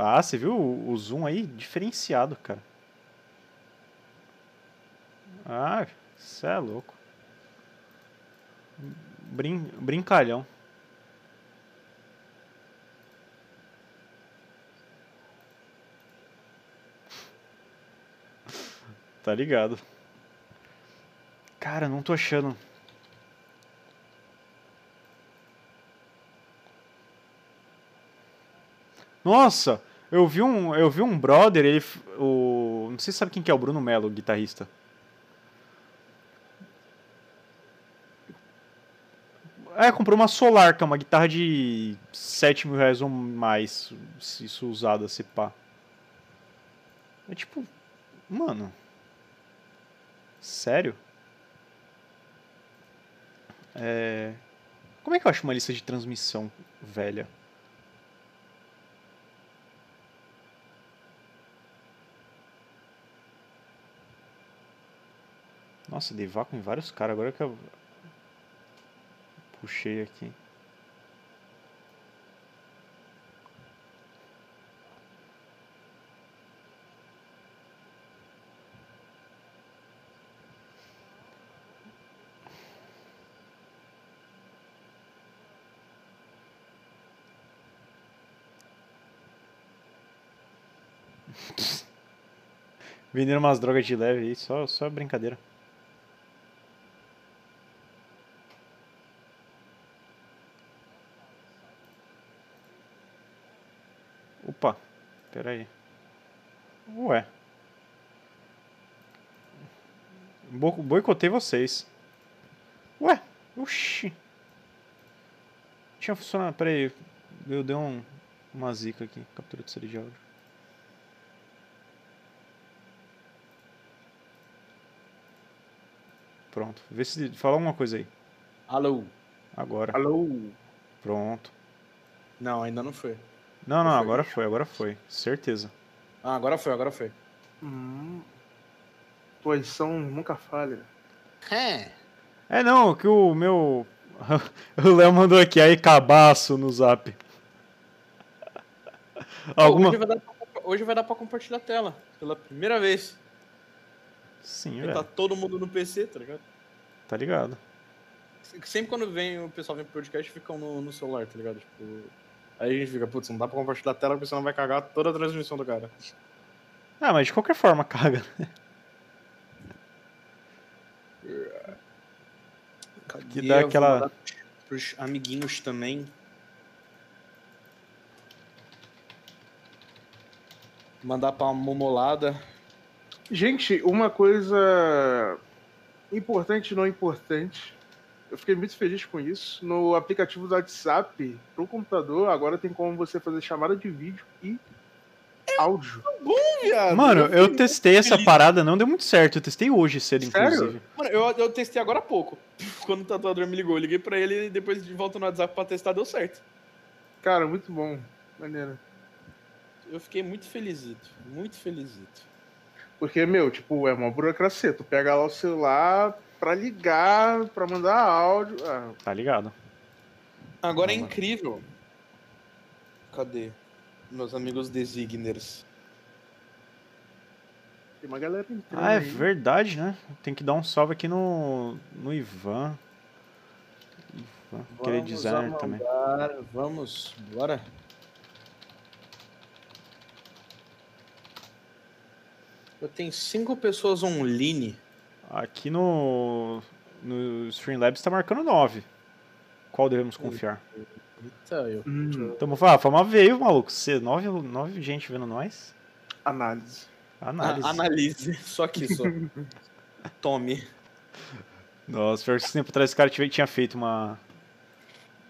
Ah, você viu o, zoom aí? Diferenciado, cara. Ah, você é louco. Brin brincalhão. Tá ligado. Cara, não tô achando. Nossa, eu vi um, eu vi um brother, ele o, não sei se sabe quem que é o Bruno Melo, guitarrista. É, comprou uma Solar, que é uma guitarra de 7 mil reais ou mais, se isso usado a se pá. É tipo, mano, sério? É... Como é que eu acho uma lista de transmissão velha? Nossa, dei vácuo em vários caras, agora que eu puxei aqui. Vendendo umas drogas de leve aí, só, só brincadeira. Opa, pera aí. Ué. Bo boicotei vocês. Ué, oxi. Tinha funcionado, pera aí. Eu dei um, uma zica aqui, captura de série de áudio. Pronto, vê se fala alguma coisa aí. Alô. Agora. Alô. Pronto. Não, ainda não foi. Não, não, agora foi, agora foi. Certeza. Ah, agora foi, agora foi. Hum. Posição nunca falha. É. É não, que o meu. o Léo mandou aqui aí cabaço no zap. Alguma... Hoje, vai dar pra, hoje vai dar pra compartilhar a tela. Pela primeira vez. Sim, velho. Tá todo mundo no PC, tá ligado? Tá ligado. Sempre quando vem o pessoal vem pro podcast, ficam no, no celular, tá ligado? Tipo. Aí a gente fica, putz, não dá pra compartilhar a tela porque senão vai cagar toda a transmissão do cara. Ah, mas de qualquer forma caga. Cadê? Que dá aquela. Pros amiguinhos também. Mandar pra uma momolada. Gente, uma coisa importante e não importante eu fiquei muito feliz com isso. No aplicativo do WhatsApp, pro computador, agora tem como você fazer chamada de vídeo e áudio. Bom, viado. Mano, eu, eu testei essa feliz. parada, não deu muito certo. Eu testei hoje cedo, Sério? inclusive. Mano, eu, eu testei agora há pouco. Quando o tatuador me ligou, eu liguei pra ele e depois de volta no WhatsApp pra testar, deu certo. Cara, muito bom. Maneiro. Eu fiquei muito felizito. Muito felizito. Porque, meu, tipo, é uma burocracia. Tu pega lá o celular, para ligar, para mandar áudio. Ah. Tá ligado. Agora é incrível. Cadê? Meus amigos designers. Tem uma galera entrando. Ah, é aí. verdade, né? Tem que dar um salve aqui no, no Ivan. Ivan, aquele designer também. Vamos, bora. Eu tenho cinco pessoas online. Aqui no, no Streamlabs está marcando 9. Qual devemos confiar? Eita, eu. Hum. Então, foi uma veio, maluco. Cê, nove, nove gente vendo nós. Análise. Análise. A, analise. Só aqui, só. Tome. Nossa, pior que esse tempo atrás esse cara tinha feito uma.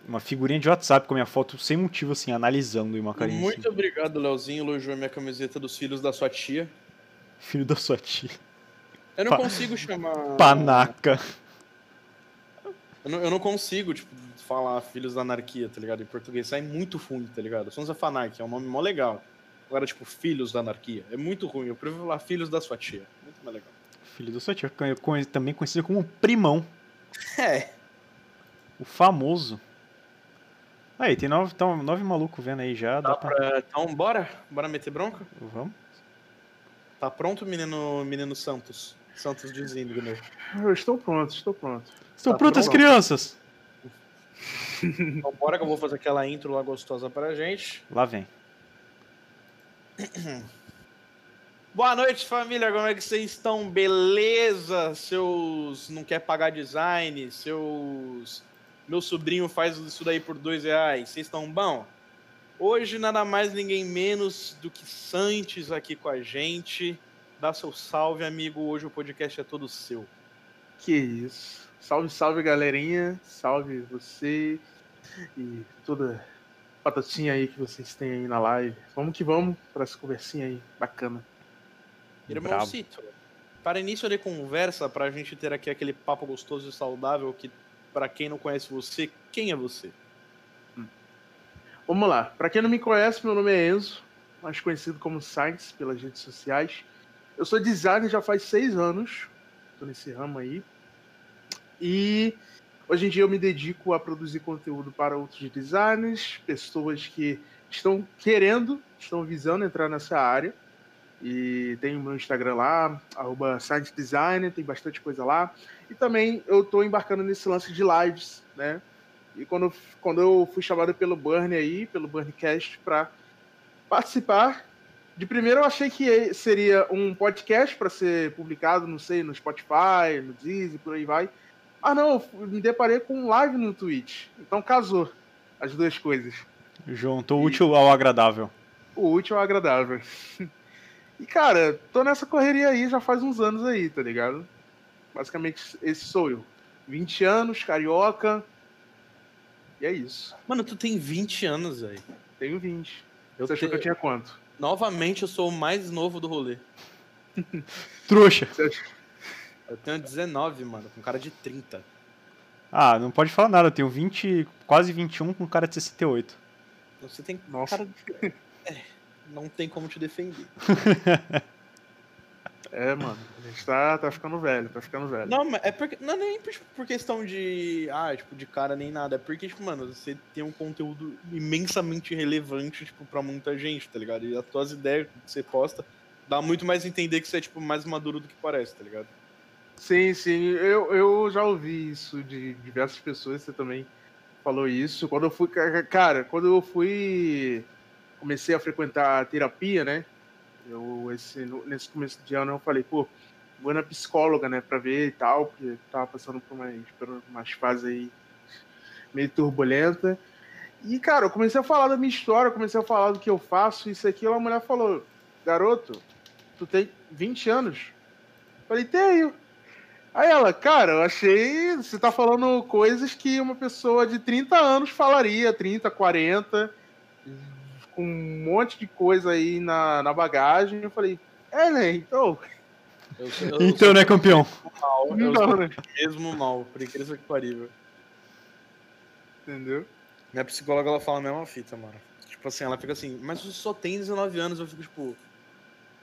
Uma figurinha de WhatsApp com a minha foto sem motivo, assim, analisando e uma carinha. Muito assim. obrigado, Leozinho. Elogiou minha camiseta dos filhos da sua tia. Filho da sua tia. Eu não pa consigo chamar. Panaca. Eu não, eu não, consigo, tipo, falar Filhos da Anarquia, tá ligado? Em português. Sai muito ruim, tá ligado? Sons of Anarchy é um nome mó legal. Agora, tipo, Filhos da Anarquia. É muito ruim. Eu prefiro falar Filhos da sua tia. Muito mais legal. Filho da sua tia. Também conhecido como Primão. É. O famoso. Aí, tem nove, tão, nove malucos vendo aí já. Dá Dá pra... pra... Então, bora? Bora meter bronca? Vamos? Tá pronto, menino, menino Santos? Santos de Zindner. Eu estou pronto, estou pronto. Estão Tá prontas, pronto. crianças? Então, bora que eu vou fazer aquela intro lá gostosa pra gente. Lá vem. Boa noite, família. Como é que vocês estão? Beleza? Seus não quer pagar design? Seus. Meu sobrinho faz isso daí por dois reais. Vocês estão bom? Hoje, nada mais, ninguém menos do que Santos aqui com a gente. Dá seu salve, amigo. Hoje o podcast é todo seu. Que isso. Salve, salve, galerinha. Salve você e toda patatinha aí que vocês têm aí na live. Vamos que vamos para essa conversinha aí. Bacana. Irmãozito, para início de conversa, pra gente ter aqui aquele papo gostoso e saudável que, pra quem não conhece você, quem é você? Vamos lá. Para quem não me conhece, meu nome é Enzo, mais conhecido como Science pelas redes sociais. Eu sou designer já faz seis anos. Tô nesse ramo aí. E hoje em dia eu me dedico a produzir conteúdo para outros designers, pessoas que estão querendo, estão visando entrar nessa área. E tem o meu Instagram lá, arroba tem bastante coisa lá. E também eu tô embarcando nesse lance de lives, né? E quando, quando eu fui chamado pelo Burn aí, pelo Burncast, para participar, de primeiro eu achei que seria um podcast para ser publicado, não sei, no Spotify, no Deezer, por aí vai. Ah, não, eu me deparei com um live no Twitch. Então casou as duas coisas. Juntou o útil ao agradável. O útil ao agradável. E, cara, tô nessa correria aí já faz uns anos aí, tá ligado? Basicamente, esse sou eu. 20 anos, carioca. E é isso. Mano, tu tem 20 anos, velho. Tenho 20. Eu Você achou te- que eu tinha quanto? Novamente, eu sou o mais novo do rolê. Trouxa. Você achou- Eu tenho 19, mano, com cara de 30. Ah, não pode falar nada. Eu tenho 20, quase 21 com cara de 68. Você tem Nossa. cara de... É, não tem como te defender. É, mano. A gente tá, tá ficando velho, tá ficando velho. Não, mas é porque. Não é nem por, por questão de. Ah, tipo, de cara nem nada. É porque, tipo, mano, você tem um conteúdo imensamente relevante, tipo, pra muita gente, tá ligado? E as tuas ideias que você posta dá muito mais a entender que você é, tipo, mais maduro do que parece, tá ligado? Sim, sim. Eu, eu já ouvi isso de diversas pessoas, você também falou isso. Quando eu fui. ca- Cara, quando eu fui. Comecei a frequentar a terapia, né? Eu, esse, nesse começo de ano, eu falei, pô, vou na psicóloga, né, pra ver e tal, porque tava passando por umas, por umas fases aí meio turbulenta. E, cara, eu comecei a falar da minha história, comecei a falar do que eu faço, isso aquilo. A mulher falou, garoto, tu tem 20 anos? Eu falei, tenho. Aí ela, cara, eu achei. Você tá falando coisas que uma pessoa de 30 anos falaria, 30, 40, com um monte de coisa aí na, na bagagem. Eu falei, é, né? Então. Eu, eu Então, né, campeão? mal, eu Não, sou né? mesmo mal, por incrível que parível. Entendeu? Minha psicóloga, ela fala a mesma fita, mano. Tipo assim, ela fica assim, mas você só tem 19 anos. Eu fico, tipo,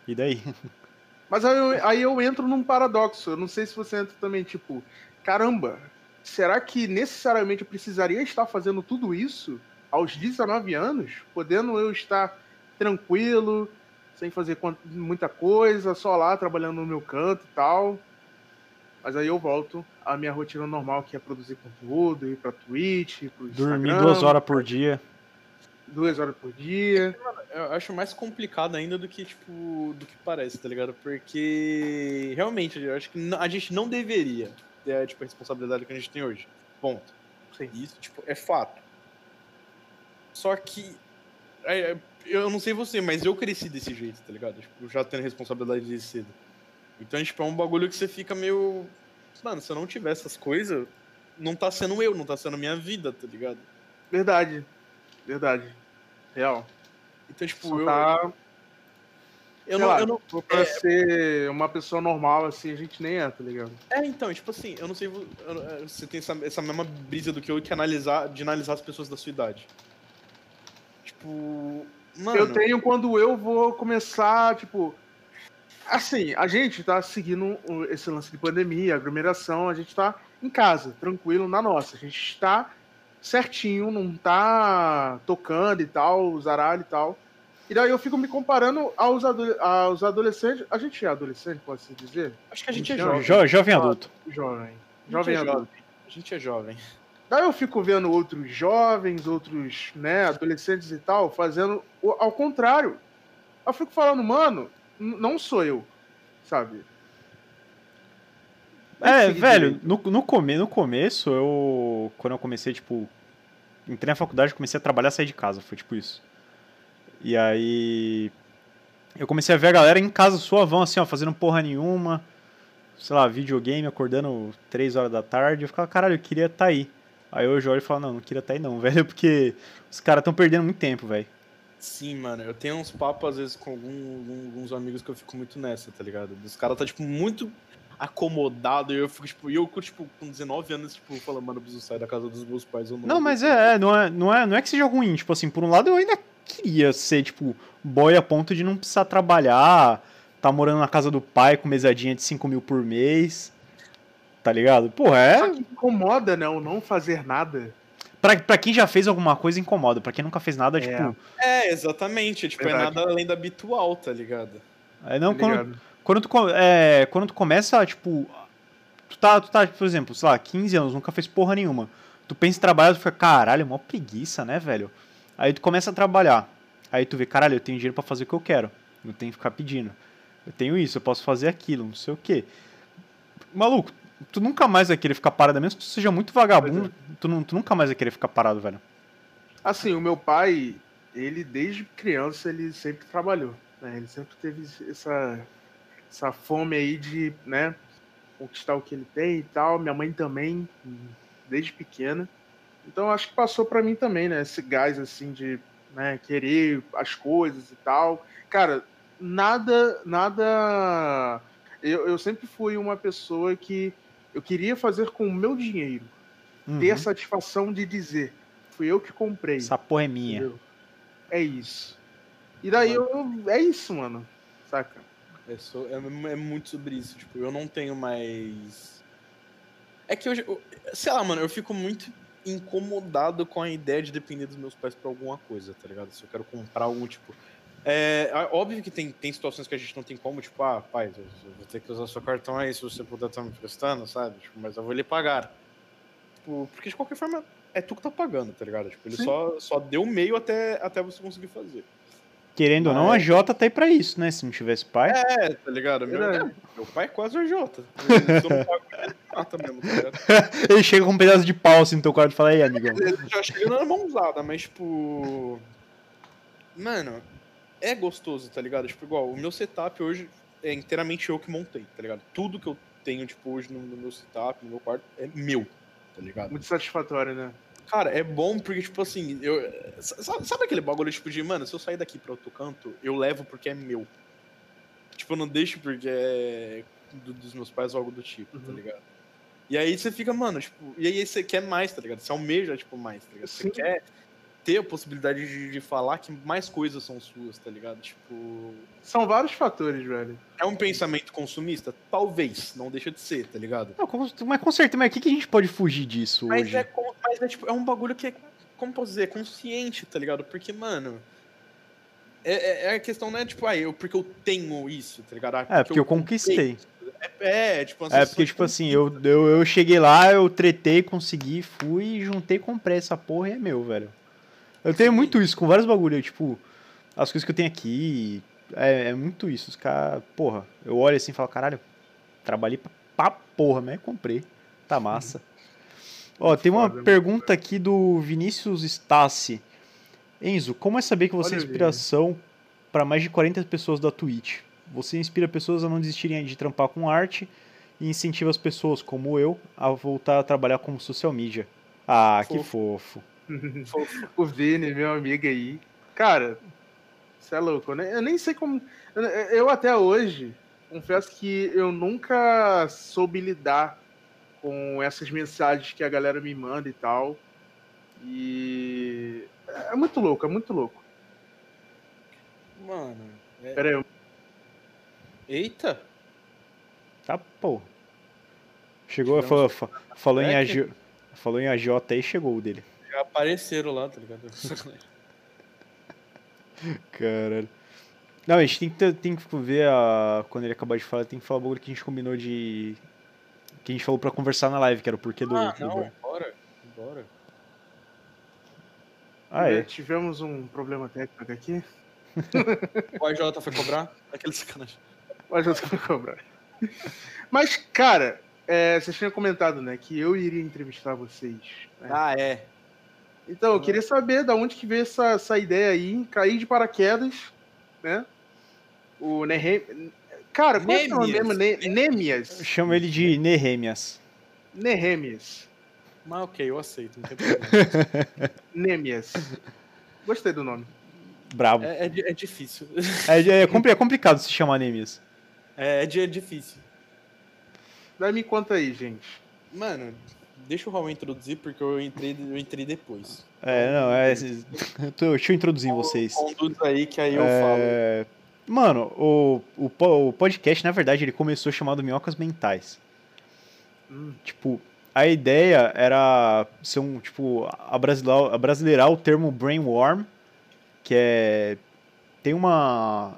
E daí? Mas aí eu, aí eu entro num paradoxo. Eu não sei se você entra também, tipo, caramba, será que necessariamente eu precisaria estar fazendo tudo isso aos 19 anos? Podendo eu estar tranquilo, sem fazer muita coisa, só lá trabalhando no meu canto e tal. Mas aí eu volto à minha rotina normal, que é produzir conteúdo, ir pra Twitch, ir pro Dormir Instagram, duas horas por dia. duas horas por dia. Eu acho mais complicado ainda do que, tipo, do que parece, tá ligado? Porque realmente, eu acho que a gente não deveria ter tipo, a responsabilidade que a gente tem hoje. Ponto. Sim. Isso, tipo, é fato. Só que. é, é, eu não sei você, mas eu cresci desse jeito, tá ligado? Tipo, já tendo responsabilidade desde cedo. Então, tipo, é um bagulho que você fica meio. Mano, se eu não tiver essas coisas, não tá sendo eu, não tá sendo minha vida, tá ligado? Verdade. Verdade. Real. Então, tipo, Só eu, tá eu, não, lá, eu não. for pra ser uma pessoa normal, assim, a gente nem é, tá ligado? É, então, tipo assim, eu não sei, é, você tem essa, essa mesma brisa do que eu, que analisar, de analisar as pessoas da sua idade. Tipo, mano, Eu tenho quando eu vou começar, tipo. Assim, a gente tá seguindo esse lance de pandemia, aglomeração, a gente tá em casa, tranquilo, na nossa. A gente está certinho, não tá tocando e tal, zaralho e tal. E daí eu fico me comparando aos, ado aos adolescentes. A gente é adolescente, pode se dizer? Acho que a gente é Jovem. jovem. Jo- jovem adulto. Jovem. A gente Jovem é adulto. jovem. A gente é jovem. Daí eu fico vendo outros jovens, outros, né, adolescentes e tal, fazendo o- ao contrário. Eu fico falando, mano, não sou eu, sabe? É, velho, no, no, come, no começo, eu. Quando eu comecei, tipo. Entrei na faculdade, comecei a trabalhar e sair de casa. Foi tipo isso. E aí. Eu comecei a ver a galera em casa suavão, assim, ó, fazendo porra nenhuma. Sei lá, videogame, acordando 3 horas da tarde. Eu ficava, caralho, eu queria estar aí. Aí hoje eu olho e falo, não, não queria estar aí não, velho, porque os caras estão perdendo muito tempo, velho. Sim, mano, eu tenho uns papos às vezes com algum- alguns amigos que eu fico muito nessa, tá ligado? Os caras tá, tipo, muito acomodado e eu fico, tipo, e eu, tipo, com 19 anos, tipo, falando, mano, eu preciso sair da casa dos meus pais ou não. Não, mas é, é, não é, não é, não é que seja ruim. Tipo assim, por um lado eu ainda queria ser, tipo, boy a ponto de não precisar trabalhar, tá morando na casa do pai com mesadinha de 5 mil por mês. Tá ligado? Porra, Só é. que incomoda, né, o não fazer nada. Pra, pra quem já fez alguma coisa, incomoda. Pra quem nunca fez nada, É. tipo. É, exatamente, tipo, é Verdade. nada além do habitual, tá ligado? É, não, tá ligado? quando, tu, co- é, quando tu começa, tipo. Tu tá, tu tá, por exemplo, sei lá, 15 anos, nunca fez porra nenhuma. Tu pensa em trabalhar, tu fica, caralho, mó preguiça, né, velho? Aí tu começa a trabalhar. Aí tu vê, caralho, eu tenho dinheiro pra fazer o que eu quero. Não tenho que ficar pedindo. Eu tenho isso, eu posso fazer aquilo, não sei o quê. Maluco, tu nunca mais vai querer ficar parado, menos que tu seja muito vagabundo, tu, não- tu nunca mais vai querer ficar parado, velho. Assim, o meu pai, ele desde criança, ele sempre trabalhou. né? Ele sempre teve essa, essa fome aí de, né, conquistar o que ele tem e tal. Minha mãe também, desde pequena. Então acho que passou pra mim também, né, esse gás assim de, né, querer as coisas e tal. Cara, nada, nada. Eu, eu sempre fui uma pessoa que eu queria fazer com o meu dinheiro, Uhum. ter a satisfação de dizer, fui eu que comprei. Essa porra é minha. Entendeu? É isso. E daí eu. É isso, mano. Saca? É, só- é, é muito sobre isso, tipo, eu não tenho mais. É que hoje. eu- sei lá, mano, eu fico muito incomodado com a ideia de depender dos meus pais pra alguma coisa, tá ligado? Se eu quero comprar algum, tipo. É óbvio que tem, tem situações que a gente não tem como, tipo, ah, pai, eu eu vou ter que usar seu cartão aí se você puder estar me emprestando, sabe? Tipo, mas eu vou lhe pagar. Tipo, porque de qualquer forma é tu que tá pagando, tá ligado? Tipo, ele Sim. só, só deu meio até, até você conseguir fazer. Querendo ou não, a Mas- Jota tá aí pra isso, né? Se não tivesse pai. É, tá ligado? Meu, é, meu pai é quase o Jota. Eu só não pago ele mata mesmo, tá ligado? Ele chega com um pedaço de pau assim no teu quarto e fala, aí, amigão. Ele já chega na mãozada, mas tipo. Mano, é gostoso, tá ligado? Tipo, igual, o meu setup hoje é inteiramente eu que montei, tá ligado? Tudo que eu tenho, tipo, hoje no, no meu setup, no meu quarto, é meu, tá ligado? Muito satisfatório, né? Cara, é bom porque, tipo assim, eu. sa- Sabe aquele bagulho, tipo, de, mano, se eu sair daqui pra outro canto, eu levo porque é meu. Tipo, eu não deixo porque é do- dos meus pais ou algo do tipo, tá Uhum. ligado? E aí você fica, mano, tipo, e aí você quer mais, tá ligado? Você almeja, tipo, mais, tá ligado? Você Sim. quer ter a possibilidade de, de falar que mais coisas são suas, tá ligado? Tipo. São vários fatores, velho. É um pensamento consumista? Talvez, não deixa de ser, tá ligado? Não, com- mas com certeza, mas o que, que a gente pode fugir disso Mas hoje? é, mas é, tipo, é um bagulho que é, como posso dizer, consciente, tá ligado? Porque, mano. É, é- é a questão, não é tipo, ah, eu, porque eu tenho isso, tá ligado? Ah, É, porque eu conquistei. É, é, tipo, É, porque, tipo assim, eu, eu, eu cheguei lá, eu tretei, consegui, fui, juntei, comprei essa porra e é meu, velho. Eu tenho muito isso com vários bagulhos, tipo, as coisas que eu tenho aqui, é, é muito isso. Os caras, porra, eu olho assim e falo, caralho, trabalhei pra, pra porra, mas comprei. Tá massa. Ó, tem uma pergunta aqui do Vinícius Stassi. Enzo, como é saber que você é inspiração para mais de 40 pessoas da Twitch? Você inspira pessoas a não desistirem de trampar com arte e incentiva as pessoas, como eu, a voltar a trabalhar como social media. Ah, que fofo. o Vini, meu amigo aí. Cara, você é louco, né? Eu nem sei como. eu- até hoje, confesso que eu nunca soube lidar com essas mensagens que a galera me manda e tal. E. É muito louco, é muito louco. Mano. é- Pera aí, Eita! Tá, pô. Chegou, falou, fa- falou, em É AG, falou em AJ aí, chegou o dele. Apareceram lá, tá ligado? Caralho. Não, a gente tem que, ter- tem que ver a. Quando ele acabar de falar, tem que falar o bagulho que a gente combinou de. Que a gente falou pra conversar na live, que era o porquê do. ah, do não, bora. Bora. Ah, É, é. Tivemos um problema técnico aqui. O AJ foi cobrar? Aquele sacanagem. Mas eu tô cobrar. Mas, cara, é, vocês tinham comentado, né, que eu iria entrevistar vocês. né? Ah, é. Então, eu queria saber da onde que veio essa, essa ideia aí, cair de paraquedas, né? O Nehem... Cara, qual é o nome mesmo? Ne Nehemias. Chama ele de Nehemias. Nehemias. Mas ok, eu aceito, não tem problema. Nehemias. Gostei do nome. Brabo. é, é, é difícil. É, é é complicado se chamar Nehemias. É, é, é difícil. Daí me conta aí, gente. Mano, deixa o Raul introduzir, porque eu entrei, eu entrei depois. É, não, é. Deixa eu introduzir vocês. Conduz aí que aí eu falo. É, Mano, o, o, o podcast, na verdade, ele começou chamado Minhocas Mentais. Hum, Tipo, a ideia era ser um, tipo, abrasileirar, abrasileirar o termo brainworm, que é. Tem uma.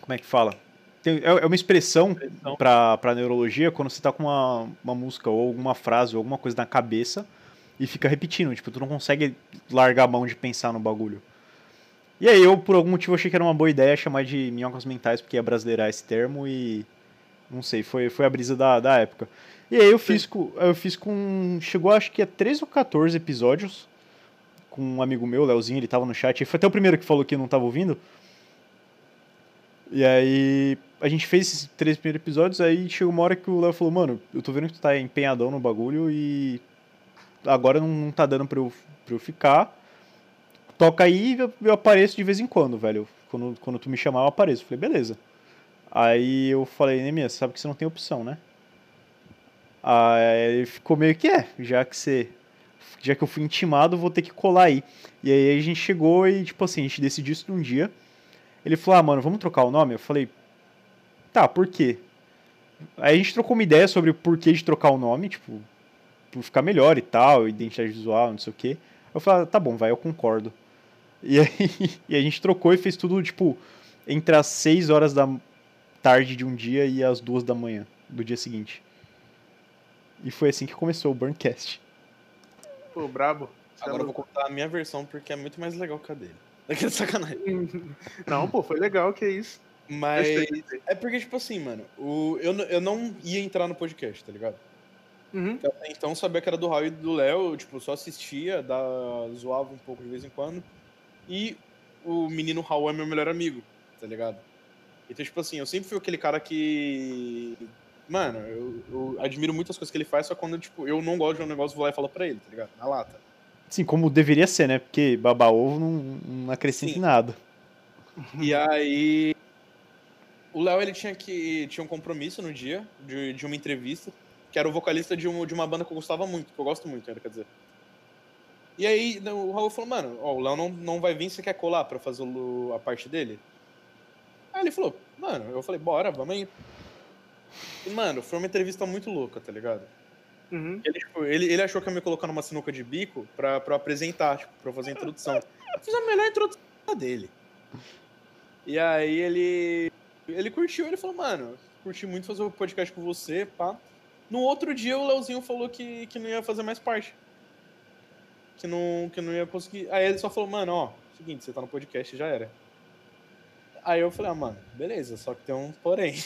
Como é que fala? Tem- é, é uma expressão Expressão. pra neurologia quando você tá com uma, uma música ou alguma frase ou alguma coisa na cabeça e fica repetindo. Tipo, tu não consegue largar a mão de pensar no bagulho. E aí eu, por algum motivo, achei que era uma boa ideia chamar de minhocas mentais, porque ia brasileirar esse termo e. Não sei, foi, foi a brisa da, da época. E aí eu fiz com. Eu fiz com. Chegou acho que a 13 ou 14 episódios com um amigo meu, Leozinho, ele tava no chat. Foi até o primeiro que falou que não tava ouvindo. E aí a gente fez esses três primeiros episódios, aí chegou uma hora que o Léo falou, mano, eu tô vendo que tu tá empenhadão no bagulho e agora não, não tá dando pra eu, pra eu ficar. Toca aí eu, eu apareço de vez em quando, velho. Quando, quando tu me chamar, eu apareço. Falei, beleza. Aí eu falei, Nemia, você sabe que você não tem opção, né? Aí ele ficou meio que é, já que você. Já que eu fui intimado, vou ter que colar aí. E aí a gente chegou e, tipo assim, a gente decidiu isso num dia. Ele falou, ah, mano, vamos trocar o nome? Eu falei, tá, por quê? Aí a gente trocou uma ideia sobre o porquê de trocar o nome, tipo, por ficar melhor e tal, identidade visual, não sei o quê. Eu falei, ah, tá bom, vai, eu concordo. E aí e a gente trocou e fez tudo, tipo, entre as 6 horas da tarde de um dia e as 2 da manhã do dia seguinte. E foi assim que começou o Burncast. Pô, brabo. Agora eu vou contar a minha versão, porque é muito mais legal que a dele. Daquele sacanagem. Não, pô, foi legal, que isso. Mas. É porque, tipo assim, mano, o, eu, eu não ia entrar no podcast, tá ligado? Uhum. Então, então eu sabia que era do Raul e do Léo, eu, tipo, só assistia, da, zoava um pouco de vez em quando. E o menino Raul é meu melhor amigo, tá ligado? Então, tipo assim, eu sempre fui aquele cara que. Mano, eu, eu admiro muitas coisas que ele faz, só quando, tipo, eu não gosto de um negócio, vou lá e falo pra ele, tá ligado? Na lata. Assim, como deveria ser, né? Porque babar ovo não, não acrescenta Sim. em nada. E aí. O Léo ele tinha que tinha um compromisso no dia de, de uma entrevista, que era o vocalista de, um, de uma banda que eu gostava muito, que eu gosto muito, quer dizer. E aí o Raul falou, mano, ó, o Léo não, não vai vir, você quer colar pra fazer o- a parte dele? Aí ele falou, mano, eu falei, bora, vamos aí. E, mano, foi uma entrevista muito louca, tá ligado? Uhum. Ele, tipo, ele, ele achou que ia me colocar numa sinuca de bico pra, pra apresentar, tipo, pra fazer a introdução. Eu fiz a melhor introdução dele. E aí ele. Ele curtiu, ele falou, mano, curti muito fazer o podcast com você, pá. No outro dia o Leozinho falou que, que não ia fazer mais parte. Que não, que não ia conseguir. Aí ele só falou, mano, ó, seguinte, você tá no podcast já era. Aí eu falei, ah, mano, beleza, só que tem um porém.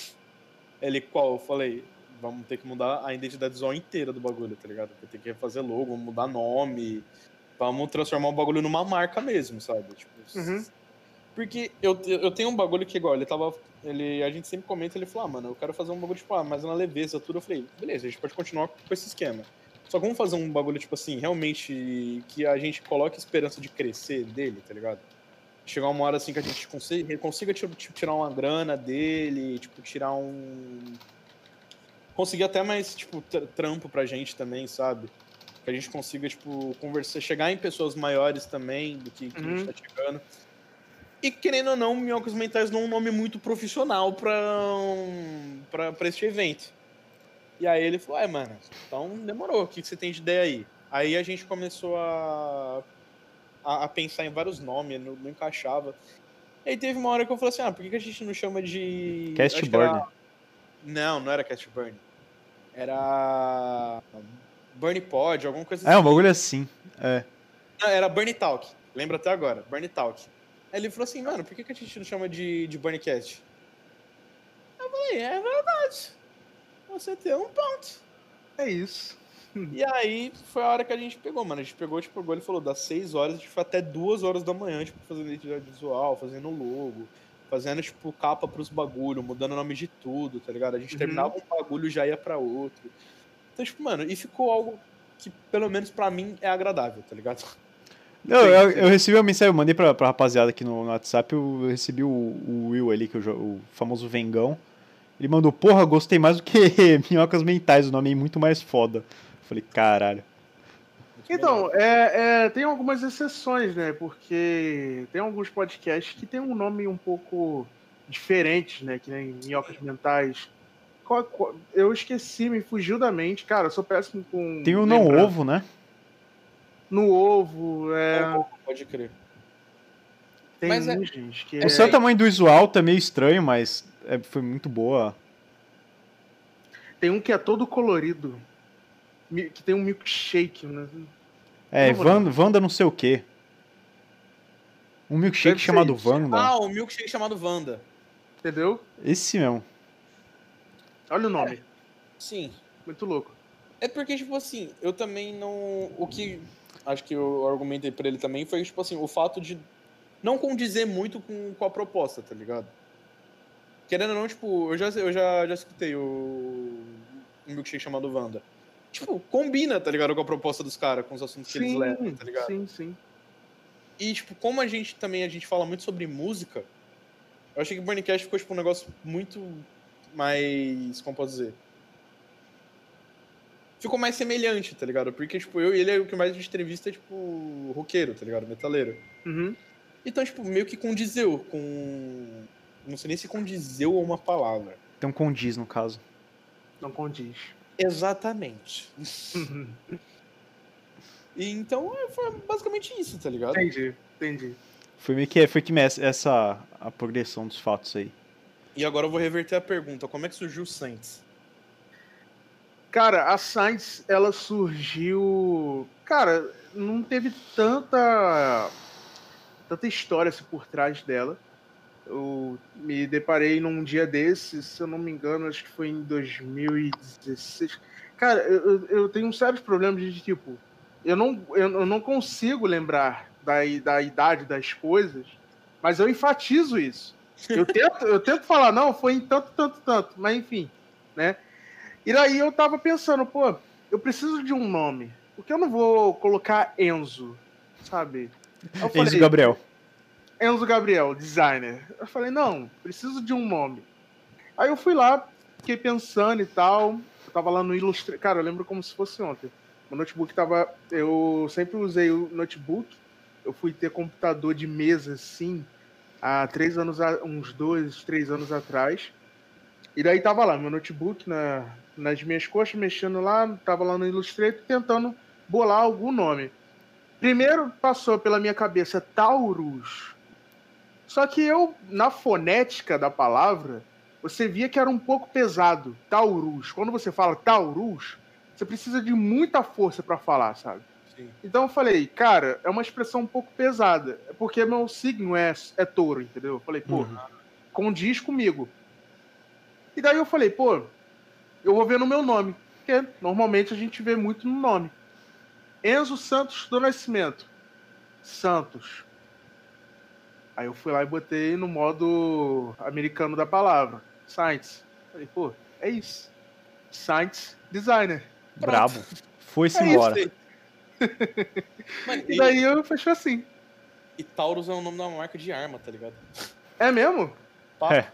Ele, qual? Eu falei, vamos ter que mudar a identidade visual inteira do bagulho, tá ligado? Vai ter que refazer logo, mudar nome. Vamos transformar o bagulho numa marca mesmo, sabe? Tipo, Uhum. Porque eu, eu tenho um bagulho que, igual, ele tava. Ele, a gente sempre comenta, ele falou, ah, mano, eu quero fazer um bagulho, tipo, ah, mas na leveza, tudo. Eu falei, beleza, a gente pode continuar com esse esquema. Só que vamos fazer um bagulho, tipo assim, realmente que a gente coloque esperança de crescer dele, tá ligado? Chegar uma hora assim que a gente consiga, consiga tipo, tirar uma grana dele, tipo, tirar um. Conseguir até mais, tipo, tr- trampo pra gente também, sabe? Que a gente consiga, tipo, conversar, chegar em pessoas maiores também do que, que a Uhum. gente tá chegando. E querendo ou não, Minhocas Mentais não é um nome muito profissional pra, um, pra, pra este evento. E aí ele falou, ai, mano, então demorou, o que, que você tem de ideia aí? Aí a gente começou a, a, a pensar em vários nomes, não, não encaixava. Aí teve uma hora que eu falei assim, ah, por que, que a gente não chama de... Cast que era- Burn. Não, não era Cast Burn. Era... Burn Pod, alguma coisa É, um bagulho assim. É. Não, era Burn Talk. Lembra até agora, Burn Talk. Aí ele falou assim, mano, por que, que a gente não chama de, de Burncast? Eu falei, é verdade. Você tem um ponto. É isso. E aí foi a hora que a gente pegou, mano. A gente pegou, tipo, agora ele falou, das 6 horas, a gente foi até 2 horas da manhã, tipo, fazendo identidade visual, fazendo logo, fazendo, tipo, capa pros bagulho, mudando o nome de tudo, tá ligado? A gente Uhum. terminava um bagulho e já ia pra outro. Então, tipo, mano, e ficou algo que, pelo menos pra mim, é agradável, tá ligado? Não, eu, eu recebi uma mensagem, eu mandei pra, pra rapaziada aqui no, no WhatsApp, eu recebi o, o Will ali, que é o famoso Vengão. Ele mandou, porra, gostei mais do que Minhocas Mentais, o nome é muito mais foda. Eu falei, caralho. Muito Então, melhor. é, é, tem algumas exceções, né? Porque tem alguns podcasts que tem um nome um pouco diferente, né? Que nem Minhocas Mentais. Qual- qual- eu esqueci, me fugiu da mente. Cara, eu sou péssimo com. Tem o Não lembrar. Ovo, né? No ovo, é. Pode crer. Tem Mas é- um, gente, que O é. seu tamanho do visual tá meio estranho, mas é, foi muito boa. Tem um que é todo colorido. Que tem um milkshake, né? É, Wanda, Wanda não sei o quê. Um milkshake chamado isso. Wanda. Ah, o milkshake chamado Wanda. Entendeu? Esse mesmo. Olha o nome. Sim. Muito louco. É porque, tipo assim, eu também não. O que acho que eu argumentei pra ele também foi, tipo assim, o fato de não condizer muito com, com a proposta, tá ligado? Querendo ou não, tipo, eu já, eu já, já escutei o um milkshake chamado Wanda. Tipo, combina, tá ligado, com a proposta dos caras, com os assuntos que eles Sim, levam, tá ligado? sim, sim. E, tipo, como a gente também a gente fala muito sobre música, eu achei que o Burncast ficou, tipo, um negócio muito mais. Como posso dizer? Ficou mais semelhante, tá ligado? Porque, tipo, eu e ele, o que mais a gente entrevista é, tipo, roqueiro, tá ligado? Metaleiro. Uhum. Então, tipo, meio que condizeu com. Não sei nem se condizeu ou uma palavra. Então condiz, no caso. Não condiz. Exatamente. E então é, foi basicamente isso, tá ligado? Entendi, entendi. Foi meio que, foi que essa a progressão dos fatos aí. E agora eu vou reverter a pergunta: como é que surgiu o Saints? Cara, a Science, ela surgiu. Cara, não teve tanta. tanta história assim, por trás dela. Eu me deparei num dia desses, se eu não me engano, acho que foi em 2016. Cara, eu, eu- tenho sérios problemas de tipo. Eu não, eu, não consigo lembrar da, da idade das coisas, mas eu enfatizo isso. Eu tento, eu tento falar, não, foi em tanto, tanto, tanto, mas enfim, né? E daí eu tava pensando, pô, eu preciso de um nome. Por que eu não vou colocar Enzo, sabe? Eu Enzo falei, Gabriel. Enzo Gabriel, designer. Eu falei, não, preciso de um nome. Aí eu fui lá, fiquei pensando e tal. Eu tava lá no Illustrator. Cara, eu lembro como se fosse ontem. O notebook tava. Eu sempre usei o notebook. Eu fui ter computador de mesa, assim, há três anos, uns dois, três anos atrás. E daí tava lá, meu notebook na, nas minhas coxas, mexendo lá, tava lá no Illustrator, tentando bolar algum nome. Primeiro passou pela minha cabeça Taurus. Só que eu, na fonética da palavra, você via que era um pouco pesado. Taurus. Quando você fala Taurus, você precisa de muita força para falar, sabe? Sim. Então eu falei, cara, é uma expressão um pouco pesada. É porque meu signo é, é touro, entendeu? Eu falei, pô, Uhum. condiz comigo. E daí eu falei, pô, eu vou ver no meu nome. Porque normalmente a gente vê muito no nome. Enzo Santos do Nascimento. Santos. Aí eu fui lá e botei no modo americano da palavra. Science. Falei, pô, é isso. Science Designer. Brabo. Foi-se É isso embora. aí. Mano, E daí eu fechei assim. e Taurus é o nome da marca de arma, tá ligado? É mesmo? Papo. É.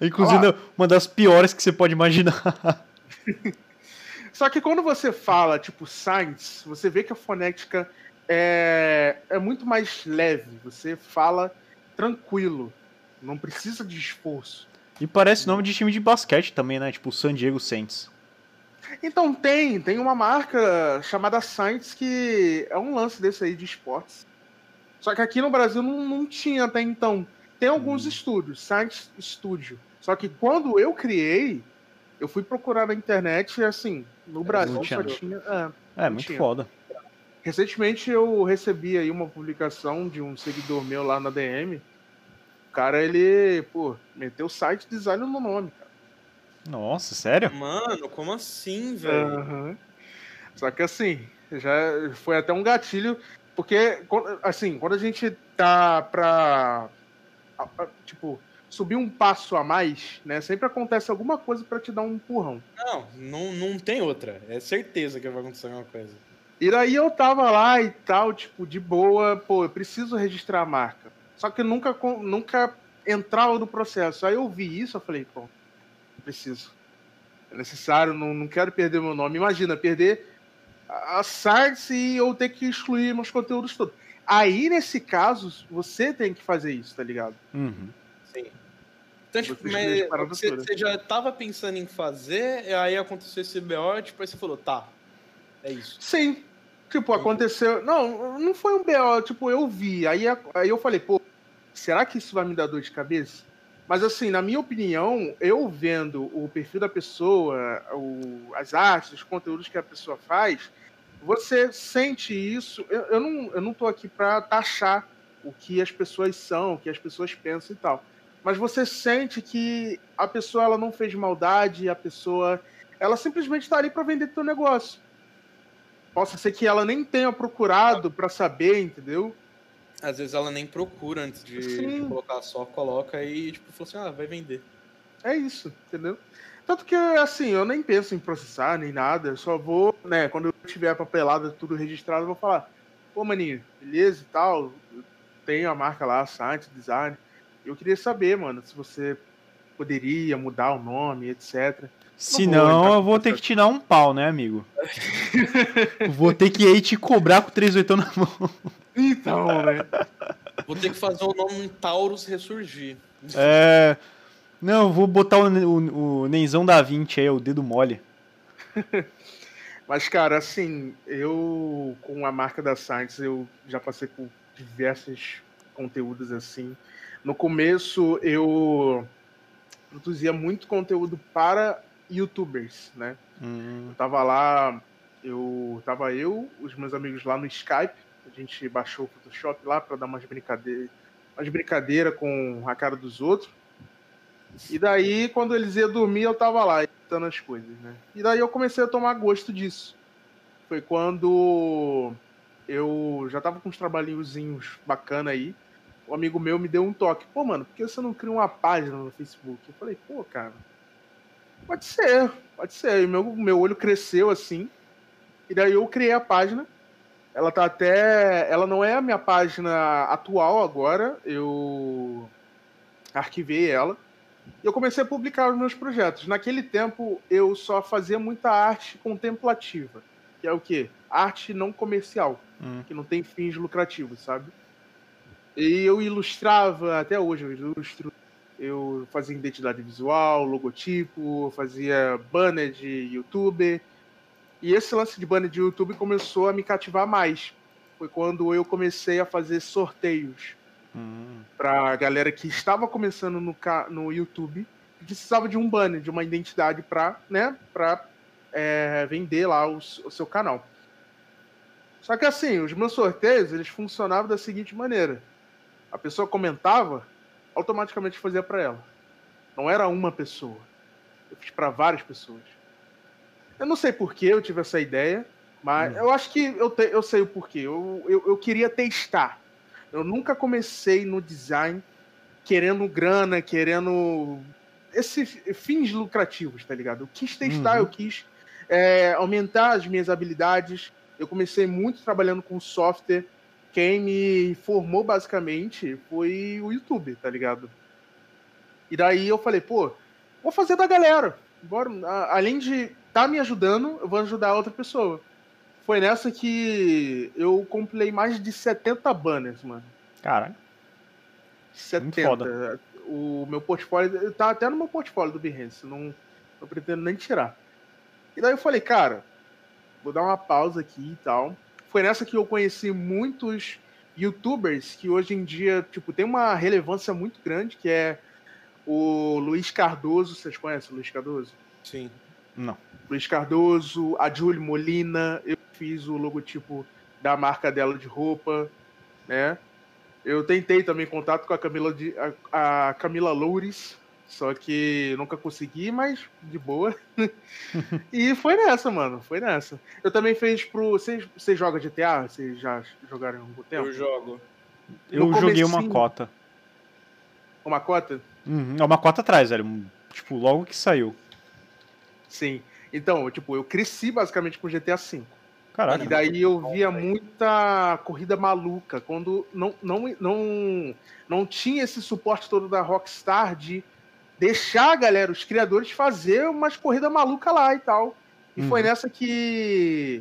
Inclusive, uma das piores que você pode imaginar. Só que quando você fala, tipo, science, você vê que a fonética é, é muito mais leve. Você fala tranquilo. Não precisa de esforço. E parece nome de time de basquete também, né? Tipo, San Diego Saints. Então tem, tem uma marca chamada Science que é um lance desse aí de esportes. Só que aqui no Brasil não, não tinha até então. Tem alguns Hum. estúdios, Science Studio. Só que quando eu criei, eu fui procurar na internet e assim, no Brasil não só tinha. tinha. é. É, muito Tinha. foda. Recentemente eu recebi aí uma publicação de um seguidor meu lá na DM. O cara, ele, pô, meteu site design no nome, cara. Nossa, sério? Mano, como assim, velho? Aham. Só que assim, já foi até um gatilho, porque, quando- assim, quando a gente tá pra, tipo, subir um passo a mais, né, sempre acontece alguma coisa pra te dar um empurrão. Não, não, não tem outra. É certeza que vai acontecer alguma coisa. E daí eu tava lá e tal, tipo, de boa, pô, eu preciso registrar a marca. Só que nunca, nunca entrava no processo. Aí eu vi isso, eu falei, pô, preciso. É necessário, não, não quero perder meu nome. Imagina, perder a sites e eu ter que excluir meus conteúdos todos. Aí, nesse caso, você tem que fazer isso, tá ligado? Uhum. Sim. Então, tipo, Você mas você, você já tava pensando em fazer, e aí aconteceu esse BO, tipo, aí você falou, tá, é isso. Sim. Tipo, aconteceu. Não, não foi um BO, tipo, eu vi. Aí, aí eu falei, pô, será que isso vai me dar dor de cabeça? Mas assim, na minha opinião, eu vendo o perfil da pessoa, o- as artes, os conteúdos que a pessoa faz, você sente isso. Eu, eu não, eu não tô aqui pra taxar o que as pessoas são, o que as pessoas pensam e tal. Mas você sente que a pessoa ela não fez maldade, a pessoa ela simplesmente tá ali pra vender teu negócio. Possa ser que ela nem tenha procurado pra saber, entendeu? Às vezes ela nem procura antes de, de colocar só, coloca e, tipo, falou assim, ah, vai vender. É isso, entendeu? Tanto que, assim, eu nem penso em processar nem nada, eu só vou, né, quando eu tiver a papelada tudo registrado, eu vou falar, pô, maninho, beleza e tal, tenho a marca lá, site, design, eu queria saber, mano, se você poderia mudar o nome, etc. Se Não vou eu vou com ter que te dar um pau, né, amigo? vou ter que ir te cobrar com 38 na mão. Então, né? Vou ter que fazer o nome Taurus ressurgir. É. Não, eu vou botar o, o, o Nenzão da 20 aí, o dedo mole. Mas, cara, assim, eu, com a marca da Science, eu já passei por diversos conteúdos assim. No começo, eu produzia muito conteúdo para youtubers, né? Hum, Eu tava lá, eu tava eu, os meus amigos lá no Skype, a gente baixou o Photoshop lá para dar umas brincadeiras, umas brincadeira com a cara dos outros. E daí, quando eles iam dormir, eu tava lá, editando as coisas, né? E daí eu comecei a tomar gosto disso. Foi quando eu já tava com uns trabalhinhozinhos bacana aí. Um amigo meu me deu um toque. Pô, mano, por que você não cria uma página no Facebook? Eu falei, pô, cara, pode ser, pode ser. E meu, meu olho cresceu assim. E daí eu criei a página. Ela tá até. Ela não é a minha página atual agora. Eu arquivei ela. E eu comecei a publicar os meus projetos. Naquele tempo eu só fazia muita arte contemplativa. Que é o quê? Arte não comercial hum. que não tem fins lucrativos, sabe? E eu ilustrava, até hoje eu ilustro, eu fazia identidade visual, logotipo, fazia banner de YouTube. E esse lance de banner de YouTube começou a me cativar mais. Foi quando eu comecei a fazer sorteios Hum. pra galera que estava começando no, no YouTube e precisava de um banner, de uma identidade pra, né, pra é, vender lá o, o seu canal. Só que assim, os meus sorteios, eles funcionavam da seguinte maneira. A pessoa comentava, automaticamente fazia pra ela. Não era uma pessoa. Eu fiz pra várias pessoas. Eu não sei por que eu tive essa ideia, mas Hum. eu acho que eu, te- eu sei o porquê. Eu, eu, eu queria testar. Eu nunca comecei no design querendo grana, querendo esses fins lucrativos, tá ligado? Eu quis testar, Uhum. eu quis é, aumentar as minhas habilidades. Eu comecei muito trabalhando com software. Quem me formou basicamente foi o YouTube, tá ligado? E daí eu falei, pô, vou fazer da galera. Bora, além de tá me ajudando, eu vou ajudar outra pessoa. Foi nessa que eu compilei mais de 70 banners, mano. Caralho. 70. foda. O meu portfólio tá até no meu portfólio do Behance, não, não pretendo nem tirar. E daí eu falei, cara, vou dar uma pausa aqui e tal. Foi nessa que eu conheci muitos youtubers que hoje em dia, tipo, tem uma relevância muito grande, que é o Luiz Cardoso. Vocês conhecem o Luiz Cardoso? Sim. Não. Luiz Cardoso, a Julie Molina, eu fiz o logotipo da marca dela de roupa, né? Eu tentei também contato com a Camila, de, a, a Camila Loures, só que nunca consegui, mas de boa. e foi nessa, mano. Foi nessa. Eu também fiz pro. Vocês você joga GTA? Vocês já jogaram há algum tempo? Eu jogo. Eu No joguei uma cota. Uma cota? Uhum, é uma cota atrás, velho. Tipo, logo que saiu. Sim. Então, tipo, eu cresci basicamente com GTA V. Caralho. E daí eu via muita corrida maluca, quando não, não, não, não tinha esse suporte todo da Rockstar de deixar a galera, os criadores, fazer umas corridas malucas lá e tal. E Uhum. foi nessa que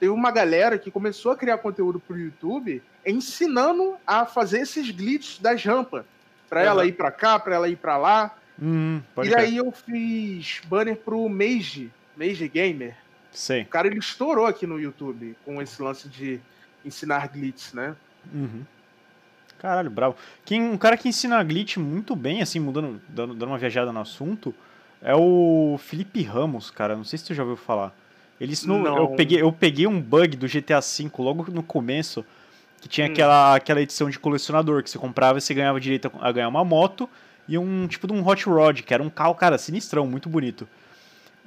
teve uma galera que começou a criar conteúdo pro YouTube ensinando a fazer esses glitches das rampas. Pra Uhum. ela ir pra cá, pra ela ir pra lá. Hum, pode e crer. daí eu fiz banner pro Mage, Mage Gamer. Sei. O cara ele estourou aqui no YouTube com esse lance de ensinar glitch, né? Uhum. Caralho, bravo. Quem, um cara que ensina glitch muito bem, assim, mudando, dando, dando uma viajada no assunto, é o Felipe Ramos, cara. Não sei se tu já ouviu falar. Ele ensinou. Eu peguei, eu peguei um bug do GTA V logo no começo, que tinha Hum. aquela, aquela edição de colecionador, que você comprava e você ganhava direito a ganhar uma moto e um tipo de um Hot Rod, que era um carro, cara, sinistrão, muito bonito.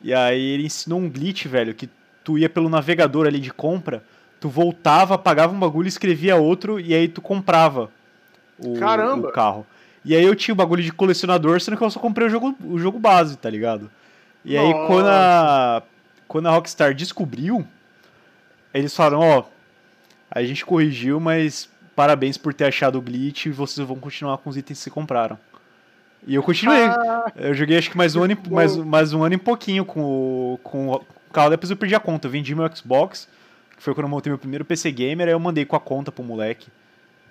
E aí ele ensinou um glitch, velho, que tu ia pelo navegador ali de compra, tu voltava, pagava um bagulho, escrevia outro e aí tu comprava o, Caramba! o carro. E aí eu tinha o bagulho de colecionador, sendo que eu só comprei o jogo, o jogo base, tá ligado? E aí Nossa. quando a, quando a Rockstar descobriu, eles falaram, ó, a gente corrigiu, mas parabéns por ter achado o glitch e vocês vão continuar com os itens que vocês compraram. E eu continuei. Ah, Eu joguei acho que mais um ano, e- Bom. mais, mais um ano e pouquinho com o, com o carro, depois eu perdi a conta. Eu vendi meu Xbox, que foi quando eu montei meu primeiro PC Gamer, aí eu mandei com a conta pro moleque.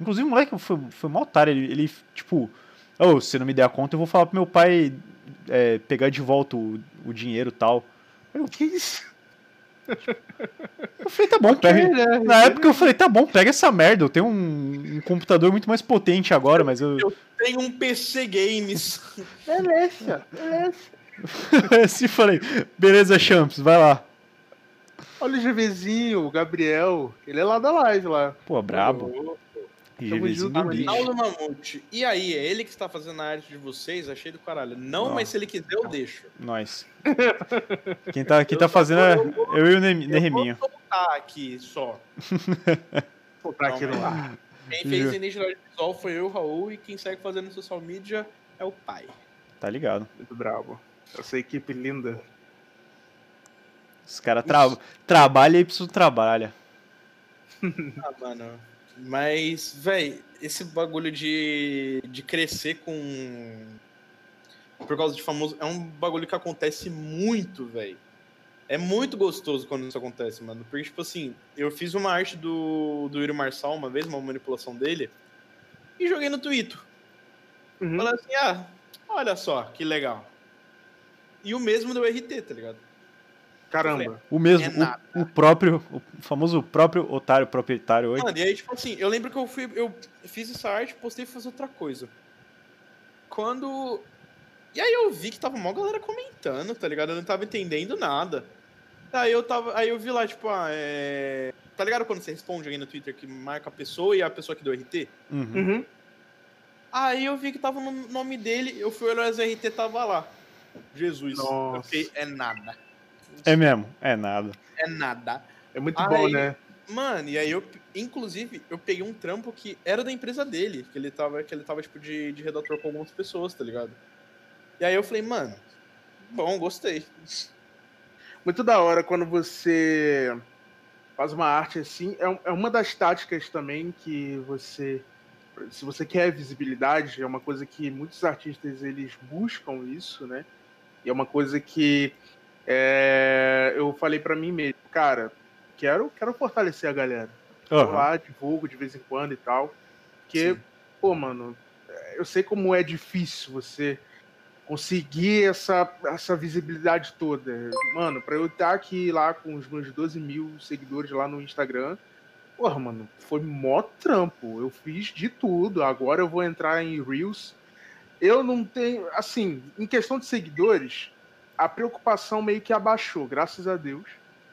Inclusive o moleque foi, foi mal otário, ele, ele tipo, ô, se não me der a conta, eu vou falar pro meu pai é, pegar de volta o, o dinheiro e tal. Eu, que isso? eu falei, tá bom, pega. né? Na época eu falei, tá bom, pega essa merda, eu tenho um, um computador muito mais potente agora, mas eu... Tem um PC Games. Beleza, beleza. assim falei, beleza, Champs, vai lá. Olha o GVzinho, o Gabriel. Ele é lá da live lá. Pô, brabo. Do. Arnaldo Mamute. E aí, é ele que está fazendo a arte de vocês? Achei do caralho. Não, mas se ele quiser, eu deixo. Nós. Quem tá, quem tá fazendo é eu e o Ne-. Eu vou soltar aqui só. Vou botar aqui no ar. Quem fez identidade visual foi eu, Raul, e quem segue fazendo social media é o pai. Tá ligado. Muito bravo. Essa equipe linda. Os caras tra trabalham e precisam trabalhar. Ah, mano. Mas, véi, esse bagulho de, de crescer com. Por causa de famoso. É um bagulho que acontece muito, véi. É muito gostoso quando isso acontece, mano. Porque, tipo assim, eu fiz uma arte do, do Yuri Marçal uma vez, uma manipulação dele, e joguei no Twitter. Uhum. Falei assim, ah, olha só, que legal. E o mesmo deu RT, tá ligado? Caramba. O mesmo, É o, o próprio, o famoso próprio otário proprietário hoje. Mano, e aí, tipo assim, eu lembro que eu fui. Eu fiz essa arte, postei e fazer outra coisa. Quando. E aí eu vi que tava mó galera comentando, tá ligado? Eu não tava entendendo nada. Aí eu tava. Aí eu vi lá, tipo, ah, é. Tá ligado quando você responde alguém no Twitter que marca a pessoa e a pessoa que deu RT? Uhum. Uhum. Aí eu vi que tava no nome dele, eu fui olhar as RT tava lá. Jesus. Nossa. Eu fiquei, é nada. É mesmo? É nada. É nada. É muito Aí- bom, né? Mano, e aí eu, inclusive, eu peguei um trampo que era da empresa dele, que ele tava, que ele tava tipo, de, de redator com algumas pessoas, tá ligado? E aí eu falei, mano, bom, gostei. Muito da hora quando você faz uma arte assim. É, é uma das táticas também que você. Se você quer visibilidade, é uma coisa que muitos artistas eles buscam isso, né? E é uma coisa que é, eu falei pra mim mesmo, cara, quero, quero fortalecer a galera. Aham. lá, divulgo de vez em quando e tal. Porque, Sim. pô, mano, eu sei como é difícil você conseguir essa, essa visibilidade toda. Mano, pra eu estar aqui lá com os meus 12 mil seguidores lá no Instagram, porra, mano, foi mó trampo. Eu fiz de tudo. Agora eu vou entrar em Reels. Eu não tenho. Assim, em questão de seguidores, a preocupação meio que abaixou, graças a Deus.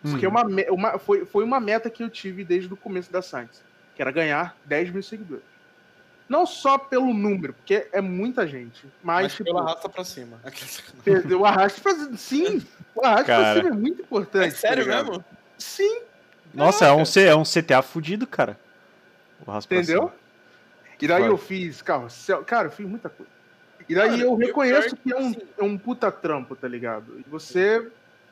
Porque Hum. uma, uma- foi, foi uma meta que eu tive desde o começo da Science, que era ganhar 10 mil seguidores. Não só pelo número, porque é muita gente, mas, Mas tipo, pela raça pra cima. O arrasto pra... Sim, o arrasto pra Cara. cima é muito importante. É sério tá mesmo? Sim, Nossa, é um, C- é um CTA fudido, cara. O pra entendeu? cima. E daí Vai. eu fiz carrossel, cara, eu fiz muita coisa. E daí Cara, eu reconheço que é um, assim- é um puta trampo, tá ligado? E você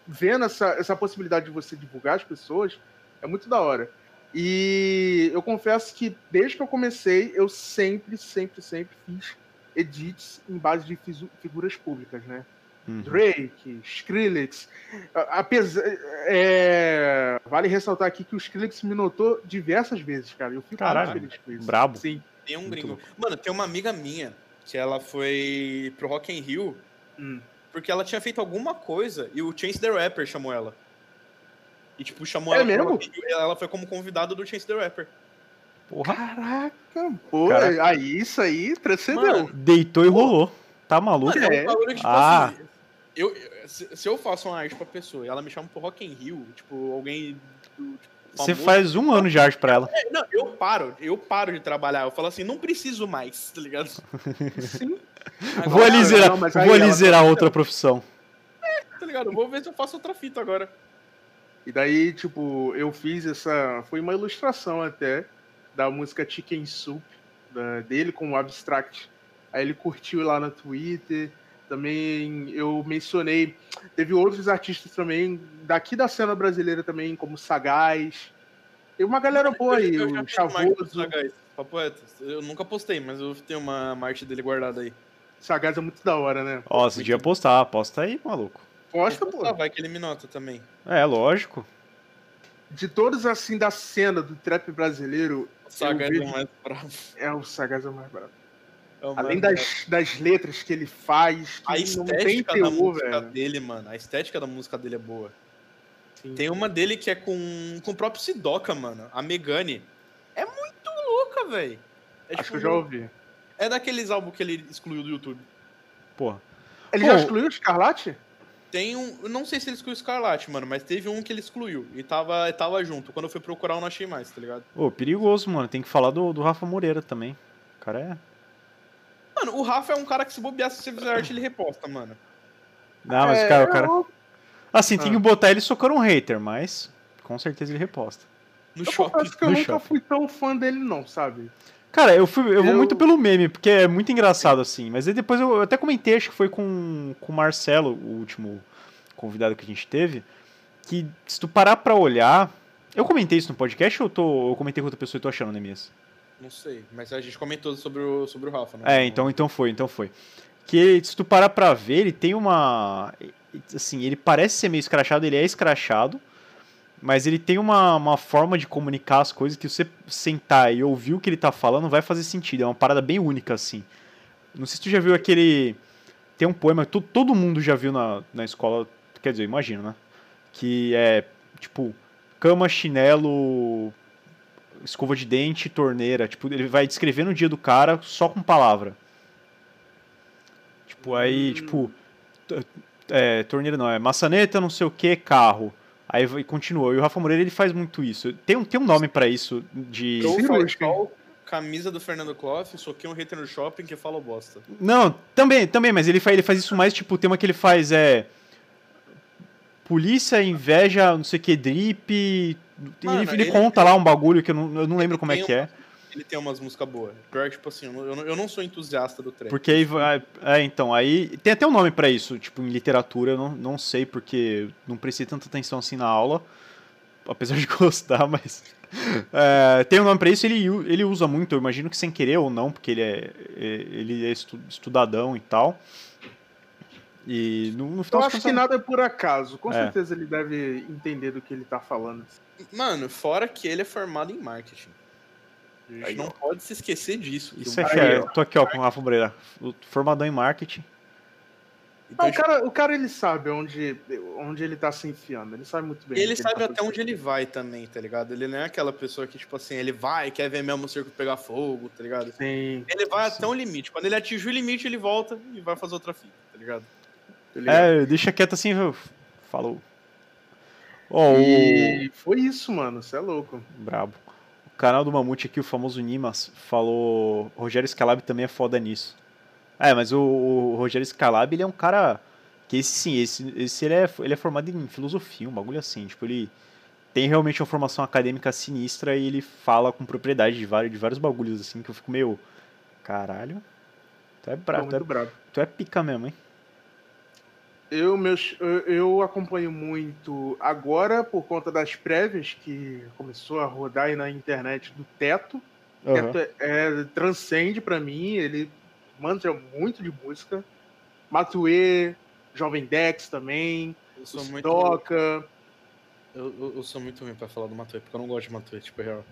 vendo essa, essa possibilidade de você divulgar as pessoas é muito da hora. E eu confesso que desde que eu comecei, eu sempre, sempre, sempre fiz edits em base de figuras públicas, né? Uhum. Drake, Skrillex. Apesar, é, vale ressaltar aqui que o Skrillex me notou diversas vezes, cara. Eu fico Caralho, muito feliz com isso. brabo. Sim. Tem um Muito gringo. louco. Mano, tem uma amiga minha que ela foi pro Rock in Rio Hum. porque ela tinha feito alguma coisa e o Chance the Rapper chamou ela. E, tipo, chamou É ela pro mesmo? Rock in Rio, e ela foi como convidada do Chance the Rapper. Porra. Caraca, pô, Caraca. aí isso aí precedeu. Mano, Deitou e rolou. Tá maluco? Mano, é É. um bagulho que, tipo Ah. assim, eu, se, se eu faço uma arte pra pessoa e ela me chama pro Rock in Rio, tipo, alguém do, tipo, Você faz um ano de arte pra ela. É, não, eu paro, eu paro de trabalhar. Eu falo assim, não preciso mais, tá ligado? Sim. Vou ali não, zerar, vou ali zerar tá- outra profissão. Tá ligado? Vou ver se eu faço outra fita agora. E daí, tipo, eu fiz essa. Foi uma ilustração até da música Chicken Soup da- dele com o Abstract. Aí ele curtiu lá no Twitter. Também eu mencionei. Teve outros artistas também, daqui da cena brasileira também, como Sagaz. Tem uma galera boa aí, Eu o Chavoso. Sagaz, papo reto. Eu nunca postei, mas eu tenho uma, uma arte dele guardada aí. Sagaz é muito da hora, né? Ó, você devia postar. Posta aí, maluco. Posta, pô. vai que ele me nota também. É, lógico. De todos, assim, da cena do trap brasileiro, O Sagaz é vejo- o mais bravo. é o Sagaz é o mais brabo. É Além das, das letras que ele faz, que A não tem estética da teor, música velho. dele, mano. A estética da música dele é boa. Sim. Tem uma dele que é com, com o próprio Sidoca, mano. A Megane. É muito louca, velho. É, Acho tipo, que eu já ouvi. é daqueles álbuns que ele excluiu do YouTube. Porra. Ele Pô, já excluiu o Escarlate? Tem um. Eu não sei se ele excluiu o Scarlatti, mano, mas teve um que ele excluiu. E tava, tava junto. Quando eu fui procurar, eu não achei mais, tá ligado? Ô, perigoso, mano. Tem que falar do, do Rafa Moreira também. O cara é. Mano, o Rafa é um cara que se bobear, se você fizer arte, ele reposta, mano. Não, mas É, o cara, o cara. Assim, tem Ah. que botar ele socando um hater, mas com certeza ele reposta. No Eu shopping. confesso que eu no nunca shopping. fui tão fã dele, não, sabe? Cara, eu, fui, eu vou Eu- muito pelo meme, porque é muito engraçado assim. Mas aí depois eu, eu até comentei, acho que foi com, com o Marcelo, o último convidado que a gente teve, que se tu parar pra olhar. Eu comentei isso no podcast ou eu, tô, eu comentei com outra pessoa e tô achando, né, Mias? Não sei, mas a gente comentou sobre o, sobre o Rafa, né? É, então, então foi, então foi. Que se tu parar pra ver, ele tem uma. Assim, ele parece ser meio escrachado, ele é escrachado, mas ele tem uma, uma forma de comunicar as coisas que você sentar e ouvir o que ele tá falando vai fazer sentido. É uma parada bem única, assim. Não sei se tu já viu aquele. Tem um poema que to- todo mundo já viu na, na escola, quer dizer, imagino, né? Que é tipo, cama, chinelo, escova de dente, torneira. Tipo, ele vai descrevendo o dia do cara só com palavra. Tipo, aí, Hum. tipo, é, torneira não, é maçaneta, não sei o que, carro. Aí vai, continua. E o Rafa Moreira, ele faz muito isso. Tem um, tem um nome pra isso de... Camisa do Fernando Clough, soquei um hater no shopping que fala bosta. Não, também, também, mas ele faz, ele faz isso mais, tipo, o tema que ele faz é... Polícia, inveja, não sei o que, drip... Mano, ele, ele ele conta lá um bagulho que eu não, eu não lembro como é tem que é. Ele tem umas músicas boas. Pior que, tipo assim, eu não, eu não- sou entusiasta do trap. Porque aí vai. É, então, aí. Tem até um nome pra isso, tipo, em literatura, eu não, não sei porque não prestei tanta atenção assim na aula, apesar de gostar, mas. é, tem um nome pra isso, ele, ele usa muito, eu imagino que sem querer ou não, porque ele é, é- ele é estu- estudadão e tal. E no, no final Eu das acho que nada é por acaso. Com É. certeza ele deve entender do que ele tá falando. Mano, fora que ele é formado em marketing. A gente Aí, não ó. pode se esquecer disso. Isso é que é. Tô aqui, ó, com o Rafa Moreira, formadão em marketing. Então, Não, o, tipo, cara, o cara, ele sabe onde, onde ele tá se enfiando. Ele sabe muito bem. ele sabe tá até onde ele vai também, tá ligado? Ele não é aquela pessoa que, tipo assim, ele vai, quer ver mesmo o circo pegar fogo, tá ligado? Sim, Ele vai Sim. até um limite. Quando ele atinge o limite, ele volta e vai fazer outra fita, tá ligado? Tá? É, deixa quieto assim, viu? Falou. Ó, o. E foi isso, mano. Você é louco. Brabo. O canal do Mamute aqui, o famoso Nimas, falou. Rogério Scalab também é foda nisso. É, mas o, o Rogério Scalab, ele é um cara. Que esse sim, esse, esse ele, é, ele é formado em filosofia, um bagulho assim. Tipo, ele tem realmente uma formação acadêmica sinistra e ele fala com propriedade de vários, de vários bagulhos assim que eu fico meio. Caralho. Tu é brabo, tu é, bravo. tu é pica mesmo, hein? Eu, meus, eu, acompanho muito agora por conta das prévias que começou a rodar aí na internet do Teto. Aham. Teto é, é- transcende pra mim, ele manja muito de música. Matue, Jovem Dex também, Eu sou os muito. Doca. Eu, eu, eu sou muito ruim pra falar do Matuê, porque eu não gosto de Matuê, tipo, é real.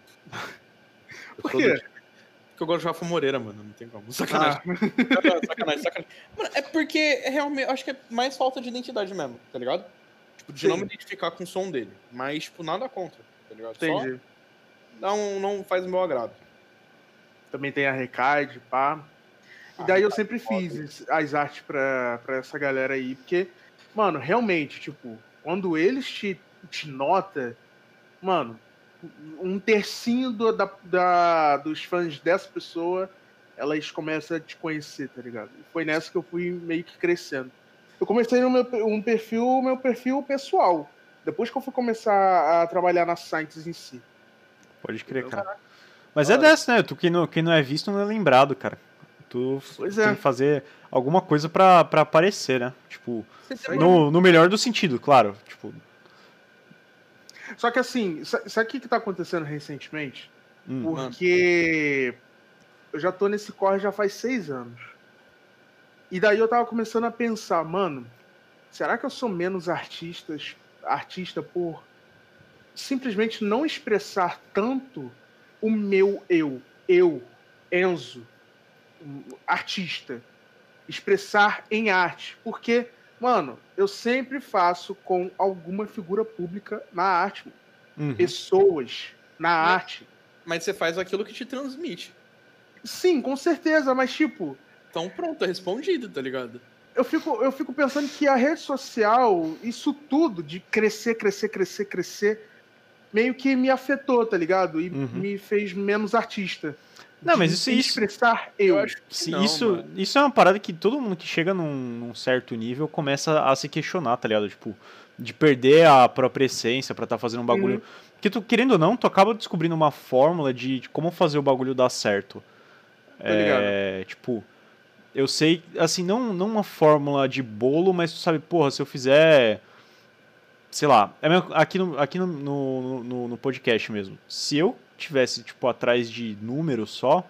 Eu Por quê? Porque eu gosto de Rafa Moreira, mano. Não tem como. Sacanagem. sacanagem, sacanagem. Mano, é porque é realmente. Acho que é mais falta de identidade mesmo, tá ligado? Tipo, de Sim. não me identificar com o som dele. Mas, tipo, nada contra, tá ligado? Entendi. Só não, não faz o meu agrado. Também tem a Recaide, pá. E Ah, daí eu sempre foda. fiz as artes pra, pra essa galera aí, porque, mano, realmente, tipo, quando eles te, te nota, mano, um tercinho do- da, da- dos fãs dessa pessoa, elas começam a te conhecer, tá ligado? E foi nessa que eu fui meio que crescendo. Eu comecei no meu, um perfil, meu perfil pessoal. Depois que eu fui começar a trabalhar na Science em si. Pode crer, Entendeu? cara. Mas é Da hora. dessa, né? Tu, quem, não, quem não é visto não é lembrado, cara. Tu Pois tem é. que fazer alguma coisa pra, pra aparecer, né? Tipo, no, no melhor do sentido, claro. Tipo, Só que assim, sa- sabe o que, que tá acontecendo recentemente? hum, Porque eu já tô nesse corre já faz seis anos. E daí eu tava começando a pensar, mano, será que eu sou menos artistas, artista por simplesmente não expressar tanto o meu eu, eu, Enzo, artista, expressar em arte? Porque, mano, eu sempre faço com alguma figura pública na arte, uhum. pessoas na arte. Mas você faz aquilo que te transmite. Sim, com certeza, mas tipo, Então pronto, é respondido, tá ligado? eu fico, eu fico pensando que a rede social, isso tudo de crescer, crescer, crescer, crescer, meio que me afetou, tá ligado? E Uhum. me fez menos artista. Não, mas isso- isso- expressar eu. acho que não, isso, mano. isso é uma parada que todo mundo que chega num, num certo nível começa a se questionar, tá ligado? Tipo, de perder a própria essência pra estar fazendo um bagulho. Uhum. Porque tu, querendo ou não, tu acaba descobrindo uma fórmula de, de como fazer o bagulho dar certo. Tá? É, tipo, eu sei, assim, não, não uma fórmula de bolo, mas tu sabe, porra, se eu fizer. Sei lá, é mesmo- aqui, no, aqui no, no, no- no podcast mesmo. Se eu tivesse, tipo, atrás de números só,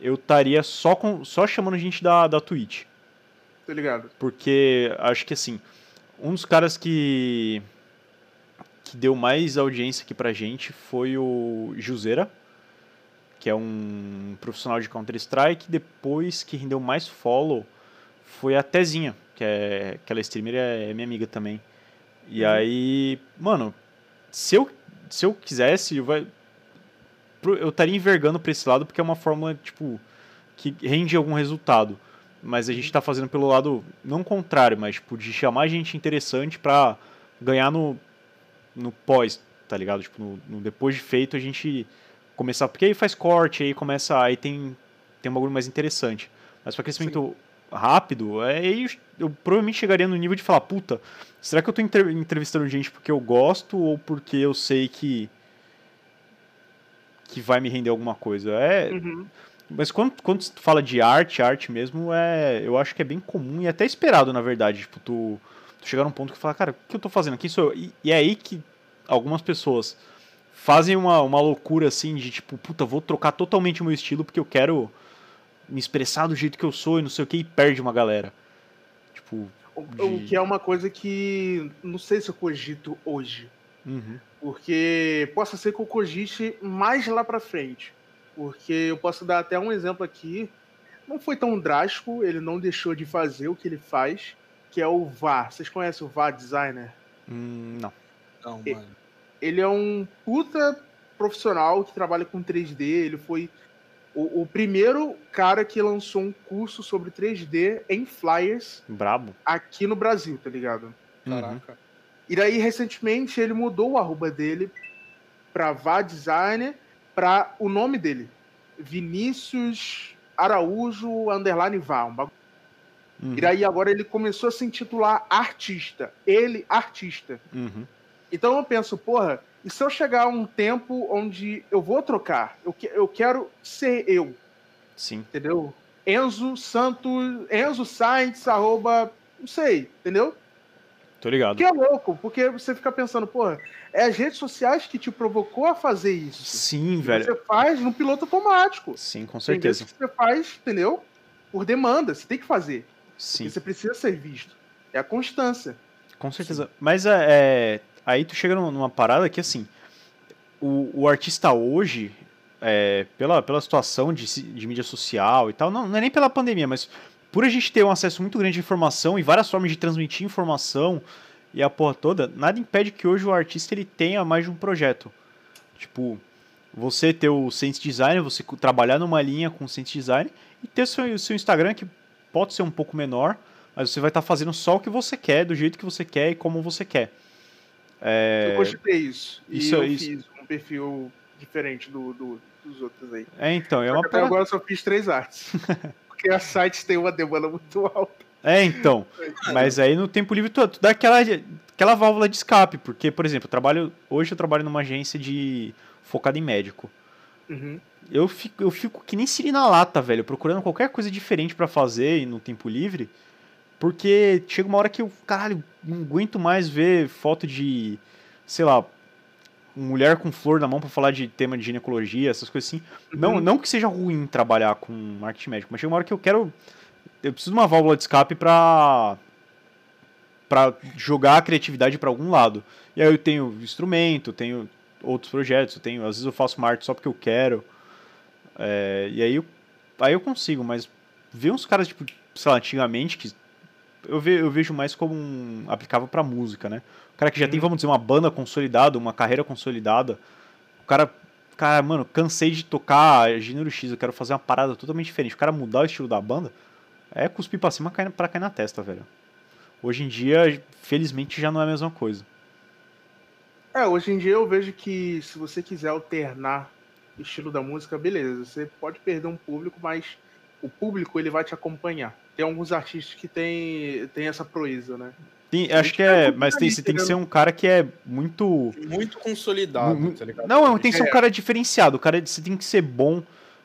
eu estaria só, com, só chamando gente da, da Twitch. Tá ligado? Porque acho que assim, um dos caras que que deu mais audiência aqui pra gente foi o Juzeira, que é um profissional de Counter-Strike. Depois que rendeu mais follow foi a Tezinha, que é aquela streamer é minha amiga também. E Uhum. aí, mano, se eu se eu quisesse, eu vai eu estaria envergando pra esse lado porque é uma fórmula tipo que rende algum resultado. Mas a gente tá fazendo pelo lado, não contrário, mas tipo, de chamar gente interessante pra ganhar no, no pós, tá ligado? Tipo, no, no depois de feito a gente começar. Porque aí faz corte, aí começa. Aí tem, tem um bagulho mais interessante. Mas pra crescimento rápido, aí eu, eu provavelmente chegaria no nível de falar, puta, será que eu tô entre- entrevistando gente porque eu gosto ou porque eu sei que. Que vai me render alguma coisa? É. Uhum. Mas quando, quando tu fala de arte, arte mesmo, é, eu acho que é bem comum e até esperado, na verdade. Tipo, tu, tu chegar num ponto que fala, cara, o que eu tô fazendo? Quem sou eu? E, e é aí que algumas pessoas fazem uma, uma loucura assim de tipo, puta, vou trocar totalmente o meu estilo porque eu quero me expressar do jeito que eu sou e não sei o que, e perde uma galera. Tipo, O, o De- que é uma coisa que não sei se eu cogito hoje. uhum, Porque possa ser que eu cogite mais lá pra frente. Porque eu posso dar até um exemplo aqui. Não foi tão drástico, ele não deixou de fazer o que ele faz. que é o VAR. Vocês conhecem o VAR Designer? Hum, não. Não, mano. Ele é um puta profissional que trabalha com 3D. Ele foi o, o primeiro cara que lançou um curso sobre 3D em flyers Brabo. aqui no Brasil, tá ligado? Uhum. E daí, recentemente, ele mudou o arroba dele pra VA Designer pra o nome dele. Vinícius Araújo Underline VA. Um bagulho. Uhum. E daí agora ele começou a se intitular artista. Ele, artista. Uhum. Então eu penso, porra, e se eu chegar a um tempo onde eu vou trocar? Eu, que- eu quero ser eu, Sim. entendeu? Enzo Santos, Enzo Sainz, arroba, não sei, entendeu? Tô ligado. Que é louco, porque você fica pensando, porra, é as redes sociais que te provocou a fazer isso. Sim, velho. Você faz no piloto automático. Sim, com certeza. que você faz, entendeu? Por demanda, você tem que fazer. Sim, E você precisa ser visto. É a constância. com certeza. Mas é, é, aí tu chega num- numa parada que, assim, o, o artista hoje, é, pela, pela situação de, de mídia social e tal, não, não é nem pela pandemia, mas por a gente ter um acesso muito grande de informação e várias formas de transmitir informação e a porra toda, nada impede que hoje o artista ele tenha mais de um projeto. Tipo, você ter o Sense Design, você trabalhar numa linha com o Sense Design e ter seu, seu Instagram que pode ser um pouco menor, mas você vai estar fazendo só o que você quer, do jeito que você quer e como você quer. É, Eu gostei isso. E isso- eu isso- fiz um perfil diferente do, do- dos outros aí. é, então, é uma até agora eu só fiz três artes. Porque as sites têm uma demanda muito alta. É, então. Mas aí no tempo livre tu, tu dá aquela, aquela válvula de escape, porque, por exemplo, eu trabalho, hoje eu trabalho numa agência de focada em médico. Uhum. Eu fico, eu fico que nem siri na lata, velho, procurando qualquer coisa diferente pra fazer no tempo livre, porque chega uma hora que eu, caralho, não aguento mais ver foto de, sei lá, mulher com flor na mão pra falar de tema de ginecologia, essas coisas assim. Não, Uhum. não que seja ruim trabalhar com marketing médico, mas chega uma hora que eu quero. Eu preciso de uma válvula de escape pra. pra jogar a criatividade pra algum lado. E aí eu tenho instrumento, tenho outros projetos, eu tenho, às vezes eu faço uma arte só porque eu quero. É, e aí eu, aí eu consigo, mas ver uns caras, tipo, sei lá, antigamente, que eu, ve, eu vejo mais como um aplicável pra música, né? O cara que já tem, Uhum. vamos dizer, uma banda consolidada, uma carreira consolidada. O cara, cara, mano, cansei de tocar gênero X, eu quero fazer uma parada totalmente diferente. O cara mudar o estilo da banda é cuspir pra cima cair- pra cair na testa, velho. Hoje em dia, felizmente, já não é a mesma coisa. É, hoje em dia eu vejo que se você quiser alternar o estilo da música, beleza. Você pode perder um público, mas o público ele vai te acompanhar. Tem alguns artistas que tem, tem essa proeza, né? Tem- acho que é, mas tem, você tem que ser um cara que é muito Muito consolidado, tá ligado? Não, tem que ser um É. cara diferenciado. O cara você tem que ser bom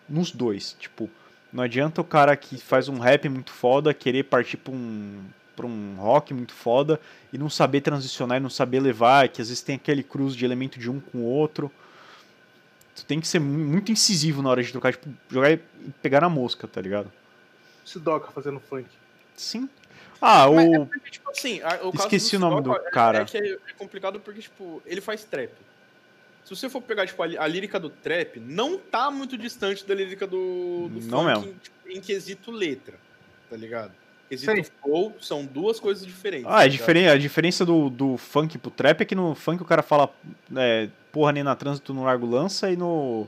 nos dois. Tipo, não adianta o cara que faz um rap muito foda querer partir pra um, pra um rock muito foda e não saber transicionar e não saber levar, que às vezes tem aquele cruz de elemento de um com o outro. Tu tem que ser mu- muito incisivo na hora de tocar, tipo, jogar e pegar na mosca, tá ligado? Sidoca fazendo funk. Sim. Ah, Mas o. é porque, tipo assim, o caso Esqueci do o nome Sidoca do é- cara. É, que é, é complicado porque, tipo, ele faz trap. Se você for pegar, tipo, a lírica do trap, não tá muito distante da lírica do, do Não funk mesmo. Em, tipo, em quesito letra, tá ligado? Quesito flow são duas coisas diferentes. Ah, tá é ligado? diferen a diferença do, do funk pro trap é que no funk o cara fala é, porra nem na trânsito no largo lança e no,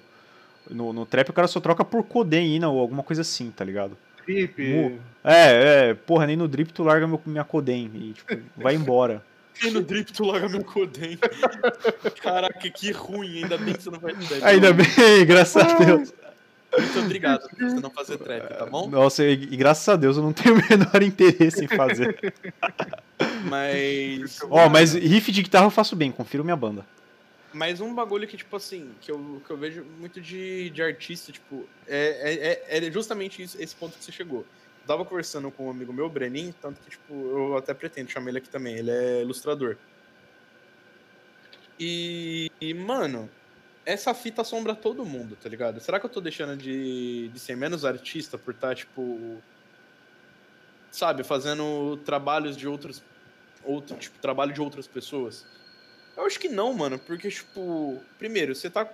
no, no trap o cara só troca por codeína ou alguma coisa assim, tá ligado? Trip. Mu- É, é, porra, nem no drip tu larga meu, minha codem e tipo, vai embora. E no drip tu larga meu codem. Caraca, que ruim, ainda bem que você não trap. Ainda bem, graças a Deus. Muito obrigado por você não fazer trap, tá bom? Nossa, e, e graças a Deus eu não tenho o menor interesse em fazer. Mas. Ó, mas riff de guitarra eu faço bem, confiro minha banda. Mas um bagulho que, tipo assim, que eu, que eu vejo muito de, de artista, tipo, é, é, é justamente isso- esse ponto que você chegou. Eu tava conversando com um amigo meu, o Brenin, tanto que, tipo, eu até pretendo chamar ele aqui também, ele é ilustrador. E, e, mano, essa fita assombra todo mundo, tá ligado? Será que eu tô deixando de, de ser menos artista por estar, tipo, sabe, fazendo trabalhos de outros, outro, tipo, trabalho de outras pessoas? Eu acho que não, mano, porque, tipo, primeiro, você tá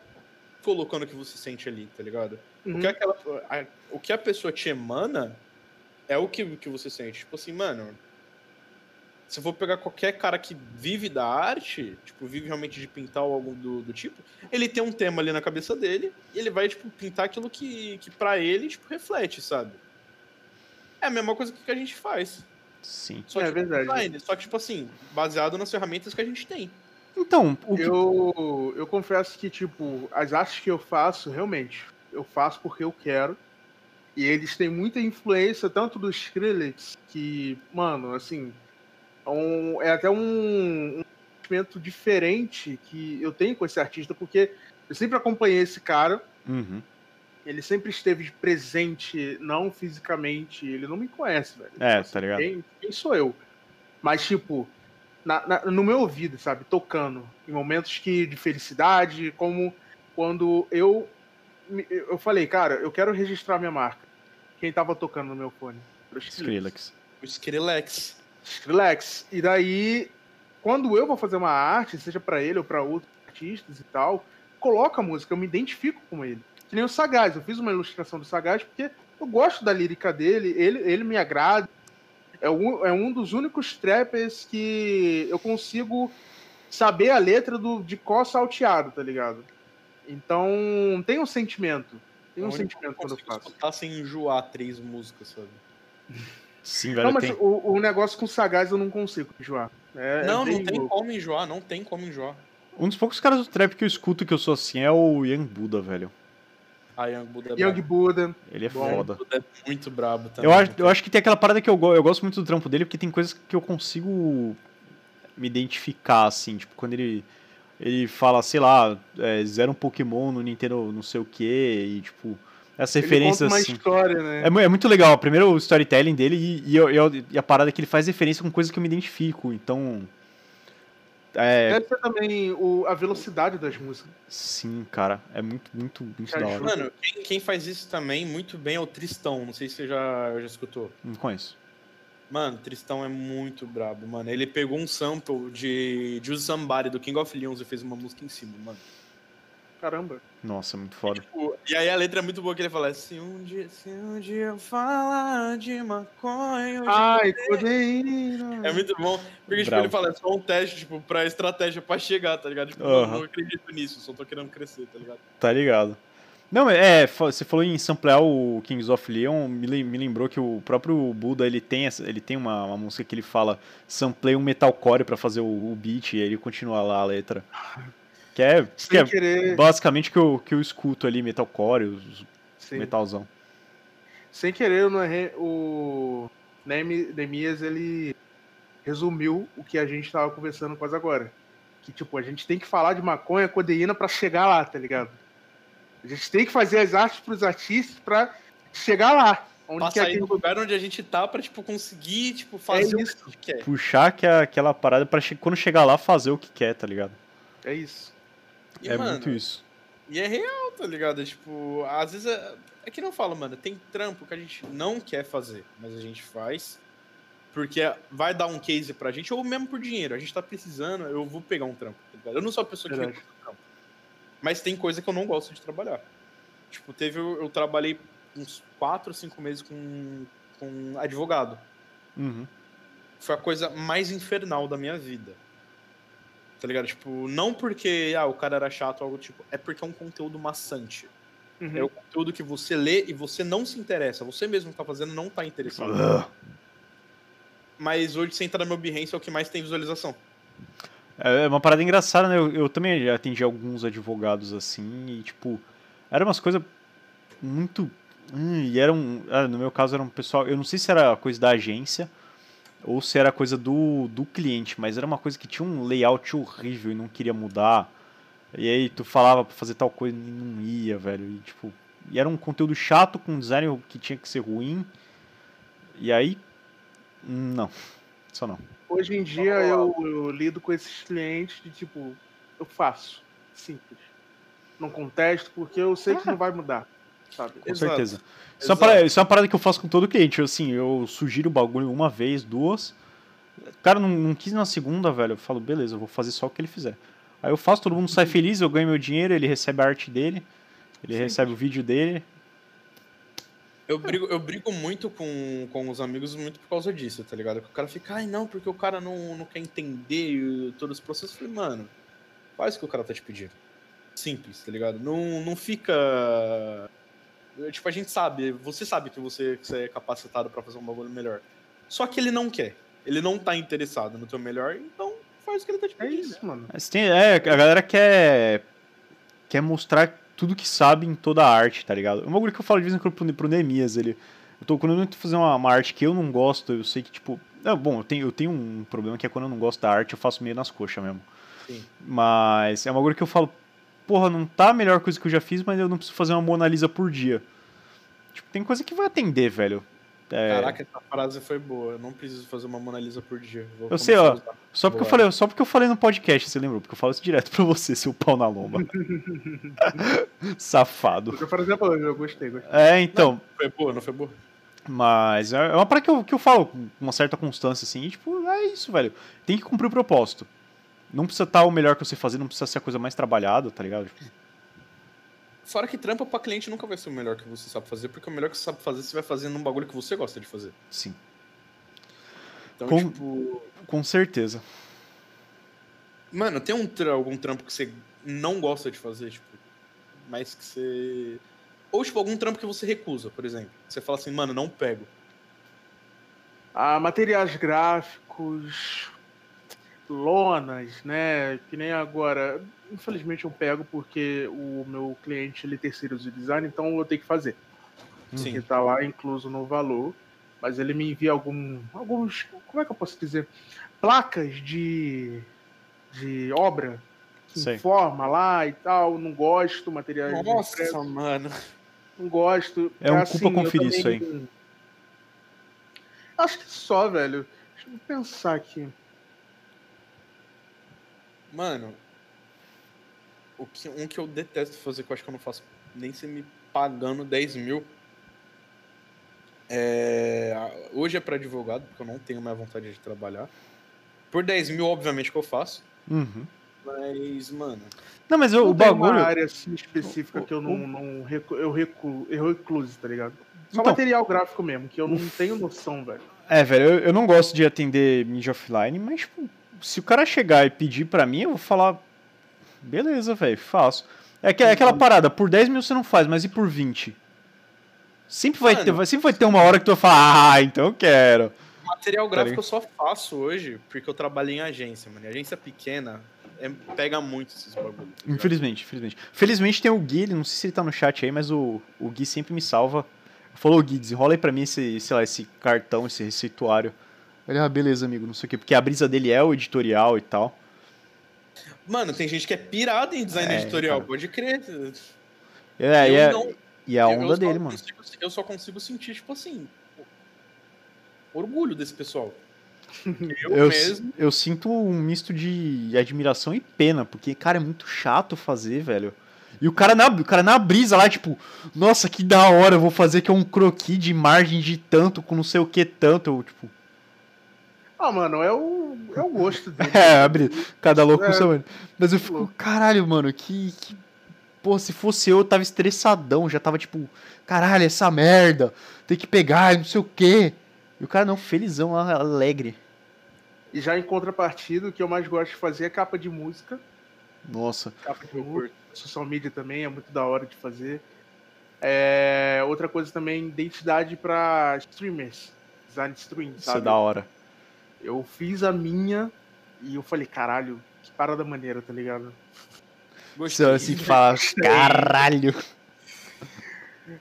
colocando o que você sente ali, tá ligado? O, Uhum. que aquela, a, o que a pessoa te emana é o que, que você sente. Tipo assim, mano, se eu for pegar qualquer cara que vive da arte, tipo, vive realmente de pintar ou algo do, do tipo, ele tem um tema ali na cabeça dele e ele vai, tipo, pintar aquilo que, que pra ele, tipo, reflete, sabe? É a mesma coisa que a gente faz. Sim. Só É que verdade. design, só que, tipo assim, baseado nas ferramentas que a gente tem. Então, o que... Eu, eu confesso que, tipo, as artes que eu faço, realmente, eu faço porque eu quero. E eles têm muita influência, tanto do Skrillex, que, mano, assim, um- é até um, um sentimento diferente que eu tenho com esse artista, porque eu sempre acompanhei esse cara, Uhum. ele sempre esteve presente, não fisicamente, ele não me conhece, velho. É, Tipo tá ligado? Quem, quem sou eu? Mas, tipo, na- na- no meu ouvido, sabe? Tocando. Em momentos que, de felicidade, como quando eu. Eu falei, cara, eu quero registrar minha marca. Quem tava tocando no meu fone? Skrillex. O Skrillex. Skrillex. E daí, quando eu vou fazer uma arte, seja pra ele ou pra outros artistas e tal, coloca a música, eu me identifico com ele. Que nem o Sagaz, eu fiz uma ilustração do Sagaz porque eu gosto da lírica dele, ele, ele me agrada. É um, é um dos únicos trappers que eu consigo saber a letra do, de có salteado, tá ligado? Então, tem um sentimento. Tem um É sentimento quando eu faço. escutar sem enjoar três músicas, sabe? Sim, velho. Não, mas tem... o, o negócio com o Sagaz eu não consigo enjoar. É- é não, não bem tem louco. como enjoar, não tem como enjoar. Um dos poucos caras do trap que eu escuto que eu sou assim é o Young Buddha, velho. A Young Buddha é Young. Buddha. Ele é Bom. foda. Buddha é muito brabo também. Eu acho, eu acho que tem aquela parada que eu, eu gosto muito do trampo dele, porque tem coisas que eu consigo me identificar, assim, tipo, quando ele, ele fala, sei lá, é, zero um Pokémon no Nintendo não sei o que, e tipo, essas Ele referências conta uma assim. história, né? É, é muito legal, primeiro o storytelling dele e, e, eu- e a parada é que ele faz referência com coisas que eu me identifico, então. É, Deve ser também o, a velocidade das músicas. sim, cara, é muito, muito, muito Que da hora. Mano, quem, quem faz isso também muito bem é o Tristão. Não sei se você já, já escutou. Não conheço. Mano, Tristão é muito brabo, mano. Ele pegou um sample de Juice Somebody do King of Leons e fez uma música em cima, mano. Caramba. Nossa, muito foda. Tipo, E aí a letra é muito boa que ele fala: Se um dia, se um dia eu falar de maconha. Ai, codeína. É muito bom. Porque, tipo, ele fala, é só um teste, tipo, pra estratégia pra chegar, tá ligado? Tipo, não, não acredito nisso, só tô querendo crescer, tá ligado? Tá ligado. Não, mas é, você falou em samplear o Kings of Leon, me, lem- me lembrou que o próprio Buda, ele tem, essa- ele tem uma, uma música que ele fala, samplei um metalcore pra fazer o, o beat, e aí ele continua lá a letra. Que é, que é querer. basicamente que eu, que eu escuto ali, metalcore, os Sim. metalzão. Sem querer, não errei. O Nemias, ele resumiu o que a gente tava conversando quase agora. Que, tipo, a gente tem que falar de maconha, codeína pra chegar lá, tá ligado? A gente tem que fazer as artes pros artistas pra chegar lá. Onde Pra sair gente... do lugar onde a gente tá pra, tipo, conseguir, tipo, fazer o que quer. Puxar que é aquela parada pra che- quando chegar lá fazer o que quer, tá ligado? É isso. E, é mano, muito isso. E é real, tá ligado? Tipo, às vezes é, é que não fala, mano, tem trampo que a gente não quer fazer, mas a gente faz porque vai dar um case pra gente, ou mesmo por dinheiro. A gente tá precisando, eu vou pegar um trampo, tá ligado? Eu não sou a pessoa que Verdade. recusa trampo. Mas tem coisa que eu não gosto de trabalhar. Tipo, teve, eu, eu trabalhei uns 4 ou 5 meses com, com advogado. Uhum. Foi a coisa mais infernal da minha vida. Tá ligado? Tipo, não porque ah, o cara era chato ou algo do tipo, é porque é um conteúdo maçante. Uhum. É o conteúdo que você lê e você não se interessa. Você mesmo tá fazendo não tá interessado. Ugh. Mas hoje, você entra no meu Behance, é o que mais tem visualização. É é uma parada engraçada, né? Eu, eu também atendi alguns advogados assim e, tipo, eram umas coisas muito. Hum, e eram. ah, No meu caso, era um pessoal. Eu não sei se era coisa da agência ou se era coisa do, do cliente, mas era uma coisa que tinha um layout horrível e não queria mudar. E aí tu falava pra fazer tal coisa e não ia, velho. E, tipo, e era um conteúdo chato com um design que tinha que ser ruim. E aí. Não. Só não. Hoje em dia eu, eu lido com esses clientes de tipo, eu faço. Simples. Não contesto porque eu sei que não vai mudar. Sabe? Com Exato. certeza. Isso é, parada, isso é uma parada que eu faço com todo cliente. Eu, Assim, eu sugiro o bagulho uma vez, duas. O cara não, não quis na segunda, velho. Eu falo, beleza, eu vou fazer só o que ele fizer. Aí eu faço, todo mundo sai feliz, eu ganho meu dinheiro, ele recebe a arte dele, ele Sim. recebe o vídeo dele. Eu brigo, eu brigo muito com, com os amigos muito por causa disso, tá ligado? Que o cara fica, ai não, porque o cara não, não quer entender e todos os processos. Eu falei, mano, faz o que o cara tá te pedindo. Simples, tá ligado? Não, não fica. Tipo, a gente sabe, você sabe que você, que você é capacitado pra fazer um bagulho melhor. Só que ele não quer. Ele não tá interessado no teu melhor, então faz o que ele tá te É pedindo. isso, mano. Tem, é, a galera quer, quer mostrar tudo que sabe em toda a arte, tá ligado? É um bagulho que eu falo de vez em quando pro, pro Neemias, ele... Eu tô, quando eu tento fazer uma, uma arte que eu não gosto, eu sei que, tipo... É, bom, eu tenho, eu tenho um problema que é quando eu não gosto da arte, eu faço meio nas coxas mesmo. Sim. Mas é um bagulho que eu falo, porra, não tá a melhor coisa que eu já fiz, mas eu não preciso fazer uma Mona Lisa por dia. Tipo, tem coisa que vai atender, velho. É, Caraca, essa frase foi boa. Eu não preciso fazer uma Mona Lisa por dia. Vou Eu sei, ó. Só porque, eu falei, só porque eu falei no podcast, você lembrou? Porque eu falo isso direto pra você, seu pau na lomba. Safado. Eu, por exemplo, eu gostei, gostei. É, então, Foi boa, não foi boa? mas é uma parada que eu, que eu falo com uma certa constância, assim, e, tipo, é isso, velho. Tem que cumprir o propósito. Não precisa estar o melhor que você fazer, não precisa ser a coisa mais trabalhada, tá ligado? Tipo, Fora que trampa pra cliente nunca vai ser o melhor que você sabe fazer, porque o melhor que você sabe fazer, você vai fazer num bagulho que você gosta de fazer. sim, Então, Com- tipo. com certeza. Mano, tem um algum trampo que você não gosta de fazer, tipo, mas que você. Ou, tipo, algum trampo que você recusa, por exemplo. Você fala assim, mano, não pego. Ah, materiais gráficos, lonas, né? Que nem agora. Infelizmente eu pego porque o meu cliente ele terceiriza o design, então eu tenho que fazer. Sim. Que tá lá incluso no valor. Mas ele me envia algum, alguns. Como é que eu posso dizer? Placas de, de obra que Sei. informa lá e tal. Não gosto, materiais de impresso, Nossa, mano. não gosto. É um assim, culpa conferir isso aí. também- Acho que só, velho. Deixa eu pensar aqui. Mano, o que, um que eu detesto fazer, que eu acho que eu não faço nem se me pagando 10 mil. É, hoje é pra advogado, porque eu não tenho mais vontade de trabalhar. Por 10 mil, obviamente, que eu faço. Uhum. Mas, mano. Não, mas eu- Não o tem bagulho. uma área assim específica o- que eu não, o- não recu, eu, recu, eu recluso, tá ligado? Só Então. material gráfico mesmo, que eu não tenho noção, velho. É, velho, eu, eu não gosto de atender mídia offline, mas, tipo, se o cara chegar e pedir pra mim, eu vou falar. Beleza, velho, faço. É, que- é aquela parada, por 10 mil você não faz, mas e por 20? Sempre vai, Mano. ter, sempre vai ter uma hora que tu vai falar, ah, então eu quero. Material gráfico ligado? eu só faço hoje porque eu trabalho em agência, mano. E agência pequena é- pega muito esses bagulhos. tá? Infelizmente, infelizmente. Felizmente tem o Gui, ele- não sei se ele tá no chat aí, mas o, o Gui sempre me salva. Falou, Gui, desenrola aí pra mim esse, sei lá, esse cartão, esse receituário. Ele, ah, beleza, amigo, não sei o quê. Porque a brisa dele é o editorial e tal. Mano, tem gente que é pirada em design É, editorial, cara. pode crer. É, eu e, é, não- e é a eu onda dele, mano. consigo- eu só consigo sentir, tipo assim, orgulho desse pessoal. Eu, Eu, mesmo. eu sinto um misto de admiração e pena, porque, cara, é muito chato fazer, velho. E o cara na, o cara na brisa lá, tipo, nossa, que da hora, eu vou fazer aqui um croquis de margem de tanto, com não sei o que tanto. Eu, tipo, Ah, mano, é o, é o gosto dele. é, abre, cada louco com É. seu. Mas eu fico, caralho, mano, que, que. Pô, se fosse eu, eu tava estressadão, já tava tipo, caralho, essa merda, tem que pegar, não sei o quê. E o cara não, felizão, alegre. E já em contrapartida, o que eu mais gosto de fazer é capa de música. Nossa. Capa de Eu música. Social media também é muito da hora de fazer. É, outra coisa também, identidade pra streamers. Design stream, Isso é sabe? da hora. Eu fiz a minha e eu falei, caralho, que parada maneira, tá ligado? Você olha assim que fala, caralho.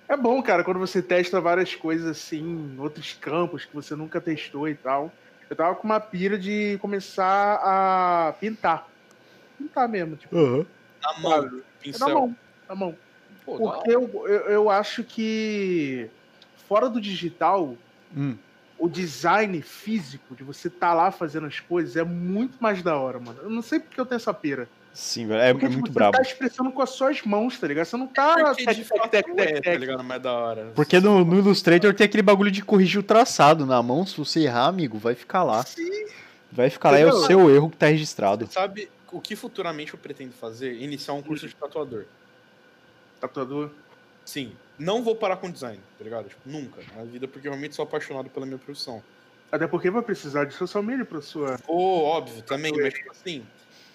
É bom, cara, quando você testa várias coisas assim, em outros campos que você nunca testou e tal. Eu tava com uma pira de começar a pintar. Pintar mesmo, tipo, Aham. Na mão? É na pincel. mão, na mão. Pô, Porque eu, eu, eu acho que fora do digital, Hum. O design físico de você tá lá fazendo as coisas é muito mais da hora, mano. Eu não sei porque eu tenho essa pira. Sim, velho. É, Porque é tipo, muito você brabo. tá expressando com as suas mãos, tá ligado? Você não tá Porque tec, de tec, fato tec, é, tec, tá ligado? Mais da hora. Porque no, no Illustrator tem aquele bagulho de corrigir o traçado na mão. Se você errar, amigo, vai ficar lá. Sim. Vai ficar lá, é o seu erro que tá registrado. Sabe o que futuramente eu pretendo fazer? Iniciar um curso de tatuador. Tatuador. Sim, não vou parar com design, tá ligado? Tipo, nunca na vida, porque eu realmente sou apaixonado pela minha profissão. Até porque vai precisar de social media pra sua. Ô, óbvio, também, mas tipo assim.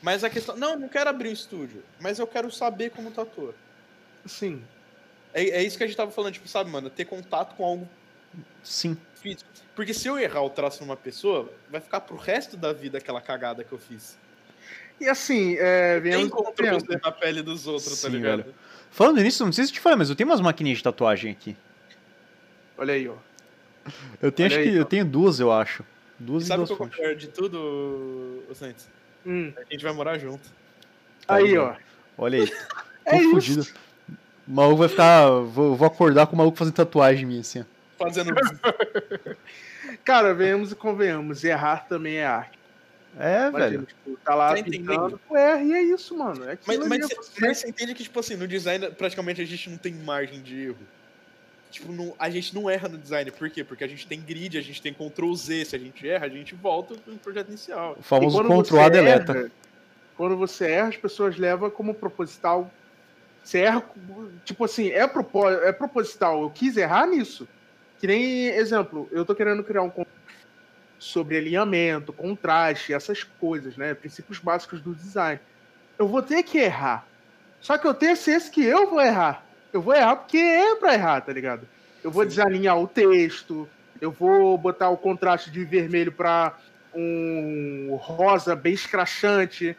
Mas a questão. Não, não quero abrir um estúdio, mas eu quero saber como tá ator. Sim. É, é isso que a gente tava falando, tipo, sabe, mano? Ter contato com algo Sim. físico. Porque se eu errar o traço numa pessoa, vai ficar pro resto da vida aquela cagada que eu fiz. E assim, é, Tem você na pele dos outros, tá Sim, ligado? velho. Falando nisso, não sei se eu te falei, mas eu tenho umas maquininhas de tatuagem aqui. Olha aí, ó. Eu tenho, Olha acho aí, que eu tenho duas, eu acho. Duas e, sabe o duas que eu fontes. pior de tudo, ô Santos? Hum, A gente vai morar junto. aí, ó. Olha aí. É Tô isso. fudido. O maluco vai ficar. Vou, vou acordar com o maluco fazendo tatuagem minha, assim. ó. Fazendo. Cara, venhamos e convenhamos. Errar também é arte. É, Imagina, velho. tipo, tá lá Tá pintando. erra e é isso, mano. É Mas, mas, é cê- mas você entende que, tipo assim, no design praticamente a gente não tem margem de erro. Tipo, não- a gente não erra no design. Por quê? Porque a gente tem grid, a gente tem Ctrl Z. Se a gente erra, a gente volta pro projeto inicial. O famoso quando Ctrl A você deleta. erra- Quando você erra, as pessoas levam como proposital. Você erra, tipo assim, é, propó é proposital. Eu quis errar nisso. Que nem, exemplo, eu tô querendo criar um sobre alinhamento, contraste, essas coisas, né? Princípios básicos do design. Eu vou ter que errar. Só que eu tenho ciência que eu vou errar. Eu vou errar porque é pra errar, tá ligado? Eu vou Sim. desalinhar o texto, eu vou botar o contraste de vermelho pra um rosa bem escrachante.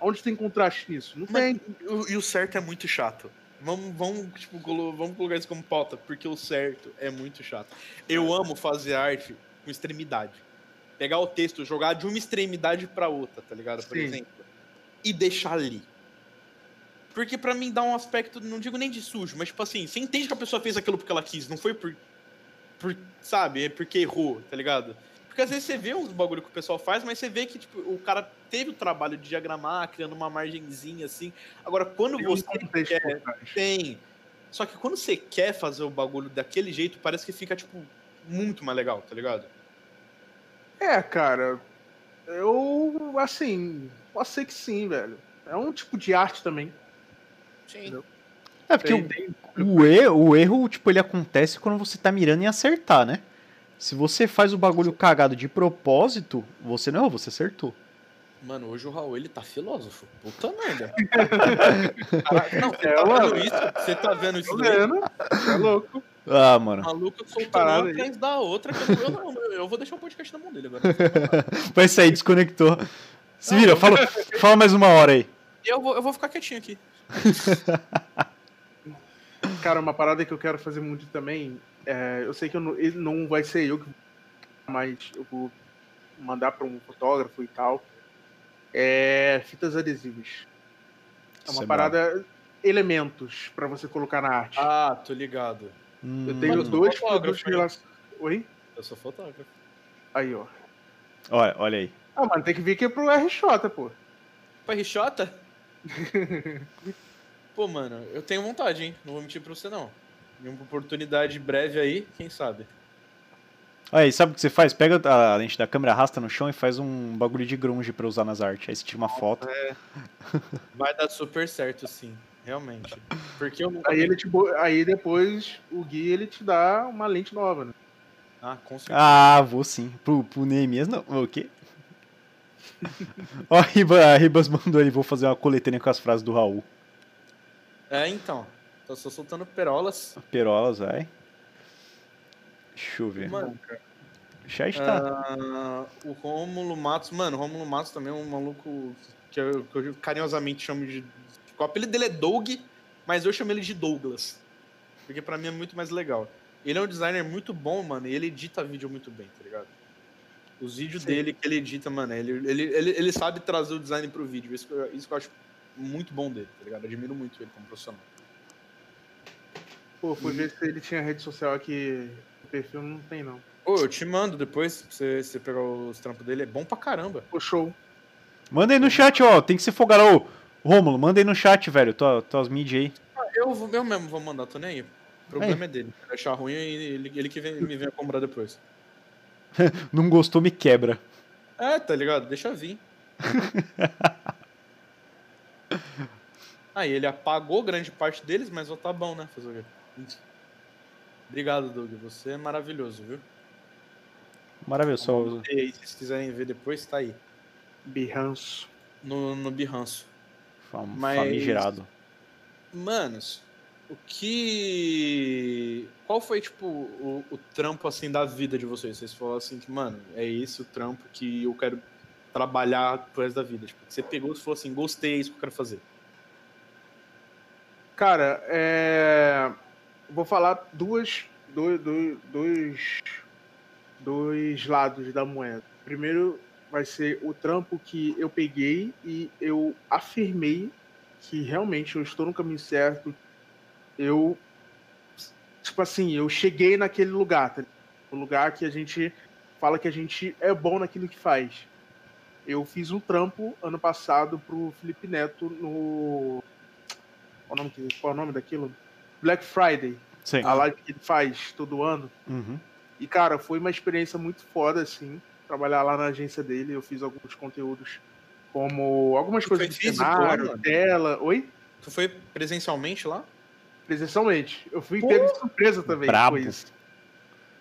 Onde tem contraste nisso? Não Mas, tem. o- e o certo é muito chato. Vamos, vamos, tipo, vamos colocar isso como pauta, porque o certo é muito chato. Eu amo fazer arte com extremidade. Pegar o texto, jogar de uma extremidade pra outra, tá ligado? Por Sim. exemplo. E deixar ali. Porque pra mim dá um aspecto, não digo nem de sujo, mas tipo assim, você entende que a pessoa fez aquilo porque ela quis, não foi por. por sabe, é porque errou, tá ligado? Porque às vezes você vê uns bagulho que o pessoal faz, mas você vê que tipo, o cara teve o trabalho de diagramar, criando uma margenzinha assim. Agora, quando Tem você quer, tem. Só que quando você quer fazer o bagulho daquele jeito, parece que fica, tipo, muito mais legal, tá ligado? É, cara. Eu, assim, posso ser que sim, velho. É um tipo de arte também. Sim. É porque Tem- o, tem- o, erro, o erro, tipo, ele acontece quando você tá mirando em acertar, né? Se você faz o bagulho cagado de propósito, você não errou, você acertou. Mano, hoje o Raul, ele tá filósofo. Puta merda. Caraca, não, você É, tá mano. vendo isso? Você tá vendo isso vendo? É louco. Ah, mano. Maluco soltando uma atrás da outra. Que eu, eu, não, eu, eu vou deixar o podcast na mão dele agora. Vai sair, desconectou. Se vira, fala, fala mais uma hora aí. Eu vou, eu vou ficar quietinho aqui. Cara, uma parada que eu quero fazer muito também. é, eu sei que eu não, ele não vai ser eu que vou, mas eu vou mandar pra um fotógrafo e tal. É fitas adesivas. É Isso uma é parada. Elementos pra você colocar na arte. Ah, tô ligado. Hum, eu tenho mano, dois produtos hein? relacionados. Oi? Eu sou fotógrafo. Aí, ó. Olha, olha aí. Ah, mano, tem que vir aqui pro RJ, pô. Pra Rixota? Pô, mano, eu tenho vontade, hein? Não vou mentir pra você, não. Em uma oportunidade breve aí, quem sabe? Olha aí, sabe o que você faz? Pega a lente da câmera, arrasta no chão e faz um bagulho de grunge pra usar nas artes. Aí você tira uma foto. Vai dar super certo, sim. Realmente. Porque eu nunca Aí, ele te, aí depois o Gui ele te dá uma lente nova, né? Ah, com certeza. Ah, vou sim. Pro, pro Neemias não. O quê? Ó, a Ribas mandou aí, vou fazer uma coletânea com as frases do Raul. É, então. Tô só soltando perolas. Perolas, vai. Deixa eu ver. Mano, O chat tá. ah, o Rômulo Matos, mano, o Rômulo Matos também é um maluco que eu, que eu carinhosamente chamo de. O apelido dele é Doug, mas eu chamo ele de Douglas. Porque pra mim é muito mais legal. Ele é um designer muito bom, mano, e ele edita vídeo muito bem, tá ligado? Os vídeos Sim. dele que ele edita, mano, ele, ele, ele, ele sabe trazer o design pro vídeo. Isso que, eu, isso que eu acho muito bom dele, tá ligado? Admiro muito ele como profissional. Pô, fui ver se ele tinha rede social aqui. O perfil não tem, não. Ô, eu te mando depois, pra você, você pegar os trampos dele, é bom pra caramba. Pô, show. Manda aí no chat, ó. Tem que ser folgado. Ô, Rômulo, manda aí no chat, velho. Tua, tuas mídias aí. Eu, vou- eu mesmo vou mandar, tô nem aí. O problema é, dele. Se achar ruim, ele, ele que vem, me venha comprar depois. Não gostou, me quebra. É, tá ligado? Deixa vir. Aí ele apagou grande parte deles, mas ó, tá bom, né? Fazer o quê? Obrigado, Doug. Você é maravilhoso, viu? Maravilhoso. E aí, se vocês quiserem ver depois, tá aí. Birranço. No, no Behance. Fam Mas- Famigerado. Manos, o que. Qual foi, tipo, o, o trampo, assim, da vida de vocês? Vocês falaram assim que, mano, é esse o trampo que eu quero trabalhar pro resto da vida. Tipo, você pegou e falou assim, gostei, é isso que eu quero fazer. Cara, é... vou falar duas, dois, dois, dois, lados da moeda. Primeiro vai ser o trampo que eu peguei e eu afirmei que realmente eu estou no caminho certo. Eu, tipo assim, eu cheguei naquele lugar, tá? o lugar que a gente fala que a gente é bom naquilo que faz. Eu fiz um trampo ano passado pro Felipe Neto no qual o nome, qual o nome daquilo? Black Friday, Sim. a live que ele faz todo ano. Uhum. E, cara, foi uma experiência muito foda, assim, trabalhar lá na agência dele. Eu fiz alguns conteúdos, como algumas Tu coisas foi de físico cenário, tela. Oi? Tu foi presencialmente lá? Presencialmente. Eu fui Pô, pego de surpresa também brabo. com isso.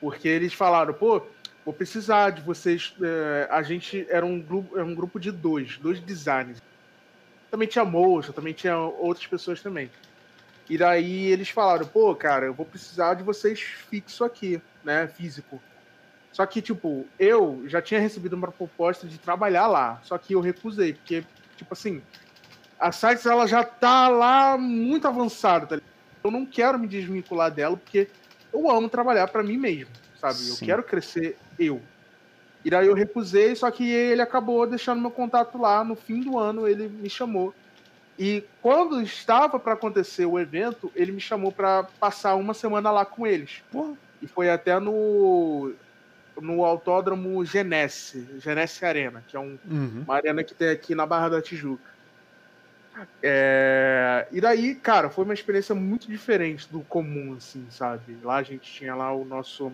Porque eles falaram, pô, vou precisar de vocês. é, a gente era um grupo, era um grupo de dois, dois designers. Também tinha moça, também tinha outras pessoas também. E daí eles falaram, pô, cara, eu vou precisar de vocês fixo aqui, né? Físico. Só que, tipo, eu já tinha recebido uma proposta de trabalhar lá. Só que eu recusei, porque, tipo assim, a Sites ela já tá lá muito avançada, tá ligado? Eu não quero me desvincular dela, porque eu amo trabalhar pra mim mesmo, sabe? Eu Sim. quero crescer eu. E daí eu recusei, só que ele acabou deixando meu contato lá. No fim do ano, ele me chamou. E quando estava para acontecer o evento, ele me chamou para passar uma semana lá com eles. Porra. E foi até no, no Autódromo Genesse, Genesse Arena, que é um, Uhum. uma arena que tem aqui na Barra da Tijuca. É, E daí, cara, foi uma experiência muito diferente do comum, assim, sabe? Lá a gente tinha lá o nosso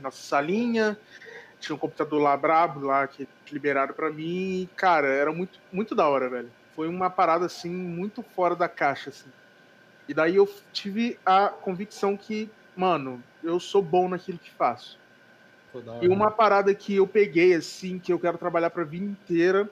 nossa salinha, tinha um computador lá brabo lá que liberaram pra mim, e, cara, era muito muito da hora, velho. Foi uma parada assim muito fora da caixa, assim. E daí eu tive a convicção que, mano, eu sou bom naquilo que faço. E uma parada que eu peguei, assim, que eu quero trabalhar pra vida inteira.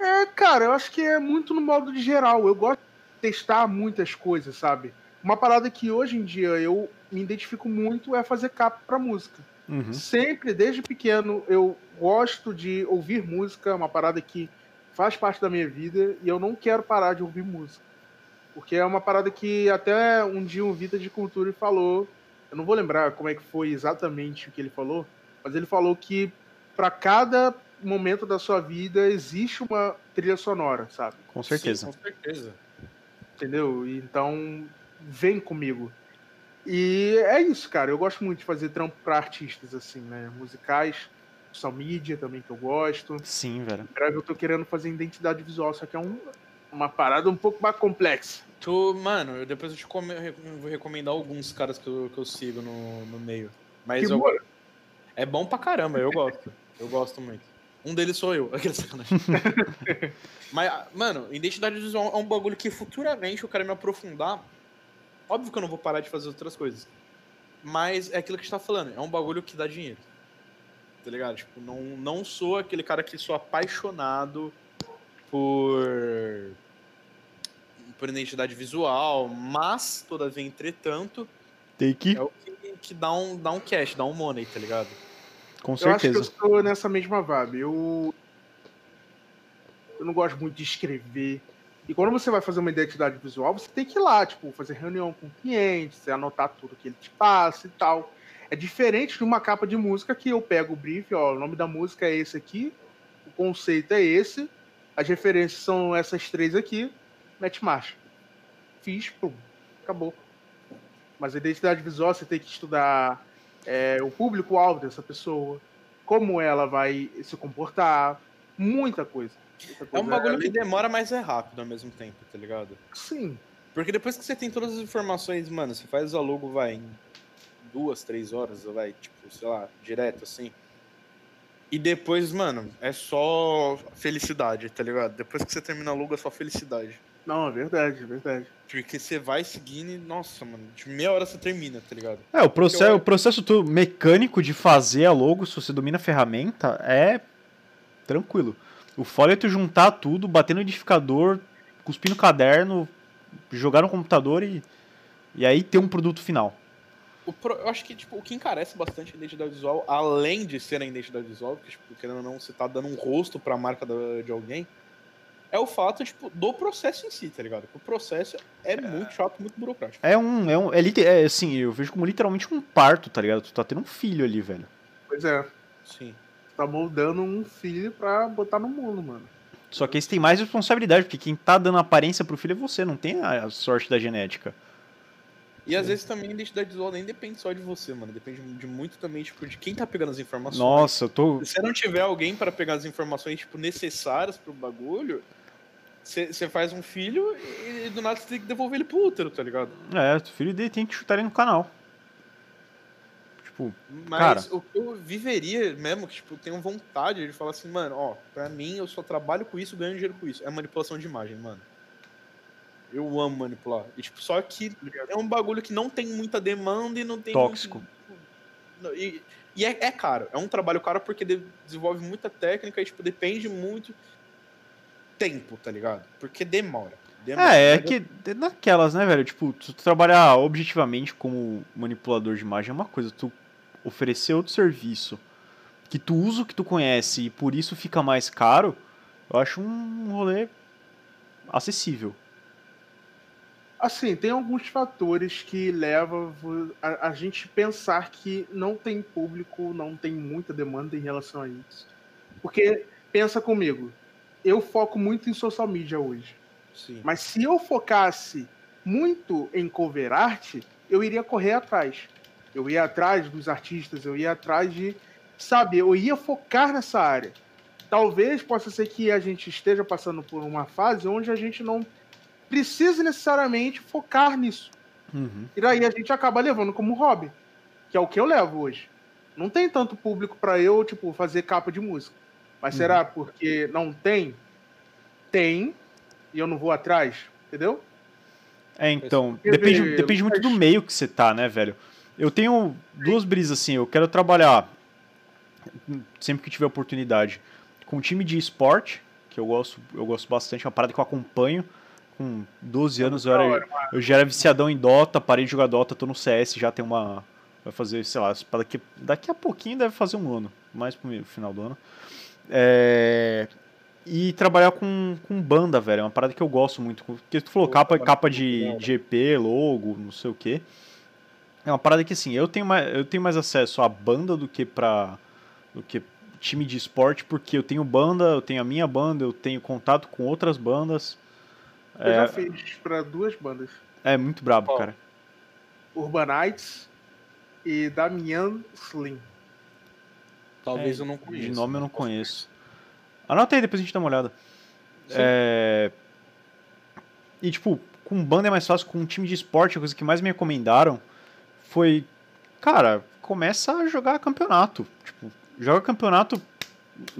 É, cara, eu acho que é muito no modo de geral. Eu gosto de testar muitas coisas, sabe? Uma parada que hoje em dia eu me identifico muito é fazer capa pra música. Uhum. Sempre, desde pequeno, eu gosto de ouvir música, uma parada que faz parte da minha vida, e eu não quero parar de ouvir música. Porque é uma parada que até um dia um Vida de Cultura falou, eu não vou lembrar como é que foi exatamente o que ele falou, mas ele falou que para cada momento da sua vida existe uma trilha sonora, sabe? Com certeza. Sim, com certeza. Entendeu? Então, vem comigo. E é isso, cara. Eu gosto muito de fazer trampo pra artistas, assim, né? Musicais, social media também que eu gosto. Sim, velho. Em breve eu tô querendo fazer identidade visual, só que é um- uma parada um pouco mais complexa. Tu, mano, eu- depois eu te come- eu vou recomendar alguns caras que eu, que eu sigo no, no meio. Mas Que eu, é bom pra caramba, eu gosto. Eu gosto muito. Um deles sou eu, aquele sacanagem. Mas, mano, identidade visual é um bagulho que futuramente eu quero me aprofundar. Óbvio que eu não vou parar de fazer outras coisas. Mas é aquilo que a gente tá falando, é um bagulho que dá dinheiro. Tá ligado? Tipo, não, não sou aquele cara que sou apaixonado por por identidade visual, mas, todavia, entretanto, Take, é o que, que dá, um, dá um cash, dá um money, tá ligado? com Eu acho que eu certeza. estou nessa mesma vibe. Eu... eu não gosto muito de escrever. E quando você vai fazer uma identidade visual, você tem que ir lá, tipo, fazer reunião com o cliente, você anotar tudo que ele te passa e tal. É diferente de uma capa de música que eu pego o brief, ó, o nome da música é esse aqui, o conceito é esse, as referências são essas três aqui, mete marcha. Fiz, pum, acabou. Mas a identidade visual você tem que estudar é, o público-alvo dessa pessoa, como ela vai se comportar, muita coisa. muita É um coisa. bagulho que demora, mas é rápido ao mesmo tempo, tá ligado? Sim, Porque depois que você tem todas as informações, mano, você faz o logo, vai, em duas, três horas, vai, tipo, sei lá, direto, assim. E depois, mano, é só felicidade, tá ligado? Depois que você termina logo, é só felicidade. Não, é verdade, é verdade. Porque você vai seguindo e, nossa, mano, de meia hora você termina, tá ligado? É, o processo, o processo todo mecânico de fazer a logo, se você domina a ferramenta, é tranquilo. O foda é tu juntar tudo, bater no edificador, cuspir no caderno, jogar no computador e, e aí ter um produto final. O pro- eu acho que, tipo, o que encarece bastante a identidade visual, além de ser a identidade visual, porque, tipo, querendo ou não, você tá dando um rosto pra marca da- de alguém, é o fato, tipo, do processo em si, tá ligado? O processo é muito chato, muito burocrático. É um. É um é, é assim, eu vejo como literalmente um parto, tá ligado? Tu tá tendo um filho ali, velho. Pois é, Sim. tá moldando um filho pra botar no mundo, mano. Só que esse tem mais responsabilidade, porque quem tá dando aparência pro filho é você, não tem a sorte da genética. E às vezes também a identidade visual nem depende só de você, mano. Depende de muito também, tipo, de quem tá pegando as informações. Nossa, eu tô. Se você não tiver alguém pra pegar as informações, tipo, necessárias pro bagulho, você faz um filho e, e do nada você tem que devolver ele pro útero, tá ligado? É, o filho dele tem que chutar ele no canal. Tipo, Mas Cara. o que eu viveria mesmo, que, tipo, eu tenho vontade de falar assim, mano, ó, pra mim eu só trabalho com isso, ganho dinheiro com isso. É manipulação de imagem, mano. Eu amo manipular. E, tipo, só que é um bagulho que não tem muita demanda e não tem. Tóxico. muito- E, e é, é caro. É um trabalho caro porque de- desenvolve muita técnica e, tipo, depende muito tempo, tá ligado? Porque demora. demora. É, é que é naquelas, né, velho? Tipo, tu trabalhar objetivamente como manipulador de imagem é uma coisa, tu oferecer outro serviço que tu usa o que tu conhece e por isso fica mais caro, eu acho um rolê acessível. Assim, tem alguns fatores que levam a, a gente pensar que não tem público, não tem muita demanda em relação a isso. Porque, pensa comigo, eu foco muito em social media hoje. Sim. Mas se eu focasse muito em cover art, eu iria correr atrás. Eu ia atrás dos artistas, eu ia atrás de. Sabe, eu ia focar nessa área. Talvez possa ser que a gente esteja passando por uma fase onde a gente não precise necessariamente focar nisso. Uhum. E daí a gente acaba levando como hobby, que é o que eu levo hoje. Não tem tanto público pra eu, tipo, fazer capa de música. Mas Uhum. será porque não tem? Tem, e eu não vou atrás, entendeu? É, então, depende, dizer, depende muito do meio que você tá, né, velho? Eu tenho duas brisas assim, eu quero trabalhar sempre que tiver oportunidade com um time de esporte, que eu gosto, eu gosto bastante, é uma parada que eu acompanho. Com 12 anos eu, era, eu já era viciadão em Dota, parei de jogar Dota, tô no CS, já tem uma. Vai fazer, sei lá, daqui, daqui a pouquinho deve fazer um ano, mais pro final do ano. É, e trabalhar com, com banda, velho, é uma parada que eu gosto muito. Porque tu falou capa, parada capa de, de EP, logo, não sei o que. É uma parada que assim, eu tenho mais, eu tenho mais acesso à banda do que pra. do que time de esporte, porque eu tenho banda, eu tenho a minha banda, eu tenho contato com outras bandas. Eu já fiz pra duas bandas. É muito brabo, cara. Urbanites e Damian Slim. Talvez É, eu não conheça. De nome eu não conheço. Anota aí, depois a gente dá uma olhada. Sim. É... E, tipo, com banda é mais fácil, com um time de esporte, a coisa que mais me recomendaram foi, cara, começa a jogar campeonato. Tipo, joga campeonato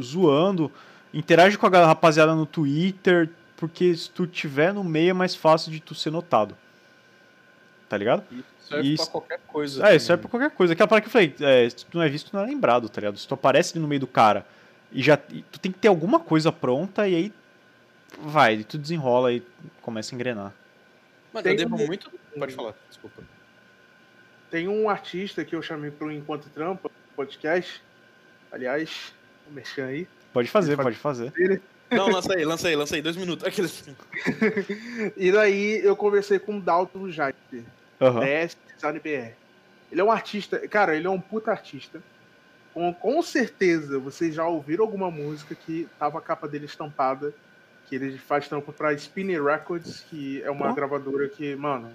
zoando, interage com a rapaziada no Twitter, porque se tu tiver no meio é mais fácil de tu ser notado. Tá ligado? Isso serve Isso- pra qualquer coisa. É, também. isso serve pra qualquer coisa. Aquela parada que eu falei, é, se tu não é visto, tu não é lembrado, tá ligado? Se tu aparece ali no meio do cara e já. e tu tem que ter alguma coisa pronta e aí vai, e tu desenrola e começa a engrenar. Mano, Tem eu devo um- muito. Pode falar, desculpa. Tem um artista que eu chamei pro Enquanto Trampa podcast. Aliás, vou mexer aí. Pode fazer, pode fazer. Não, lança aí, lança aí, lança aí, dois minutos. Aqueles. E daí eu conversei com o Dalton Jaiter. Aham. DS Design BR. Ele é um artista, cara, ele é um puta artista. Com, com certeza vocês já ouviram alguma música que tava a capa dele estampada, que ele faz trampo pra Spinning Records, que é uma Ó. gravadora que, mano,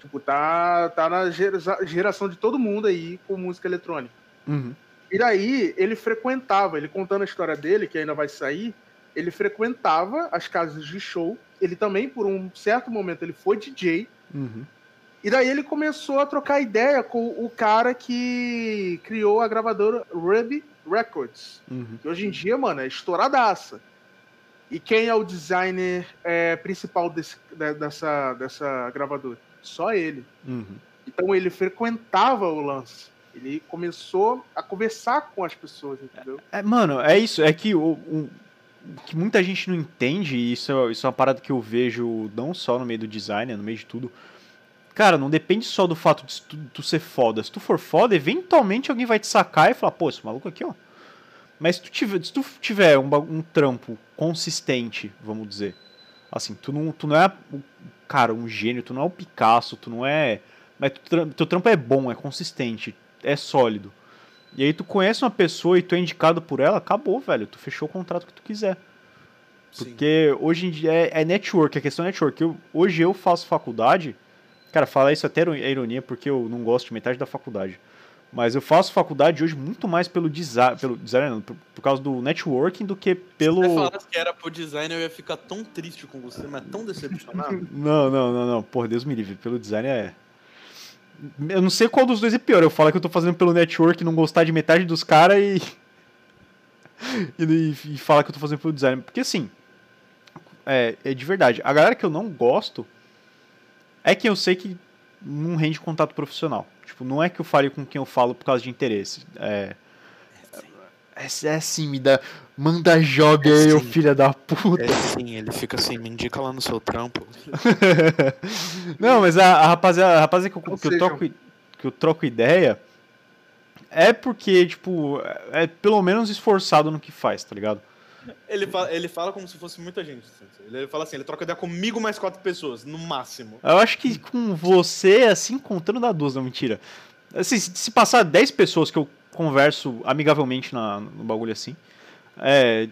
tipo, tá, tá na gera- geração de todo mundo aí com música eletrônica. Uhum. E daí ele frequentava, ele contando a história dele, que ainda vai sair, ele frequentava as casas de show. Ele também, por um certo momento, ele foi DJ. Uhum. E daí ele começou a trocar ideia com o cara que criou a gravadora Ruby Records. Uhum. Que hoje em dia, mano, é estouradaça. E quem é o designer é, principal desse, dessa, dessa gravadora? Só ele. Uhum. Então ele frequentava o lance. Ele começou a conversar com as pessoas, entendeu? É, mano, é isso. É que o, o que muita gente não entende, e isso, é, isso é uma parada que eu vejo não só no meio do design, no meio de tudo. Cara, não depende só do fato de tu, tu ser foda. Se tu for foda, eventualmente alguém vai te sacar e falar, pô, esse maluco aqui, ó. Mas se tu tiver, se tu tiver um, um trampo consistente, vamos dizer. Assim, tu não, tu não é, cara, um gênio, tu não é o Picasso, tu não é. Mas tu, teu trampo é bom, é consistente, é sólido. E aí tu conhece uma pessoa e tu é indicado por ela, acabou, velho. Tu fechou o contrato que tu quiser. Porque Sim. hoje em dia é, é, network, a questão é network. Eu, hoje eu faço faculdade. Cara, falar isso até é ironia porque eu não gosto de metade da faculdade. Mas eu faço faculdade hoje muito mais pelo design, pelo design por, por, causa do networking do que pelo. Se você falasse que era pro design, eu ia ficar tão triste com você, mas tão decepcionado. não, não, não, não. Por Deus me livre. Pelo design é. Eu não sei qual dos dois é pior. Eu falo que eu tô fazendo pelo network, não gostar de metade dos caras e... e. E falar que eu tô fazendo pelo design. Porque assim. É, é de verdade. A galera que eu não gosto é que eu sei que não rende contato profissional. Tipo, não é que eu fale com quem eu falo por causa de interesse. É. É, é assim, me dá. Manda job é aí, ô filha da puta. É sim, ele fica assim, me indica lá no seu trampo. não, mas a, a rapaziada, a rapaziada que, eu, que, eu troco, que eu troco ideia é porque, tipo, é pelo menos esforçado no que faz, tá ligado? Ele fala, ele fala como se fosse muita gente. Ele fala assim, ele troca ideia comigo mais quatro pessoas, no máximo. Eu acho que com você, assim, contando dá duas, não, mentira. Assim, se passar 10 pessoas que eu converso amigavelmente na, no bagulho assim, é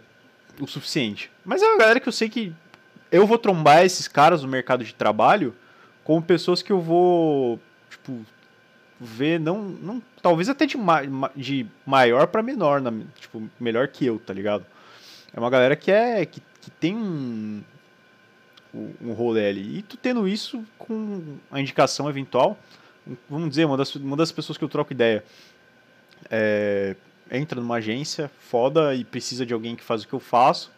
o suficiente. Mas é uma galera que eu sei que eu vou trombar esses caras no mercado de trabalho como pessoas que eu vou, tipo, ver, não, não talvez até de, ma de maior para menor, na, tipo, melhor que eu, tá ligado? É uma galera que é que, que tem um, um rolê ali. E tu tendo isso com a indicação eventual, vamos dizer, uma das, uma das pessoas que eu troco ideia é, entra numa agência foda e precisa de alguém que faz o que eu faço,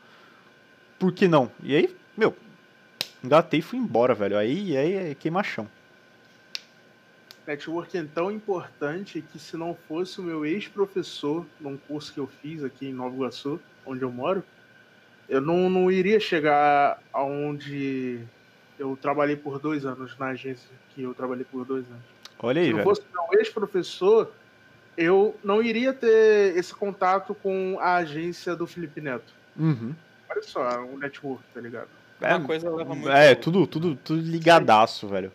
por que não? E aí, meu, engatei e fui embora, velho. Aí, aí é queimachão. Network é tão importante que se não fosse o meu ex-professor num curso que eu fiz aqui em Nova Iguaçu, onde eu moro, eu não, não iria chegar aonde eu trabalhei por dois anos, na agência que eu trabalhei por dois anos. Olha aí, Se não velho. fosse meu ex-professor, eu não iria ter esse contato com a agência do Felipe Neto. Uhum. Olha só, um network, tá ligado? É, Uma coisa leva muito. É, tudo, tudo, tudo ligadaço, velho.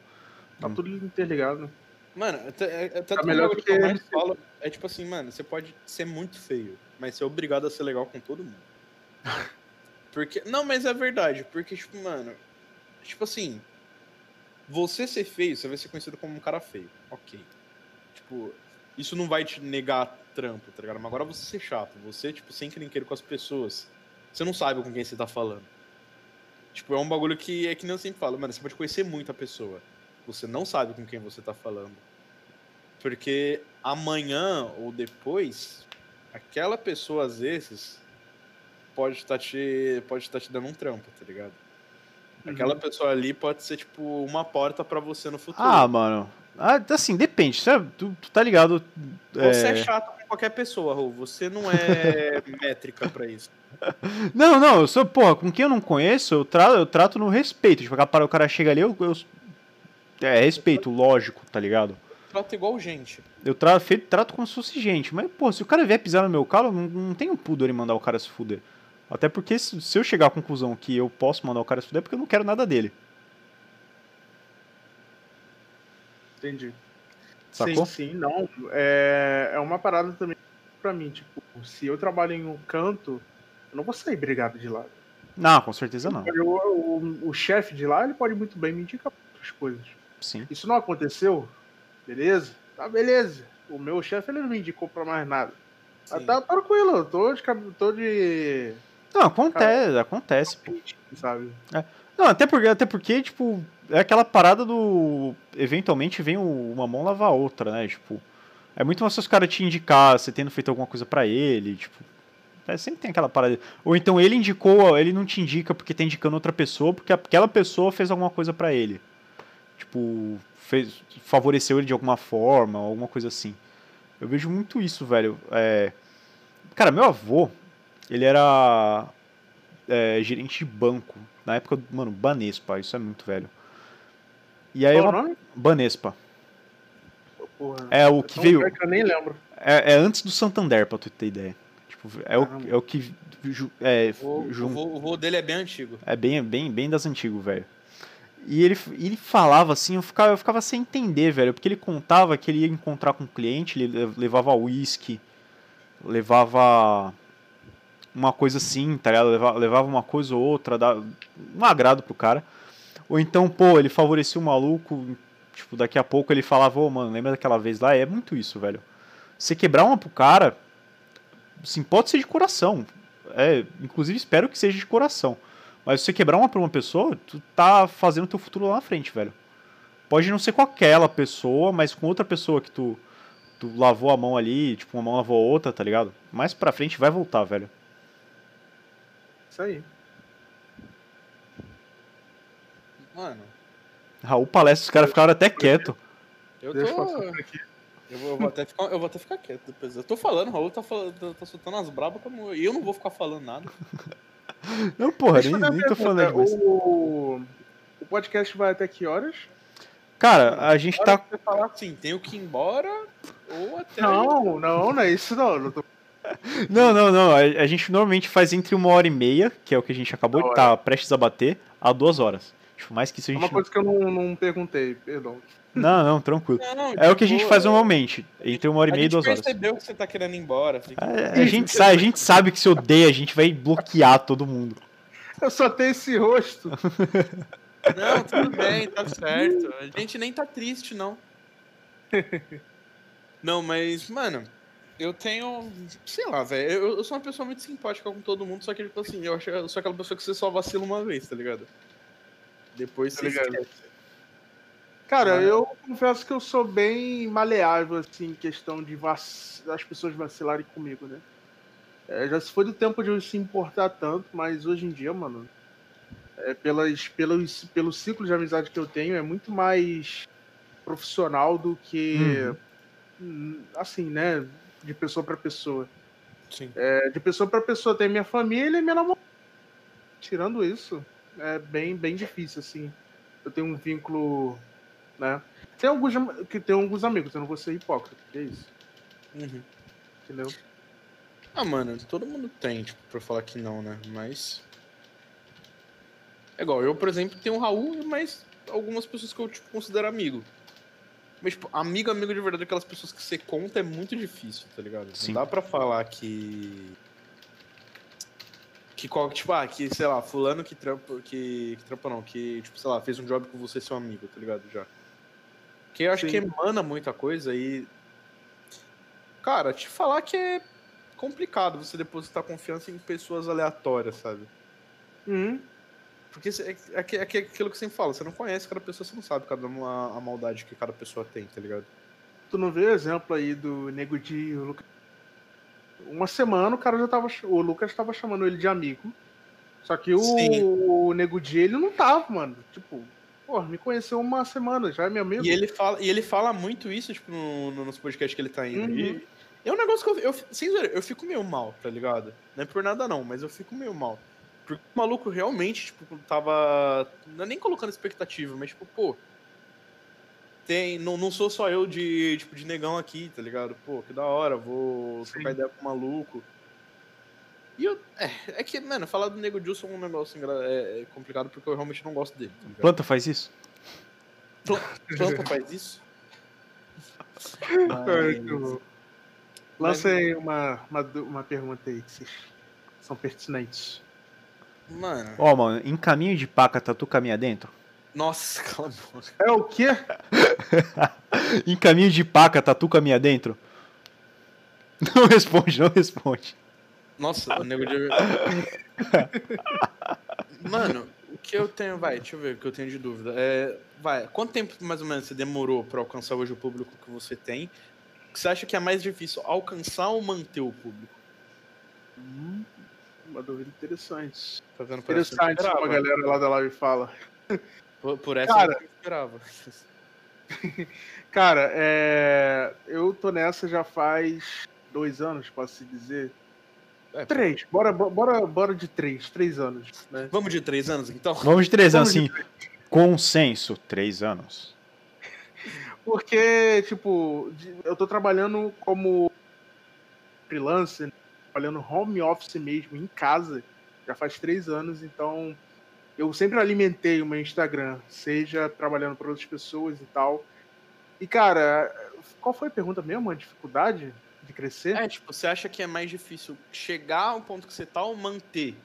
Tá tudo interligado. Mano, é, é, tá melhor que, que eu mais falo é tipo assim, mano, você pode ser muito feio, mas ser obrigado a ser legal com todo mundo. Porque. Não, mas é verdade, porque, tipo, mano. Tipo assim. Você ser feio, você vai ser conhecido como um cara feio. Ok. Tipo, isso não vai te negar trampo, tá ligado? Mas agora você ser chato, você, tipo, sem querer com as pessoas, você não sabe com quem você tá falando. Tipo, é um bagulho que é que nem eu sempre falo, mano, você pode conhecer muito a pessoa, você não sabe com quem você tá falando. Porque amanhã ou depois, aquela pessoa, às vezes, pode estar tá te, pode estar tá te dando um trampo, tá ligado? Aquela uhum. pessoa ali pode ser, tipo, uma porta para você no futuro. Ah, mano, ah, assim, depende. Sabe? Tu, tu tá ligado. Você é... é chato com qualquer pessoa, Rô. Você não é métrica pra isso. Não, não, eu sou, porra, com quem eu não conheço, eu trato, eu trato no respeito. Tipo, o cara chega ali, eu. eu é respeito, lógico, tá ligado? Trato igual gente. Eu trato, trato como se fosse gente. Mas, pô, se o cara vier pisar no meu calo, não, não tenho pudor em mandar o cara se fuder. Até porque se, se eu chegar à conclusão que eu posso mandar o cara se fuder, é porque eu não quero nada dele. Entendi. Sacou? Sim, sim, não. É, é uma parada também pra mim. Tipo, se eu trabalho em um canto, eu não vou sair brigado de lá. Não, com certeza não. O, o, o chefe de lá, ele pode muito bem me indicar outras coisas. Sim. Isso não aconteceu? Beleza? Tá, beleza. O meu chefe, ele não me indicou pra mais nada. Sim. Tá tranquilo, eu tô de. Tô de... Não, acontece, Cara, acontece. Sabe? É. Não, até porque, até porque, tipo, é aquela parada do. Eventualmente vem uma mão lavar a outra, né? Tipo. É muito mais se os caras te indicar, você tendo feito alguma coisa para ele, tipo. É, sempre tem aquela parada. Ou então ele indicou, ele não te indica porque tá indicando outra pessoa, porque aquela pessoa fez alguma coisa para ele. Tipo, fez, favoreceu ele de alguma forma, alguma coisa assim. Eu vejo muito isso, velho. É... Cara, meu avô, ele era é, gerente de banco. Na época, mano, Banespa, isso é muito velho. E aí Qual o uma... nome? Banespa. Porra, É o que veio. que eu nem lembro. É, é antes do Santander, pra tu ter ideia. Tipo, é, o, é o que. É, O, jun- o, voo, o voo dele é bem antigo. é bem, bem, bem das antigas, velho. E ele, ele falava assim, eu ficava, eu ficava sem entender, velho. Porque ele contava que ele ia encontrar com um cliente, ele le- levava uísque, levava uma coisa assim, tá ligado? Levava, uma coisa ou outra, dava um agrado pro cara. Ou então, pô, ele favorecia o maluco, tipo, daqui a pouco ele falava, ô, mano, lembra daquela vez lá? É muito isso, velho. Você quebrar uma pro cara, assim, pode ser de coração. É, inclusive espero que seja de coração. Mas você quebrar uma pra uma pessoa, tu tá fazendo teu futuro lá na frente, velho. Pode não ser com aquela pessoa, mas com outra pessoa que tu, tu lavou a mão ali, tipo, uma mão lavou a outra, tá ligado? Mais pra frente vai voltar, velho. Isso aí. Mano, Raul palestra, os caras ficaram até quietos. eu Deixa eu tô. Eu vou, eu vou até ficar, eu vou até ficar quieto depois. Eu tô falando, o Raul tá, falando, tá soltando as brabas como. E eu não vou ficar falando nada. Não, porra, Deixa nem, nem tô falando demais. o... o podcast vai até que horas? Cara, a gente tá. falar assim, tenho que ir embora ou até. Não, não, não é isso não. não tô... Não, não, não. A, a gente normalmente faz entre uma hora e meia, que é o que a gente acabou de estar prestes a bater, a duas horas. Tipo, mais que isso a É gente. uma coisa que eu não, não perguntei, perdão. Não, não, tranquilo. Não, É o que a gente tipo, faz normalmente, entre uma hora e A meia e gente duas horas. percebeu que você tá querendo ir embora. fica- É, a, gente sabe, a gente sabe que se odeia, a gente vai bloquear todo mundo. Eu só tenho esse rosto. Não, tudo bem, tá certo. A gente nem tá triste, não. Não, mas, mano, eu tenho. Sei lá, velho. Eu, eu sou uma pessoa muito simpática com todo mundo, só que, tipo assim, eu, acho, eu sou aquela pessoa que você só vacila uma vez, tá ligado? Depois Tá você ligado. esquece. Cara, eu confesso que eu sou bem maleável, assim, em questão de vac... das pessoas vacilarem comigo, né? É, já se foi do tempo de eu se importar tanto, mas hoje em dia, mano, é, pelas, pelos, pelo ciclo de amizade que eu tenho, é muito mais profissional do que, hum, assim, né, de pessoa pra pessoa. Sim. É, de pessoa pra pessoa tem minha família e minha namorada. Tirando isso, é bem, bem difícil, assim. Eu tenho um vínculo, né? Tem alguns, que tem alguns amigos, eu não vou ser hipócrita, que é isso, Uhum. entendeu? Ah, mano, todo mundo tem, tipo, pra falar que não, né? Mas. É igual, eu, por exemplo, tenho o Raul, mas algumas pessoas que eu, tipo, considero amigo. Mas, tipo, amigo, amigo de verdade, aquelas pessoas que você conta é muito difícil, tá ligado? Sim. Não dá pra falar que. Que, qual- tipo, ah, que, sei lá, fulano que trampa, que, que trampa não, que, tipo, sei lá, fez um job com você, seu amigo, tá ligado? Já. Que eu acho Sim. que emana muita coisa e. Cara, te falar que é complicado você depositar confiança em pessoas aleatórias, sabe? Uhum. Porque cê- é, é, é aquilo que você sempre fala, você não conhece cada pessoa, você não sabe cada uma, a maldade que cada pessoa tem, tá ligado? Tu não vê o exemplo aí do Nego Di e o Lucas? Uma semana o cara já tava. O Lucas tava chamando ele de amigo. Só que o, Sim. o Nego Di, ele não tava, mano. Tipo, pô, me conheceu uma semana, já é meu amigo. E ele fala, e ele fala muito isso, tipo, no, no- nos podcasts que ele tá indo. Uhum. E é um negócio que eu, eu, sem zoeira, eu fico meio mal, tá ligado? Não é por nada não, mas eu fico meio mal. Porque o maluco realmente, tipo, tava. Não é nem colocando expectativa, mas tipo, pô. Tem, não, não sou só eu de, tipo, de negão aqui, tá ligado? Pô, que da hora, vou trocar ideia com o maluco. E eu. É, é que, mano, falar do Nego Dilson é um negócio é, é complicado porque eu realmente não gosto dele, tá? Planta faz isso? Planta faz isso? Mas- aí uma, uma, uma pergunta aí que vocês são pertinentes. Mano, Ó, mano, em caminho de paca, tatu caminha dentro? nossa, cala a boca. É o quê? em caminho de paca, tatu caminha dentro? Não responde, não responde. Nossa, o nego de. Mano, o que eu tenho. Vai, deixa eu ver o que eu tenho de dúvida. É, vai, quanto tempo mais ou menos você demorou pra alcançar hoje o público que você tem? Que você acha que é mais difícil alcançar ou manter o público? Hum, uma dúvida interessante. Tá vendo? Interessante como a galera lá da live fala. Por, por essa Cara. eu não esperava. Cara, é... eu tô nessa já faz dois anos, posso se dizer. É, Três, bora, bora, bora de três, três anos. Né? Vamos de três anos, então? Vamos de três anos, assim. Consenso, três anos. Porque, tipo, eu tô trabalhando como freelancer, trabalhando home office mesmo, em casa, já faz três anos, então eu sempre alimentei o meu Instagram, seja trabalhando para outras pessoas e tal. E, cara, qual foi a pergunta mesmo? A dificuldade de crescer? É, tipo, você acha que é mais difícil chegar ao ponto que você tá ou manter?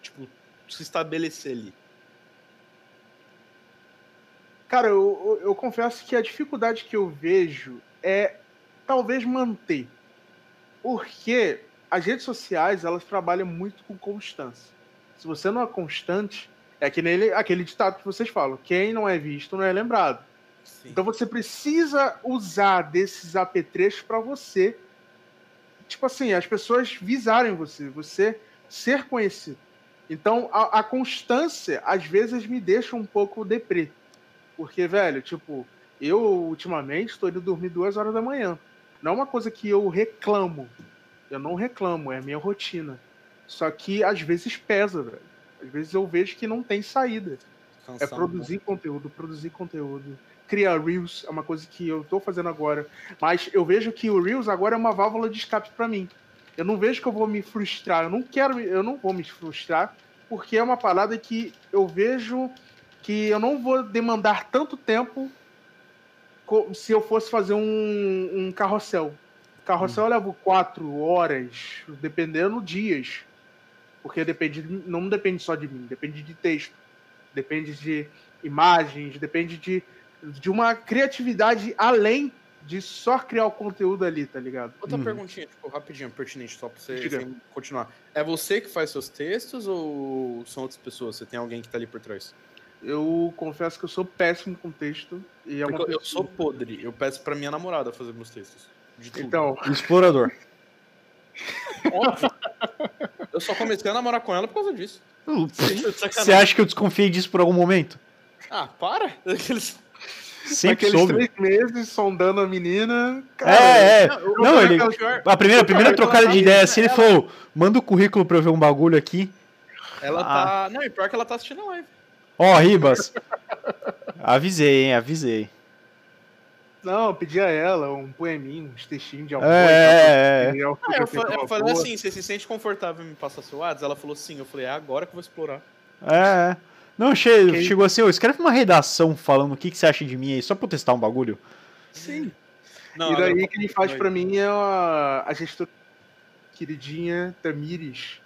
Tipo, se estabelecer ali. Cara, eu, eu, eu confesso que a dificuldade que eu vejo é talvez manter. Porque as redes sociais, elas trabalham muito com constância. Se você não é constante, é que nele, aquele ditado que vocês falam, quem não é visto não é lembrado. Sim. Então você precisa usar desses apetrechos para você, tipo assim, as pessoas visarem você, você ser conhecido. Então a, a constância às vezes me deixa um pouco deprê. Porque, velho, tipo, eu ultimamente estou indo dormir duas horas da manhã. Não é uma coisa que eu reclamo. Eu não reclamo, é a minha rotina. Só que às vezes pesa, velho. Às vezes eu vejo que não tem saída. É Cansado, né? produzir conteúdo, produzir conteúdo. Criar Reels é uma coisa que eu tô fazendo agora. Mas eu vejo que o Reels agora é uma válvula de escape para mim. Eu não vejo que eu vou me frustrar. Eu não quero, eu não vou me frustrar, porque é uma parada que eu vejo que eu não vou demandar tanto tempo se eu fosse fazer um, um carrossel. Carrossel eu levo quatro horas, dependendo dias. Porque depende, não depende só de mim, depende de texto, depende de imagens, depende de, de uma criatividade além de só criar o conteúdo ali, tá ligado? Outra Uhum. perguntinha, tipo, rapidinho, pertinente, só pra você continuar. É você que faz seus textos ou são outras pessoas? Você tem alguém que tá ali por trás? Eu confesso que eu sou péssimo com texto. E é eu, eu coisa- sou podre. Eu peço pra minha namorada fazer meus textos. De tudo. Então, Explorador. Óbvio. eu só comecei a namorar com ela por causa disso. Você acha que eu desconfiei disso por algum momento? Ah, para! Aqueles- Sempre aqueles soube. três meses sondando a menina. Cara, É, é. eu- Não, eu- ele- A primeira, a primeira trocada tá- de ideia assim, ele ela- falou: manda o currículo pra eu ver um bagulho aqui. Ela Ah. tá. Não, e pior que ela tá assistindo a live. Ó, Ribas. avisei, hein, avisei. Não, eu pedi a ela um poeminho, uns textinhos de amor. É, é, é. e tal, Ah, eu, fa- uma eu falei assim: você se sente confortável em me passar seu WhatsApp? Ela falou sim. Eu falei: é agora que eu vou explorar. É, é. Não, che Quem- chegou assim, ô, escreve uma redação falando o que, que você acha de mim aí, só pra eu testar um bagulho. Sim. Não, e daí agora- quem faz pra mim é a, a gestora queridinha Tamires.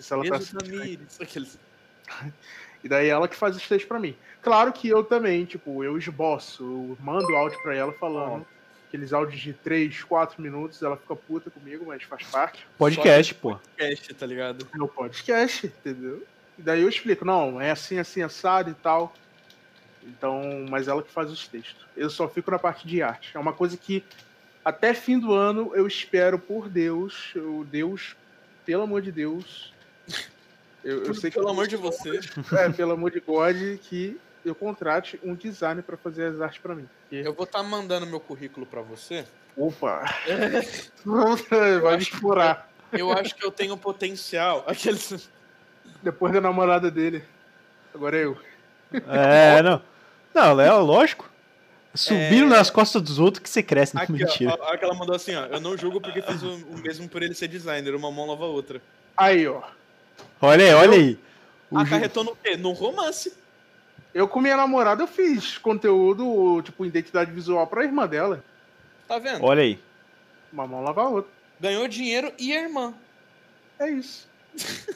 Se ela tá Beijo, assistindo. Tamires. Aqueles- E daí ela que faz os textos pra mim. Claro que eu também, tipo, eu esboço, eu mando áudio pra ela falando. Aqueles áudios de 3, 4 minutos, ela fica puta comigo, mas faz parte. Podcast, pô. Podcast, tá ligado? É o podcast, entendeu? E daí eu explico, não, é assim, assim, assado e tal. Então, mas ela que faz os textos. Eu só fico na parte de arte. É uma coisa que até fim do ano eu espero por Deus, eu, Deus, pelo amor de Deus. Eu, eu sei que Pelo amor de você. é, pelo amor de God, que eu contrate um designer pra fazer as artes pra mim. Porque, Eu vou estar mandando meu currículo pra você. opa, vai me explorar. Eu acho que eu tenho potencial. Aqueles. Depois da namorada dele. Agora é eu. É, não. Não, Léo, lógico. Subindo É. nas costas dos outros que você cresce. Não, Aqui, mentira. ó, a, a que ela mandou assim, ó. Eu não julgo porque fiz o, o mesmo por ele ser designer. Uma mão lava a outra. Aí, ó. Olha aí, olha aí. O ju- Acarretou no quê? No romance. Eu com minha namorada eu fiz conteúdo, tipo, identidade visual pra irmã dela. Tá vendo? Olha aí. Uma mão lava a outra. Ganhou dinheiro e a irmã. É isso.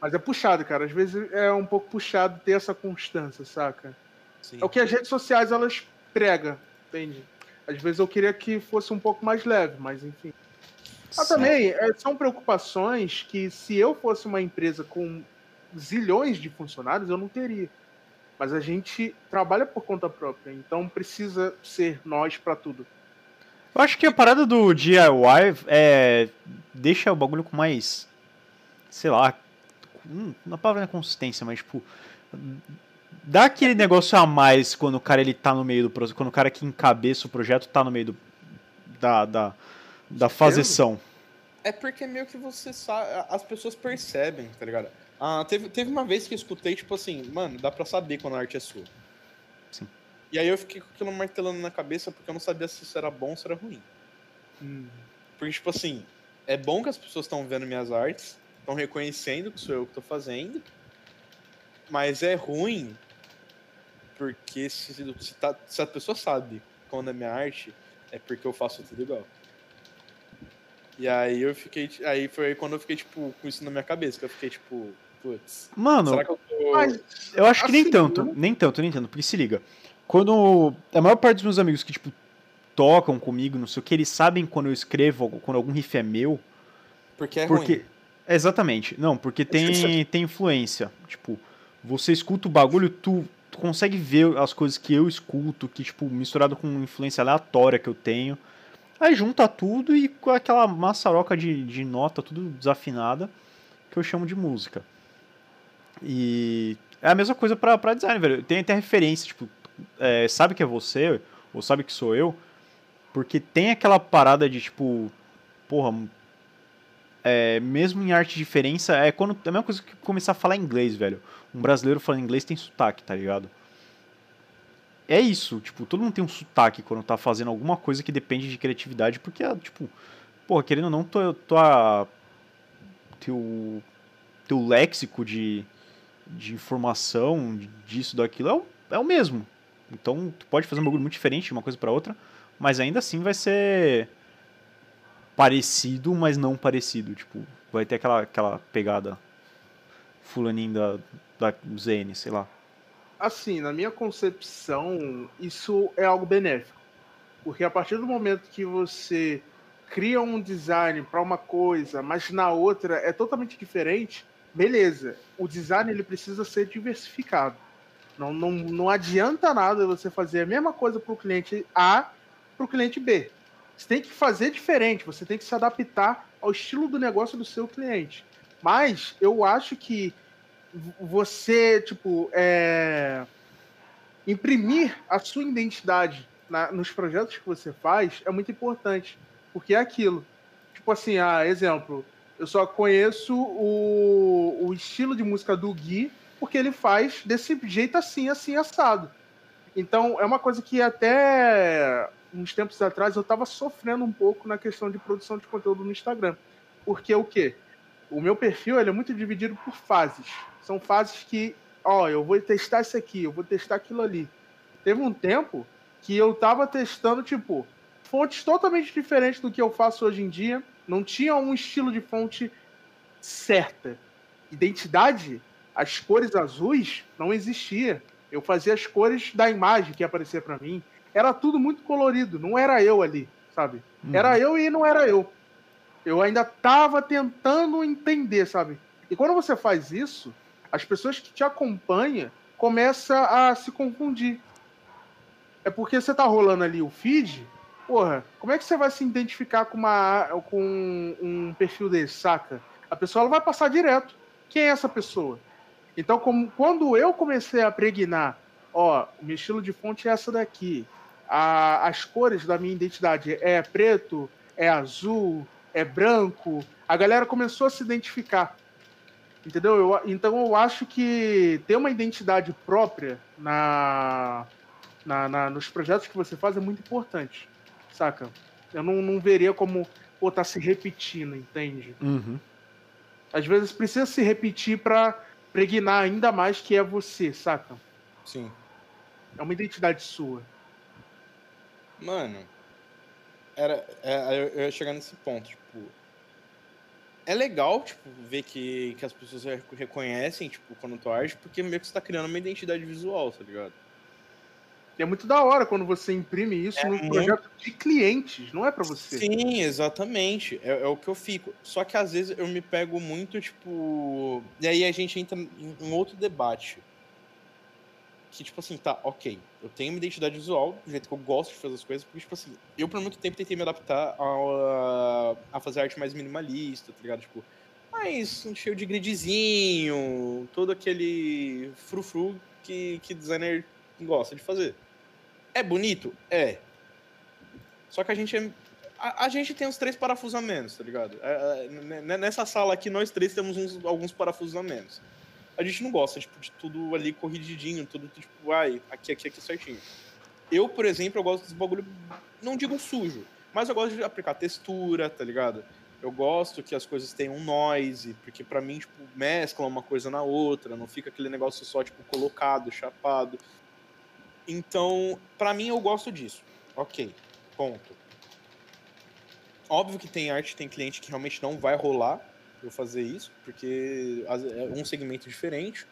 Mas é puxado, cara. Às vezes é um pouco puxado ter essa constância, saca? Sim. É o que as redes sociais elas pregam, entende? Às vezes eu queria que fosse um pouco mais leve, mas enfim. Mas também é, são preocupações que se eu fosse uma empresa com zilhões de funcionários, eu não teria. Mas a gente trabalha por conta própria, então precisa ser nós pra tudo. Eu acho que a parada do DIY é. deixa o bagulho com mais. sei lá. hum, Não a palavra não é consistência, mas tipo. Dá aquele negócio a mais quando o cara ele tá no meio do processo. Quando o cara que encabeça o projeto tá no meio do. da. da, da fazeção. É porque meio que você sabe. As pessoas percebem, tá ligado? Ah, teve, teve uma vez que eu escutei, tipo assim, mano, dá pra saber quando a arte é sua. Sim. E aí eu fiquei com aquilo martelando na cabeça porque eu não sabia se isso era bom ou se era ruim. Hum. Porque, tipo assim, é bom que as pessoas estão vendo minhas artes, estão reconhecendo que sou eu que tô fazendo, mas é ruim porque se, se, tá- se a pessoa sabe quando é minha arte, é porque eu faço tudo igual. E aí eu fiquei. Aí foi quando eu fiquei, tipo, com isso na minha cabeça, que eu fiquei, tipo, putz, Mano, será que eu tô. Mas, Eu acho que nem Assim, tanto, não- nem tanto, nem tanto, porque se liga. Quando a maior parte dos meus amigos que, tipo, tocam comigo, não sei o que, eles sabem quando eu escrevo, quando algum riff é meu, Porque é porque... ruim. Exatamente, não, porque tem, tem influência, tipo, você escuta o bagulho, tu, tu consegue ver as coisas que eu escuto, que, tipo, misturado com influência aleatória que eu tenho, aí junta tudo e com aquela maçaroca de, de nota, tudo desafinada, que eu chamo de música. E é a mesma coisa pra, pra design, velho. Tem até referência, tipo, é, sabe que é você, ou sabe que sou eu, porque tem aquela parada de, tipo, porra, é, mesmo em arte de diferença, é quando é a mesma coisa que começar a falar inglês, velho. Um brasileiro falando inglês tem sotaque, tá ligado? É isso, tipo, todo mundo tem um sotaque quando tá fazendo alguma coisa que depende de criatividade, porque, ah, tipo, porra, querendo ou não, tua, tua, teu, teu léxico de, de informação, disso, daquilo, é o, é o mesmo. Então, tu pode fazer um bagulho muito diferente de uma coisa pra outra, mas ainda assim vai ser parecido, mas não parecido. Tipo, vai ter aquela, aquela pegada fulaninho da, da ZN, sei lá. Assim, na minha concepção, isso é algo benéfico. Porque a partir do momento que você cria um design para uma coisa, mas na outra é totalmente diferente, beleza. O design ele precisa ser diversificado. Não, não, não adianta nada você fazer a mesma coisa para o cliente A para o cliente B. Você tem que fazer diferente, você tem que se adaptar ao estilo do negócio do seu cliente. Mas eu acho que você, tipo, é, imprimir a sua identidade na- nos projetos que você faz é muito importante. Porque é aquilo. Tipo assim, ah, exemplo, eu só conheço o, o estilo de música do Gui porque ele faz desse jeito assim, assim, assado. Então, é uma coisa que até uns tempos atrás eu tava sofrendo um pouco na questão de produção de conteúdo no Instagram. Porque o quê? O meu perfil ele é muito dividido por fases. São fases que, ó, eu vou testar isso aqui, eu vou testar aquilo ali. Teve um tempo que eu tava testando, tipo, fontes totalmente diferentes do que eu faço hoje em dia. Não tinha um estilo de fonte certa. Identidade, as cores azuis não existia. Eu fazia as cores da imagem que ia aparecer para mim. Era tudo muito colorido, não era eu ali, sabe? Era eu e não era eu. Eu ainda tava tentando entender, sabe? E quando você faz isso, as pessoas que te acompanham começam a se confundir. É porque você tá rolando ali o feed, porra, como é que você vai se identificar com, uma, com um perfil desse, saca? A pessoa ela vai passar direto. Quem é essa pessoa? Então, como, quando eu comecei a pregnar, ó, o meu estilo de fonte é essa daqui, a- as cores da minha identidade é preto, é azul, é branco, a galera começou a se identificar. Entendeu? Eu- então eu acho que ter uma identidade própria na, na- na- nos projetos que você faz é muito importante, saca? Eu não, não veria como pô, tá se repetindo, entende? Uhum. Às vezes precisa se repetir pra pregnar ainda mais que é você, saca? Sim. É uma identidade sua. Mano, era, é, eu, eu ia chegar nesse ponto, tipo. É legal, tipo, ver que, que as pessoas re- reconhecem, tipo, quando tu arte, porque meio que você tá criando uma identidade visual, tá ligado? E é muito da hora quando você imprime isso É num muito- projeto de clientes, não é pra você. Sim, exatamente. É, é o que eu fico. Só que às vezes eu me pego muito, tipo. E aí a gente entra em um outro debate. Que, tipo assim, tá, ok, eu tenho uma identidade visual, do jeito que eu gosto de fazer as coisas, porque, tipo assim, eu por muito tempo tentei me adaptar a, a fazer arte mais minimalista, tá ligado? Tipo, mais cheio de gridzinho, todo aquele frufru que, que designer gosta de fazer. É bonito? É. Só que a gente é, a, gente tem uns três parafusos a menos, tá ligado? É, é, nessa sala aqui, nós três temos uns, alguns parafusos a menos a gente não gosta, tipo, de tudo ali corrigidinho, tudo, tipo, ai, aqui, aqui, aqui certinho. Eu, por exemplo, eu gosto desse bagulho, não digo sujo, mas eu gosto de aplicar textura, tá ligado? Eu gosto que as coisas tenham noise, porque para mim, tipo, mescla uma coisa na outra, não fica aquele negócio só, tipo, colocado, chapado. Então, para mim, eu gosto disso. Ok, ponto. Óbvio que tem arte, tem cliente que realmente não vai rolar, eu fazer isso, porque é um segmento diferente,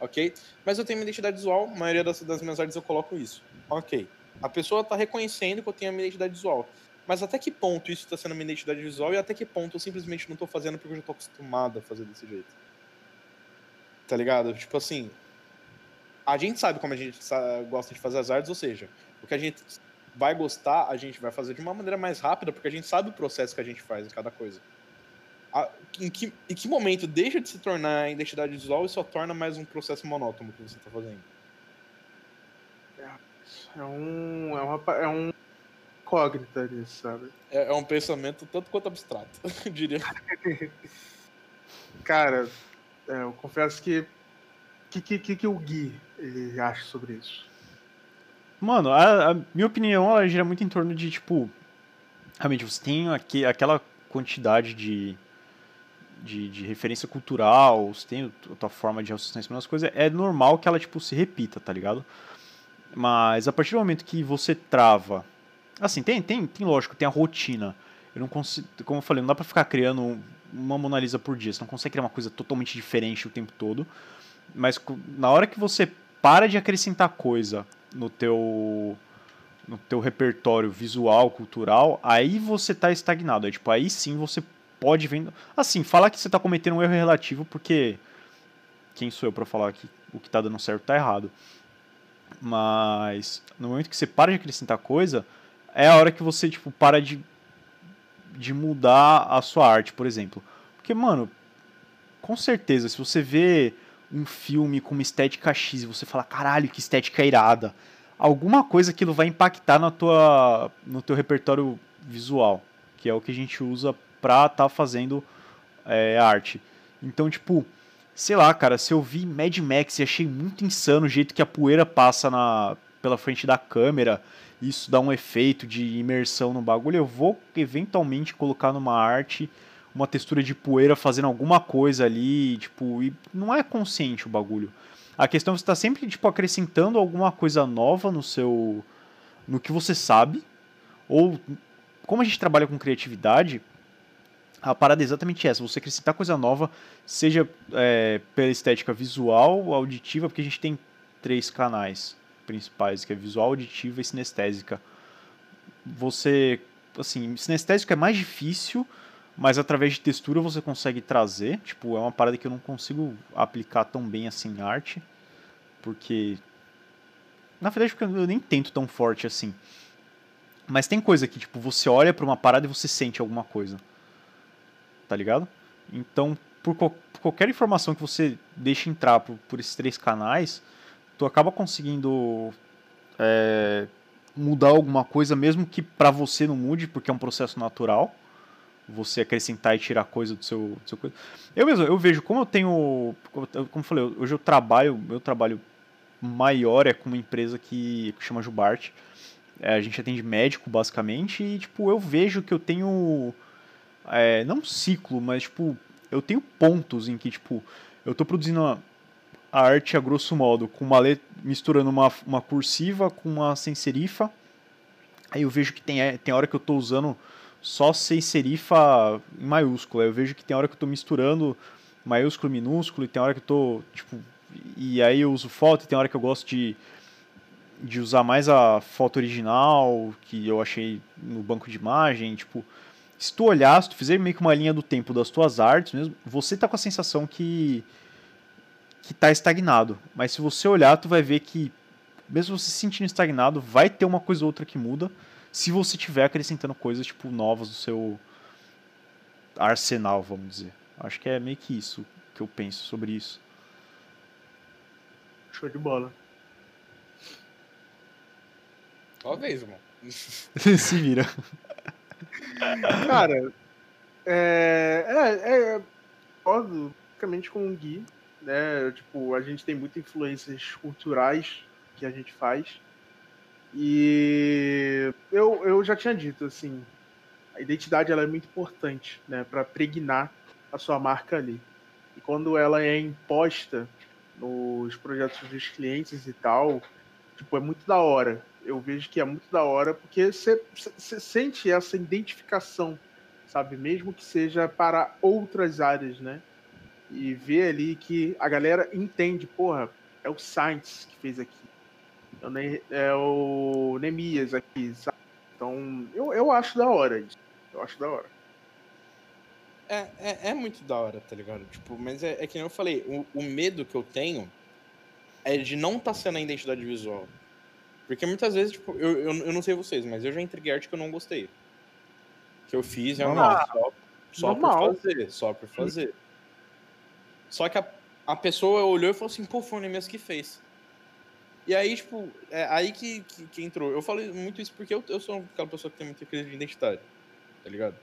ok? Mas eu tenho uma identidade visual, a maioria das, das minhas artes eu coloco isso, ok? A pessoa está reconhecendo que eu tenho a minha identidade visual, mas até que ponto isso está sendo minha identidade visual e até que ponto eu simplesmente não estou fazendo porque eu já estou acostumado a fazer desse jeito? Tá ligado? Tipo assim, a gente sabe como a gente gosta de fazer as artes, ou seja, o que a gente vai gostar, a gente vai fazer de uma maneira mais rápida, porque a gente sabe o processo que a gente faz em cada coisa a, em, que, em que momento deixa de se tornar identidade visual e só torna mais um processo monótono que você está fazendo? É, é um. É, uma, é um incógnita nisso, sabe? É, é, um pensamento tanto quanto abstrato, eu diria. Cara, é, eu confesso que. O que, que, que o Gui ele acha sobre isso? Mano, a, a, minha opinião ela gira muito em torno de, tipo. Realmente, você tem aqui, aquela quantidade de de, de referência cultural, você tem a tua forma de raciocinar as coisas, é normal que ela, tipo, se repita, tá ligado? Mas a partir do momento que você trava... Assim, tem, tem, tem lógico, tem a rotina. Eu não consigo, como eu falei, não dá pra ficar criando uma Mona Lisa por dia. Você não consegue criar uma coisa totalmente diferente o tempo todo. Mas na hora que você para de acrescentar coisa no teu no teu repertório visual, cultural, aí você tá estagnado. Aí, tipo, aí sim você pode vendo. Assim, falar que você está cometendo um erro relativo, porque quem sou eu para falar que o que está dando certo está errado. Mas no momento que você para de acrescentar coisa, é a hora que você tipo para de de mudar a sua arte, por exemplo. Porque, mano, com certeza, se você vê um filme com uma estética X e você fala, caralho, que estética irada, alguma coisa aquilo vai impactar na tua, no teu repertório visual, que é o que a gente usa pra estar tá fazendo é, arte. Então, tipo, sei lá, cara, se eu vi Mad Max e achei muito insano o jeito que a poeira passa na, pela frente da câmera, isso dá um efeito de imersão no bagulho, eu vou eventualmente colocar numa arte uma textura de poeira fazendo alguma coisa ali, tipo, e não é consciente o bagulho. A questão é você tá sempre tipo acrescentando alguma coisa nova no seu no que você sabe ou como a gente trabalha com criatividade, a parada é exatamente essa, você acrescentar coisa nova, seja é, pela estética visual, auditiva, porque a gente tem três canais principais, que é visual, auditiva e sinestésica. Você, assim, sinestésico é mais difícil, mas através de textura você consegue trazer, tipo, é uma parada que eu não consigo aplicar tão bem assim em arte, porque na verdade porque eu nem tento tão forte assim. Mas tem coisa que, tipo, você olha para uma parada e você sente alguma coisa tá ligado? Então, por, por qualquer informação que você deixe entrar por, por esses três canais, tu acaba conseguindo é, mudar alguma coisa, mesmo que para você não mude, porque é um processo natural. Você acrescentar e tirar coisa do seu, do seu coisa. Eu mesmo, eu vejo como eu tenho, como eu falei, hoje eu trabalho, meu trabalho maior é com uma empresa que, que chama Jubart. É, a gente atende médico basicamente e tipo eu vejo que eu tenho é, não ciclo, mas tipo, eu tenho pontos em que, tipo, eu tô produzindo a, arte a grosso modo, com uma letra, misturando uma, uma cursiva com uma sem serifa. Aí eu vejo que tem, é, tem hora que eu tô usando só sem serifa em maiúsculo. Aí eu vejo que tem hora que eu tô misturando maiúsculo e minúsculo, e tem hora que eu tô, tipo, e aí eu uso foto, e tem hora que eu gosto de de usar mais a foto original que eu achei no banco de imagem, tipo, se tu olhar, se tu fizer meio que uma linha do tempo das tuas artes mesmo, você tá com a sensação que que tá estagnado. Mas se você olhar, tu vai ver que, mesmo você se sentindo estagnado, vai ter uma coisa ou outra que muda se você tiver acrescentando coisas tipo novas no seu arsenal, vamos dizer. Acho que é meio que isso que eu penso sobre isso. Show de bola. Talvez, irmão. se vira. Cara, é, é, é concordo basicamente com o Gui, né? Tipo, a gente tem muitas influências culturais que a gente faz. E eu, eu já tinha dito, assim, a identidade ela é muito importante, né? Para pregnar a sua marca ali. E quando ela é imposta nos projetos dos clientes e tal, tipo, é muito da hora. Eu vejo que é muito da hora porque você sente essa identificação, sabe? Mesmo que seja para outras áreas, né? E ver ali que a galera entende, porra, é o Sainz que fez aqui. É o Nemias aqui, sabe? Então, eu, eu acho da hora isso. Eu acho da hora. É, é, é, muito da hora, tá ligado? Tipo, mas é, é que nem eu falei, o, o, medo que eu tenho é de não estar tá sendo a identidade visual. Porque muitas vezes, tipo, eu, eu, eu, não sei vocês, mas eu já entreguei arte que eu não gostei. Que eu fiz realmente é só, só por fazer, só por fazer. Só que a, a pessoa olhou e falou assim, pô, foi o Nemes que fez. E aí, tipo, é aí que, que, que, entrou. Eu falei muito isso porque eu, eu sou aquela pessoa que tem muita crise de identidade, tá ligado?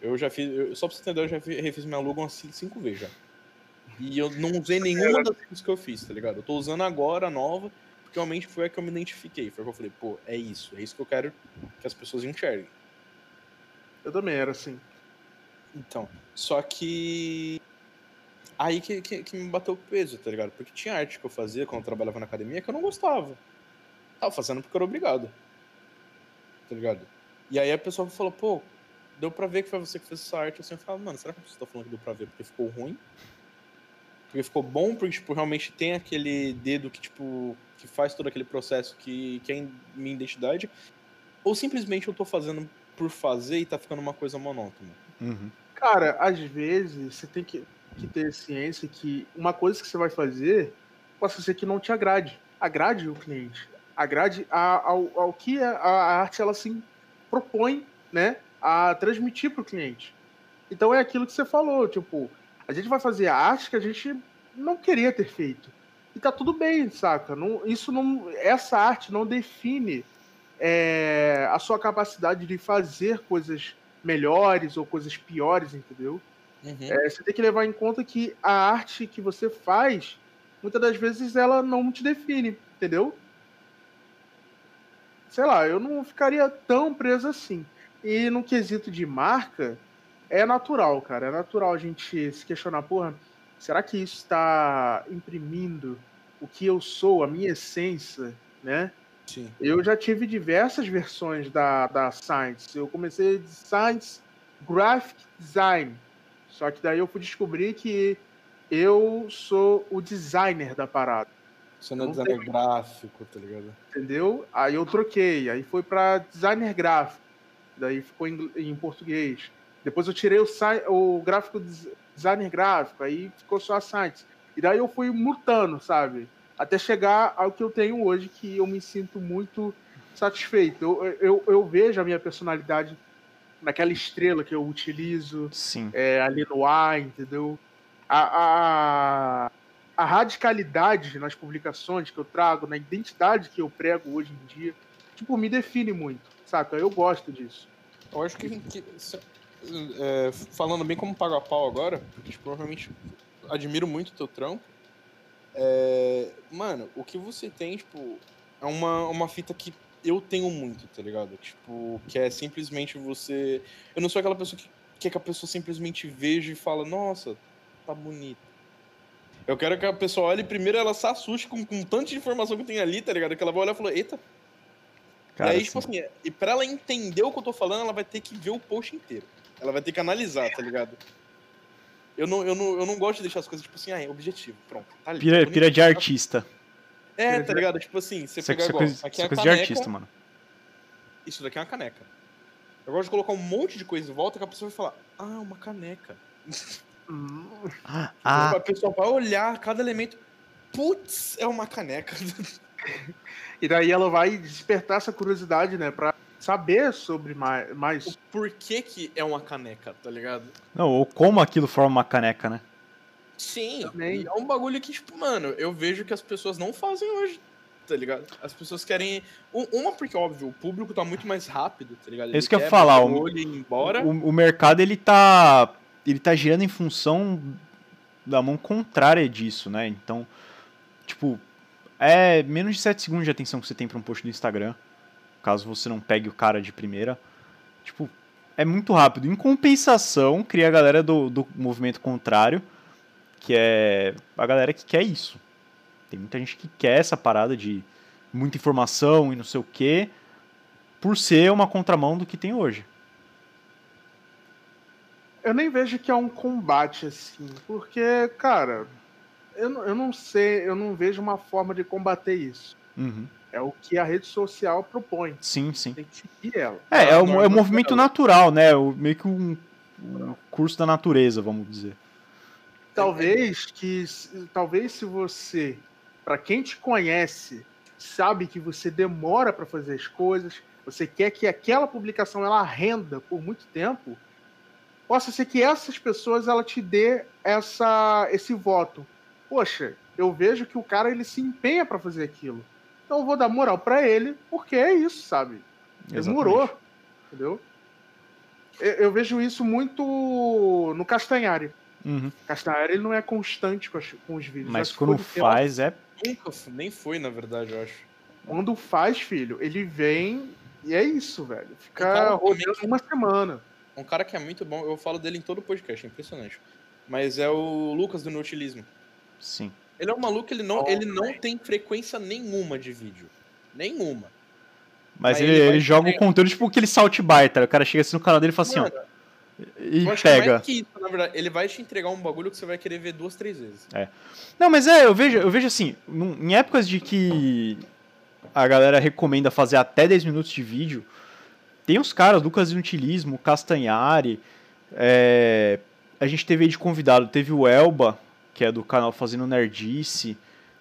Eu já fiz, eu, só pra você entender, eu já refiz minha logo umas cinco vezes já. E eu não usei nenhuma das coisas que eu fiz, tá ligado? Eu tô usando agora a nova, porque realmente foi a que eu me identifiquei. Foi que eu falei, pô, é isso, é isso que eu quero que as pessoas enxerguem. Eu também era assim. Então, só que. Aí que, que, que, me bateu o peso, tá ligado? Porque tinha arte que eu fazia quando eu trabalhava na academia que eu não gostava. Tava fazendo porque eu era obrigado. Tá ligado? E aí a pessoa falou, pô, deu pra ver que foi você que fez essa arte. Assim, eu falava, mano, será que você tá falando que deu pra ver porque ficou ruim? Porque ficou bom, porque, tipo, realmente tem aquele dedo que, tipo, que faz todo aquele processo que, que é minha identidade? Ou simplesmente eu tô fazendo por fazer e tá ficando uma coisa monótona? Uhum. Cara, às vezes você tem que, que ter ciência que uma coisa que você vai fazer possa ser que não te agrade. Agrade o cliente. Agrade a, ao, ao que a, a arte ela se propõe, né? a transmitir para o cliente. Então é aquilo que você falou, tipo, a gente vai fazer a arte que a gente não queria ter feito. E tá tudo bem, saca? Não, isso não, essa arte não define é, a sua capacidade de fazer coisas melhores ou coisas piores, entendeu? Uhum. É, você tem que levar em conta que a arte que você faz, muitas das vezes ela não te define, entendeu? Sei lá, eu não ficaria tão preso assim. E no quesito de marca, é natural, cara. É natural a gente se questionar, porra, será que isso está imprimindo o que eu sou, a minha essência, né? Sim. Eu já tive diversas versões da, da Science. Eu comecei de Science Graphic Design. Só que daí eu fui descobrir que eu sou o designer da parada. Você não é designer gráfico, tá ligado? Entendeu? Aí eu troquei. Aí foi para designer gráfico daí ficou em, em português. Depois eu tirei o, o gráfico designer gráfico, aí ficou só a science. E daí eu fui mutando, sabe? Até chegar ao que eu tenho hoje, que eu me sinto muito satisfeito. Eu, eu, eu vejo a minha personalidade naquela estrela que eu utilizo é, ali no ar, entendeu? A, a, a, radicalidade nas publicações que eu trago, na identidade que eu prego hoje em dia, tipo, me define muito saca? Eu gosto disso. Eu acho que, que é, falando bem como paga pau agora, porque tipo, provavelmente admiro muito o teu trampo. É, mano, o que você tem, tipo, é uma, uma fita que eu tenho muito, tá ligado? Tipo, que é simplesmente você. Eu não sou aquela pessoa que quer que a pessoa simplesmente veja e fala, nossa, tá bonito. Eu quero que a pessoa olhe primeiro ela se assuste com, com tanta informação que tem ali, tá ligado? Que ela vai olhar e falar, eita, Cara, e aí, tipo assim, e pra ela entender o que eu tô falando, ela vai ter que ver o post inteiro. Ela vai ter que analisar, tá ligado? Eu não, eu não, eu não gosto de deixar as coisas, tipo assim, ah, é objetivo, pronto. Tá ali, pira, pira de artista. É, tá ligado? Tipo assim, você isso, pegar isso igual, coisa, aqui é a caneca, de artista, mano. Isso daqui é uma caneca. Eu gosto de colocar um monte de coisa em volta que a pessoa vai falar, ah, uma caneca. ah, ah. A pessoa vai olhar cada elemento. putz, é uma caneca. E daí ela vai despertar essa curiosidade, né? Pra saber sobre mais. mais... Por que que é uma caneca, tá ligado? Não, ou como aquilo forma uma caneca, né? Sim, Também. é um bagulho que, tipo, mano, eu vejo que as pessoas não fazem hoje, tá ligado? As pessoas querem. um- Uma, porque, óbvio, o público tá muito mais rápido, tá ligado? É isso que eu ia falar, o- o olho ir embora. O, o mercado ele tá ele tá girando em função da mão contrária disso, né? Então, tipo, é menos de 7 segundos de atenção que você tem pra um post do Instagram, caso você não pegue o cara de primeira. Tipo, é muito rápido. Em compensação, cria a galera do, do movimento contrário, que é a galera que quer isso. Tem muita gente que quer essa parada de muita informação e não sei o quê, por ser uma contramão do que tem hoje. Eu nem vejo que é um combate assim, porque, cara, eu, não- eu não sei, eu não vejo uma forma de combater isso. Uhum. É o que a rede social propõe. Sim, sim. Tem que seguir ela. É, é, o, é não, movimento natural, né? O, meio que um, um curso da natureza, vamos dizer. Talvez que talvez se você, pra quem te conhece, sabe que você demora pra fazer as coisas, você quer que aquela publicação ela renda por muito tempo, possa ser que essas pessoas ela te dê essa esse voto. Poxa, eu vejo que o cara ele se empenha pra fazer aquilo. Então eu vou dar moral pra ele, porque é isso, sabe? Demorou, entendeu? Eu, eu vejo isso muito no Castanhari. Uhum. Castanhari ele não é constante com, as- com os vídeos. Mas quando faz, é. Nunca, nem foi, na verdade, eu acho. Quando faz, filho, ele vem e é isso, velho. Fica cara rodando uma semana. Um cara que é muito bom, eu falo dele em todo o podcast, é impressionante. Mas é o Lucas do Inutilismo. Sim. Ele é um maluco, ele não, Oh, ele não tem frequência nenhuma de vídeo. Nenhuma. Mas, Mas ele, ele ele joga o conteúdo tipo aquele salt biter. O cara chega assim no canal dele e fala assim, Mano, ó. E eu acho que é pega. mais que isso, na verdade. Ele vai te entregar um bagulho que você vai querer ver duas, três vezes. Não, mas é, eu vejo, eu vejo assim, num- em épocas de que a galera recomenda fazer até 10 minutos de vídeo, tem os caras, Lucas Inutilismo, Castanhari, é, a gente teve aí de convidado, teve o Elba, que é do canal Fazendo Nerdice,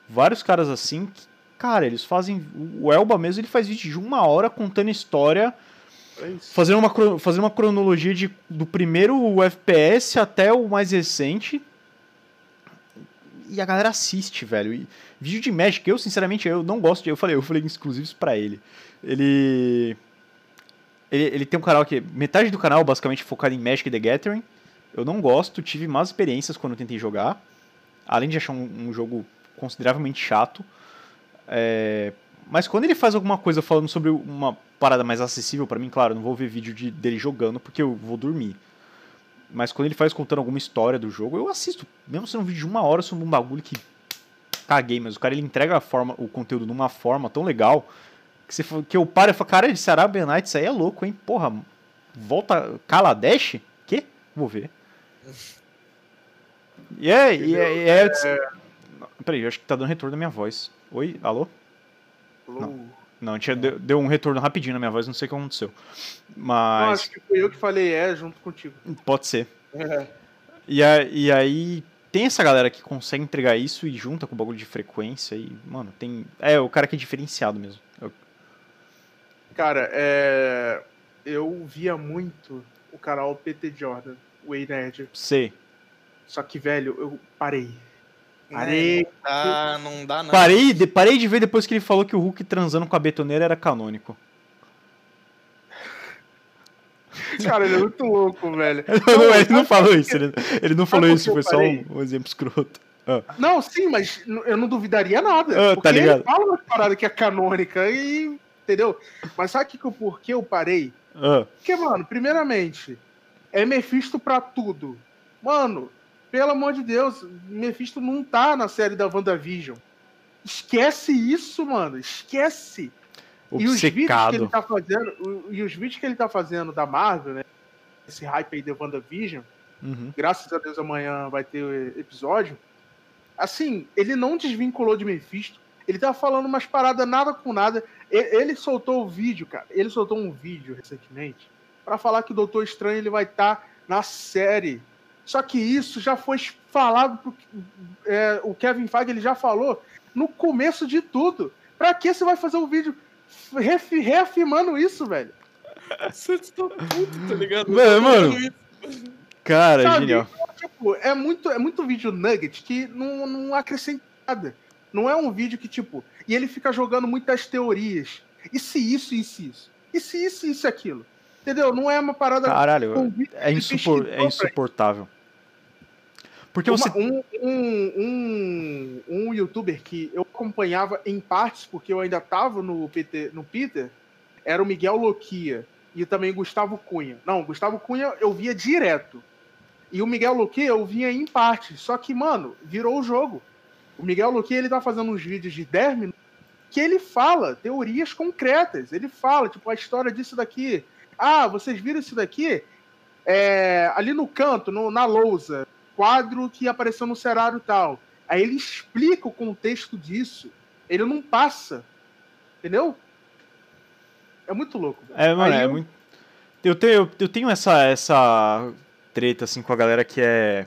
vários caras assim, que, cara, eles fazem, o Elba mesmo, ele faz vídeo de uma hora contando história, É fazendo uma, fazendo uma cronologia de, do primeiro FPS até o mais recente. E a galera assiste, velho. E vídeo de Magic, eu sinceramente eu não gosto de. Eu falei, eu falei exclusivos pra ele. Ele, ele. Ele tem um canal que. Metade do canal basicamente focado em Magic the Gathering. Eu não gosto, tive más experiências quando eu tentei jogar. Além de achar um, um jogo consideravelmente chato. É, mas quando ele faz alguma coisa falando sobre uma parada mais acessível pra mim, claro, não vou ver vídeo de- dele jogando porque eu vou dormir. Mas quando ele faz contando alguma história do jogo, eu assisto. Mesmo sendo um vídeo de uma hora sobre um bagulho que caguei, mas o cara ele entrega a forma, o conteúdo de uma forma tão legal que, você, que eu paro e falo, cara, esse Arabian Nights aí é louco, hein? Porra, volta Kaladesh? Que? Vou ver. E é, e é, e é, Peraí, eu acho que tá dando retorno da minha voz. Oi, alô? Falou. Não, tinha, deu, deu um retorno rapidinho na minha voz, não sei o que aconteceu. Não, Mas acho que foi eu que falei é junto contigo. pode ser. É. E, a- e aí tem essa galera que consegue entregar isso e junta com o bagulho de frequência e, mano, tem. É, o cara que é diferenciado mesmo. Eu- Cara, é... eu via muito o canal PT Jordan, o Ei Nerd. sei. Só que, velho, eu parei. Parei. Ah, não dá não. Parei, de, parei de ver depois que ele falou que o Hulk transando com a betoneira era canônico. Cara, ele é muito louco, velho. Não, ele não falou isso, ele, ele não falou isso, foi só um, um exemplo escroto. Não, sim, mas eu não duvidaria nada. Ah, tá porque ele fala uma parada que é canônica e. Entendeu? Mas sabe que, por que eu parei? Ah, Porque, mano, primeiramente, é Mephisto pra tudo. Mano, pelo amor de Deus, Mephisto não tá na série da WandaVision. Esquece isso, mano. Esquece. E os vídeos que ele tá fazendo, o- e os vídeos que ele tá fazendo da Marvel, né? Esse hype aí da WandaVision, Uhum. graças a Deus amanhã vai ter episódio. Assim, ele não desvinculou de Mephisto. Ele tá falando umas paradas nada com nada. Ele soltou o vídeo, cara. Ele soltou um vídeo recentemente pra falar que o Doutor Estranho ele vai estar na série Só que isso já foi falado, pro, é, o Kevin Feige ele já falou no começo de tudo. Pra que você vai fazer um vídeo reaf- reafirmando isso, velho? Você tá puto, tá ligado? Mano. Cara, Sabe? genial. Tipo, é muito, é muito vídeo nugget que não, não acrescenta nada. Não é um vídeo que, tipo, e ele fica jogando muitas teorias. E se isso, isso, isso? E se isso, isso, e aquilo? Entendeu? Não é uma parada Caralho, é, insupor- é insuportável. Porque Uma- você. um, um, um, um youtuber que eu acompanhava em partes, porque eu ainda tava no, PT, no Peter, era o Miguel Loquia. E também Gustavo Cunha. Não, Gustavo Cunha eu via direto. E o Miguel Loquia eu vinha em partes. Só que, mano, virou o jogo. O Miguel Loquia, ele tá fazendo uns vídeos de 10 minutos que ele fala teorias concretas. Ele fala, tipo, a história disso daqui. Ah, vocês viram isso daqui? É, ali no canto, no- na lousa, quadro que apareceu no cenário tal. Aí ele explica o contexto disso. Ele não passa. Entendeu? É muito louco. É, mano, é eu- muito. Eu tenho, eu, tenho essa, essa treta, assim, com a galera que é.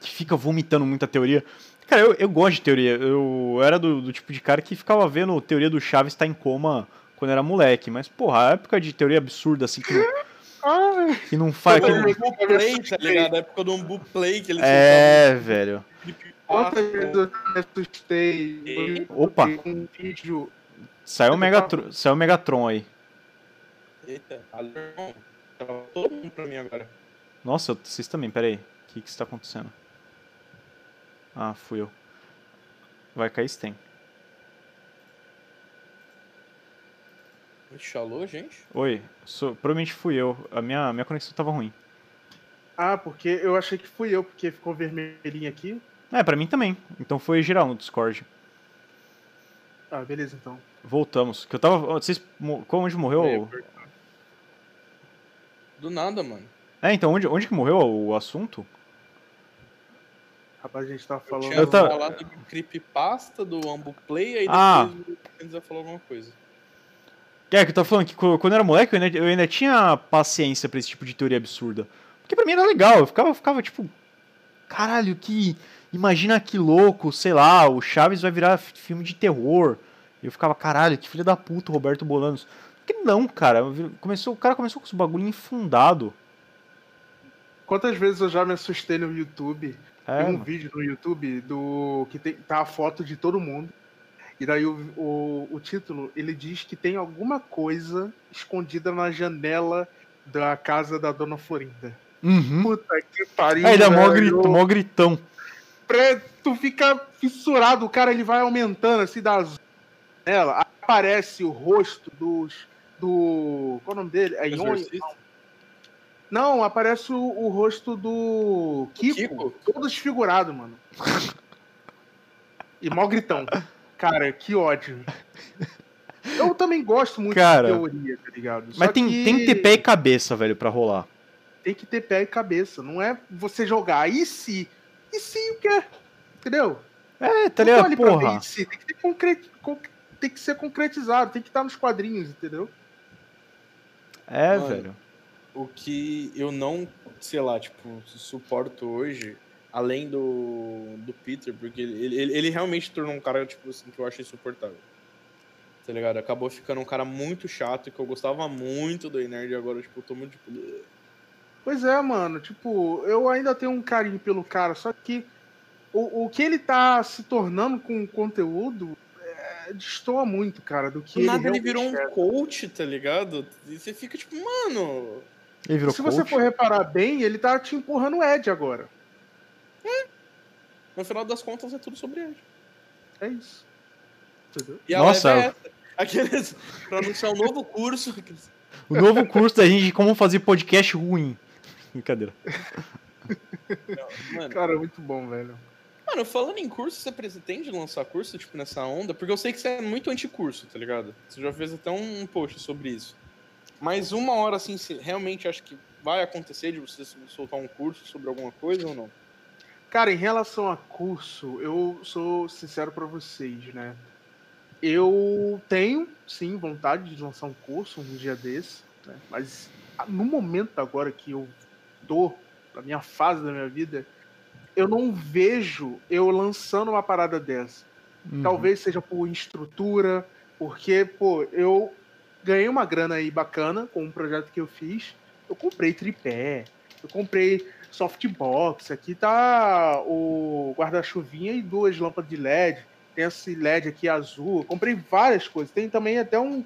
que fica vomitando muita teoria. Cara, eu, eu gosto de teoria. Eu era do, do tipo de cara que ficava vendo teoria do Chaves estar em coma quando era moleque. Mas, porra, a época de teoria absurda, assim, que Ah, que não faz. que Época não- do Play, tá ligado? A época do Umbu Play que eles É, velho. quantas soltavam vezes eu me assustei Opa. um vídeo. Saiu o Megatron, saiu o Megatron aí. Eita, alemão. Tava todo mundo pra mim agora. Nossa, eu- vocês também, peraí. O que que está acontecendo? Ah, fui eu. Vai cair Sten. Alô, gente? Oi, sou, provavelmente fui eu. A minha, minha conexão tava ruim. Ah, porque eu achei que fui eu, porque ficou vermelhinho aqui. É, pra mim também. Então foi geral no Discord. Ah, beleza então. Voltamos. Que eu tava. Vocês. mo- Como onde morreu? Do nada, mano. É, então onde, onde que morreu o assunto? Rapaz, a gente tava Eu falando. tinha Eu tava- falado de creepypasta do Umbu Play, aí Ah. depois o Kenza falou alguma coisa. É, que eu tava falando que quando eu era moleque eu ainda, eu ainda tinha paciência pra esse tipo de teoria absurda. Porque pra mim era legal. Eu ficava, eu ficava tipo. Caralho, que. Imagina que louco, sei lá, o Chaves vai virar fi- filme de terror. Eu ficava, caralho, que filho da puta, o Roberto Bolanos. Que não, cara. Começou, o cara começou com esse bagulho infundado. Quantas vezes eu já me assustei no YouTube? É, Tem um mano. vídeo no YouTube do que tem, tá a foto de todo mundo. E daí o, o, o título, ele diz que tem alguma coisa escondida na janela da casa da Dona Florinda. Uhum. Puta que pariu, Aí dá mó, velho. grito, mó gritão. Pra- Tu fica fissurado, o cara ele vai aumentando assim das ela aparece o rosto dos do qual é o nome dele? É Ion? Não, aparece o, o rosto do Kiko, Kiko? todo desfigurado, mano. E mó gritão. Cara, que ódio. Eu também gosto muito Cara, de teoria, tá ligado? Mas Só tem, tem que ter pé e cabeça, velho, pra rolar. tem que ter pé e cabeça. Não é você jogar e se. E se o quê? Entendeu? É, tá ligado? Porra. se. Tem que, ter concre- con- tem que ser concretizado, tem que estar nos quadrinhos, entendeu? É, Mano. velho. O que eu não, sei lá, tipo, suporto hoje, além do, do Peter, porque ele, ele, ele realmente tornou um cara, tipo assim, que eu acho insuportável. Tá ligado? Acabou ficando um cara muito chato, que eu gostava muito do Nerd e agora, tipo, eu tô muito, tipo... Pois é, mano. Tipo, eu ainda tenho um carinho pelo cara, só que o, o que ele tá se tornando com o conteúdo é, destoa muito, cara, do que Do ele nada ele virou um é. coach, tá ligado? E você fica tipo, mano... Ele virou Se você coach. for reparar bem, ele tá te empurrando o Ed agora. No final das contas é tudo sobre ele. É isso. Entendeu? E a Nossa, live é essa. Aqueles, pra anunciar um novo curso. aqueles- O novo curso da gente de como fazer podcast ruim. Brincadeira. Mano, Cara, muito bom, velho. Mano, falando em curso, você pretende lançar curso, tipo, nessa onda? Porque eu sei que você é muito anticurso, tá ligado? Você já fez até um post sobre isso. Mas uma hora, assim, você realmente acha que vai acontecer de você soltar um curso sobre alguma coisa ou não? Cara, em relação a curso, eu sou sincero pra vocês, né? Eu tenho, sim, vontade de lançar um curso um dia desse, né? Mas no momento agora que eu tô pra minha fase da minha vida, eu não vejo eu lançando uma parada dessa. Uhum. Talvez seja por estrutura, porque, pô, eu ganhei uma grana aí bacana com um projeto que eu fiz. Eu comprei tripé, eu comprei softbox, aqui tá o guarda-chuvinha e duas lâmpadas de LED. Tem esse LED aqui azul. Eu comprei várias coisas. Tem também até um,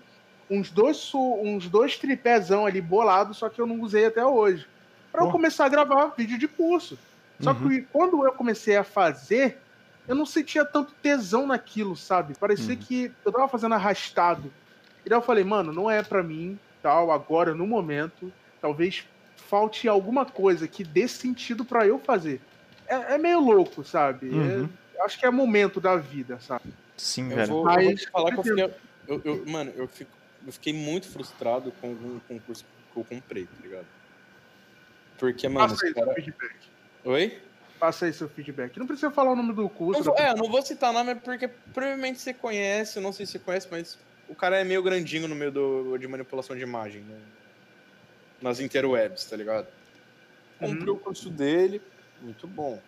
uns dois uns dois tripézão ali bolados, só que eu não usei até hoje. Pra eu Pô. começar a gravar vídeo de curso. Só Uhum. que quando eu comecei a fazer, eu não sentia tanto tesão naquilo, sabe? Parecia Uhum. que eu tava fazendo arrastado. E daí eu falei, mano, não é pra mim, tal, agora, no momento. Talvez falte alguma coisa que dê sentido pra eu fazer. É, é meio louco, sabe? Uhum. É- acho que é momento da vida, sabe? Sim, Eu velho. vou, eu vou Mas- te falar que eu fiquei. eu- eu- mano, eu, fico, eu fiquei muito frustrado com o concurso que eu comprei, tá ligado? Porque, mano, Passa aí cara... seu feedback. Oi? Passa aí seu feedback. Não precisa falar o nome do curso. Não vou- da- é, eu não vou citar nome porque provavelmente você conhece, eu não sei se você conhece, mas o cara é meio grandinho no meio do, de manipulação de imagem, né? Nas interwebs, tá ligado? Comprei Uhum. o curso dele, muito bom.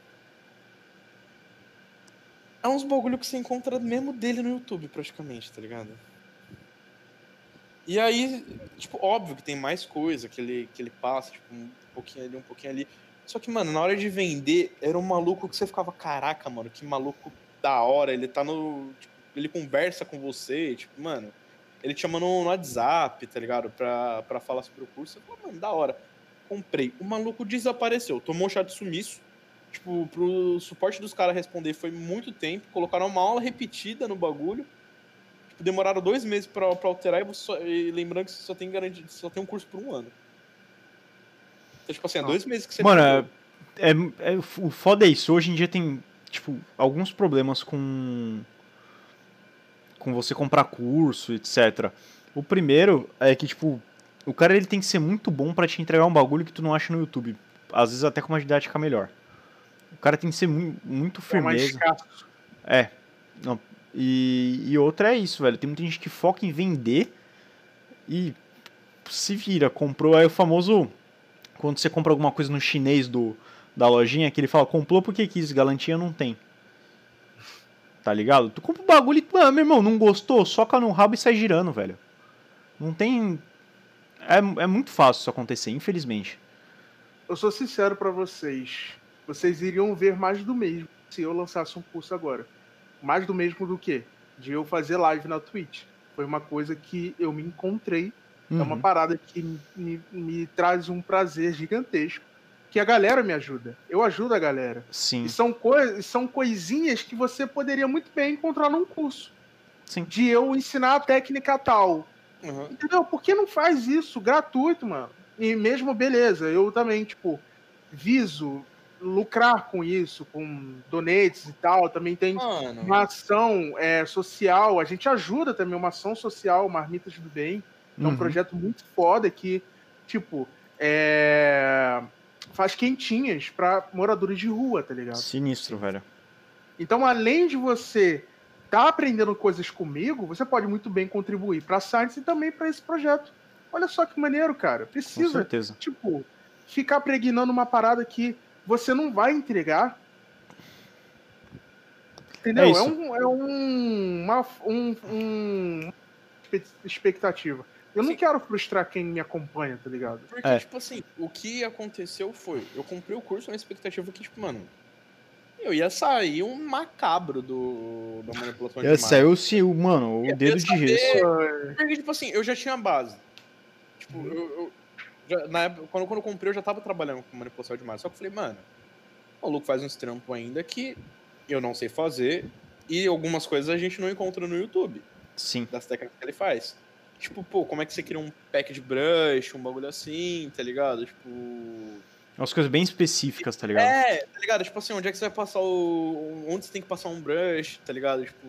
É uns bagulho que você encontra mesmo dele no YouTube, praticamente, tá ligado? E aí, tipo, óbvio que tem mais coisa que ele, que ele passa, tipo, um pouquinho ali, um pouquinho ali. Só que, mano, na hora de vender, era um maluco que você ficava, caraca, mano, que maluco da hora. Ele tá no. tipo, ele conversa com você, tipo, mano. Ele te chama no, no WhatsApp, tá ligado? Pra, pra falar sobre o curso. Eu falei, mano, da hora. Comprei. O maluco desapareceu. Tomou um chá de sumiço. Tipo, pro suporte dos caras responder foi muito tempo. Colocaram uma aula repetida no bagulho. Tipo, demoraram dois meses pra, pra alterar e, só- e lembrando que você só tem garantia, só tem um curso por um ano. Então, tipo assim, é dois meses que você Mano, perdeu. é, é- o foda é isso. Hoje em dia tem, tipo, alguns problemas com. Com você comprar curso, etc. O primeiro é que, tipo, o cara ele tem que ser muito bom pra te entregar um bagulho que tu não acha no YouTube. Às vezes até com uma didática melhor. O cara tem que ser mu- muito É mais firmeza. É. Não. E, e outra é isso, velho. Tem muita gente que foca em vender e se vira. Comprou aí o famoso. Quando você compra alguma coisa no chinês do, da lojinha, que ele fala, comprou porque quis, galantia não tem. Tá ligado? Tu compra o bagulho e, ah, meu irmão, não gostou? Soca no rabo e sai girando, velho. Não tem. É, é muito fácil isso acontecer, infelizmente. Eu sou sincero pra vocês. Vocês iriam ver mais do mesmo se eu lançasse um curso agora. Mais do mesmo do que? De eu fazer live na Twitch. Foi uma coisa que eu me encontrei. É uma Uhum. parada que me, me traz um prazer gigantesco. Que a galera me ajuda. Eu ajudo a galera. Sim, E são, coi são coisinhas que você poderia muito bem encontrar num curso. sim. De eu ensinar a técnica tal. Uhum. Entendeu? Por que não faz isso gratuito, mano? E mesmo, beleza, eu também, tipo, viso lucrar com isso, com donates e tal. Também tem Mano, uma ação é, social, a gente ajuda também, uma ação social, Marmitas do Bem. É um Uhum. projeto muito foda que, tipo, é, faz quentinhas pra moradores de rua, tá ligado? Sinistro, velho. Então, além de você estar aprendendo coisas comigo, você pode muito bem contribuir para a Science e também para esse projeto. Olha só que maneiro, cara. Com Precisa, certeza. tipo, ficar pregnando uma parada que você não vai entregar. Entendeu? É É, um, é um, uma um, um expectativa. Eu não Sim. quero frustrar quem me acompanha, tá ligado? Porque, É. tipo assim, o que aconteceu foi, eu comprei o curso na expectativa que, tipo, mano, eu ia sair um macabro do, da manipulação de Eu imagem. saiu se o, mano, o Eu dedo de gesso. Porque, tipo assim, eu já tinha a base. Tipo, eu, eu- já- na época, quando, quando eu comprei, eu já tava trabalhando com manipulação de imagem. Só que eu falei, mano, o maluco faz uns trampos ainda que eu não sei fazer e algumas coisas a gente não encontra no YouTube, Sim. das técnicas que ele faz. Tipo, pô, como é que você cria um pack de brush, um bagulho assim, tá ligado? Tipo. Umas coisas bem específicas, tá ligado? É, tá ligado? Tipo assim, onde é que você vai passar o. Onde você tem que passar um brush, tá ligado? Tipo.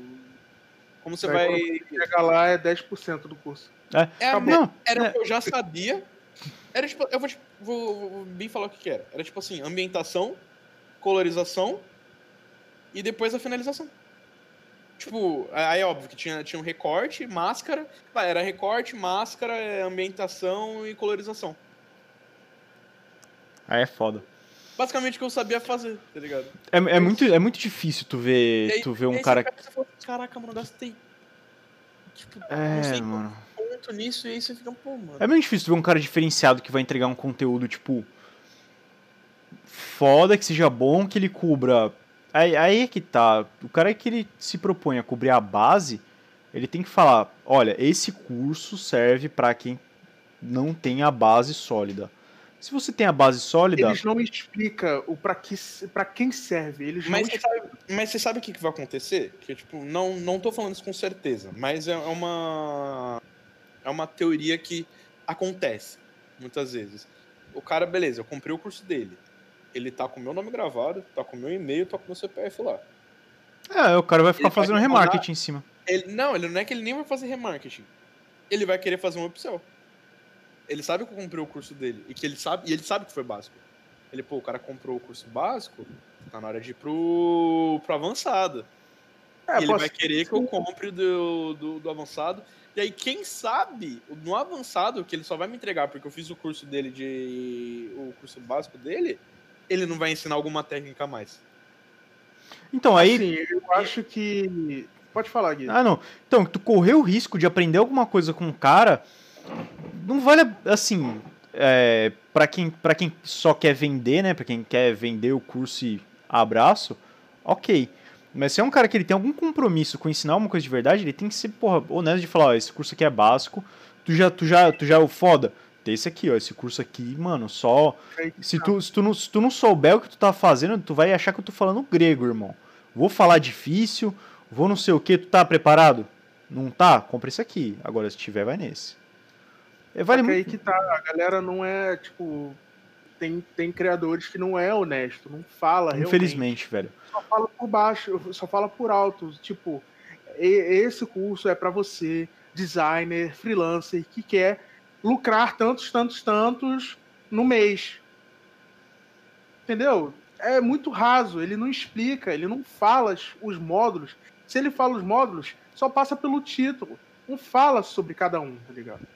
Como você Vai vai. Chegar lá é 10% do curso. É, Tá bom. Não, era é, o que eu já sabia. Era tipo, eu vou, vou, vou bem falar o que, que era. Era tipo assim, ambientação, colorização e depois a finalização. Tipo, aí é óbvio que tinha, tinha um recorte, máscara. Era recorte, máscara, é, ambientação e colorização. aí é foda. basicamente o que eu sabia fazer, tá ligado? É, é, muito, é muito difícil tu ver, aí- tu ver um cara. você fala, Caraca, mano, gastei. Tipo, não É, sei mano. quanto nisso, e aí você fica, pô, mano. É muito difícil tu ver um cara diferenciado que vai entregar um conteúdo, tipo. Foda, que seja bom, que ele cubra. Aí, aí é que tá. O cara que ele se propõe a cobrir a base, ele tem que falar: olha, esse curso serve pra quem não tem a base sólida. Se você tem a base sólida. Eles não explicam o para que para quem serve. Eles Mas você sabe, mas você sabe o que, que vai acontecer? Que, tipo, não, não tô falando isso com certeza, mas é uma. É uma teoria que acontece muitas vezes. O cara, beleza, eu comprei o curso dele. Ele tá com o meu nome gravado, tá com o meu e-mail, tá com o meu CPF lá. É, o cara vai ficar Ele vai fazendo te remarketing em cima. Ele, não, ele não é que ele nem vai fazer remarketing. Ele vai querer fazer um upsell. Ele sabe que eu comprei o curso dele e que ele sabe, e ele sabe que foi básico. Ele, pô, o cara comprou o curso básico, tá na hora de ir pro, pro avançado. É, ele posso- vai querer que eu compre do, do, do avançado. E aí, quem sabe, no avançado, que ele só vai me entregar porque eu fiz o curso dele de. o curso básico dele, ele não vai ensinar alguma técnica a mais. Então, aí. Assim, eu acho que. Pode falar, Gui. Ah, não. Então, tu correu o risco de aprender alguma coisa com um cara. Não vale, assim. É, para quem, pra quem só quer vender, né? Pra quem quer vender o curso e abraço, ok. Mas se é um cara que ele tem algum compromisso com ensinar alguma coisa de verdade, ele tem que ser, porra, honesto de falar, ó, esse curso aqui é básico. Tu já, tu já, tu já é o foda. Tem esse aqui, ó. Esse curso aqui, mano, só. Se tu, se, tu não, se tu não souber o que tu tá fazendo, tu vai achar que eu tô falando grego, irmão. Vou falar difícil, vou não sei o que, tu tá preparado? Não tá? Compra esse aqui. Agora, se tiver, vai nesse. É, vale que aí muito. que tá, a galera não é, tipo. Tem, tem criadores que não é honesto, não fala realmente. Infelizmente, velho. Só fala por baixo, só fala por alto. Tipo, esse curso é pra você, designer, freelancer, que quer lucrar tantos, tantos, tantos no mês. Entendeu? É muito raso, ele não explica, ele não fala os- os módulos. Se ele fala os módulos, só passa pelo título. Não fala sobre cada um, tá ligado?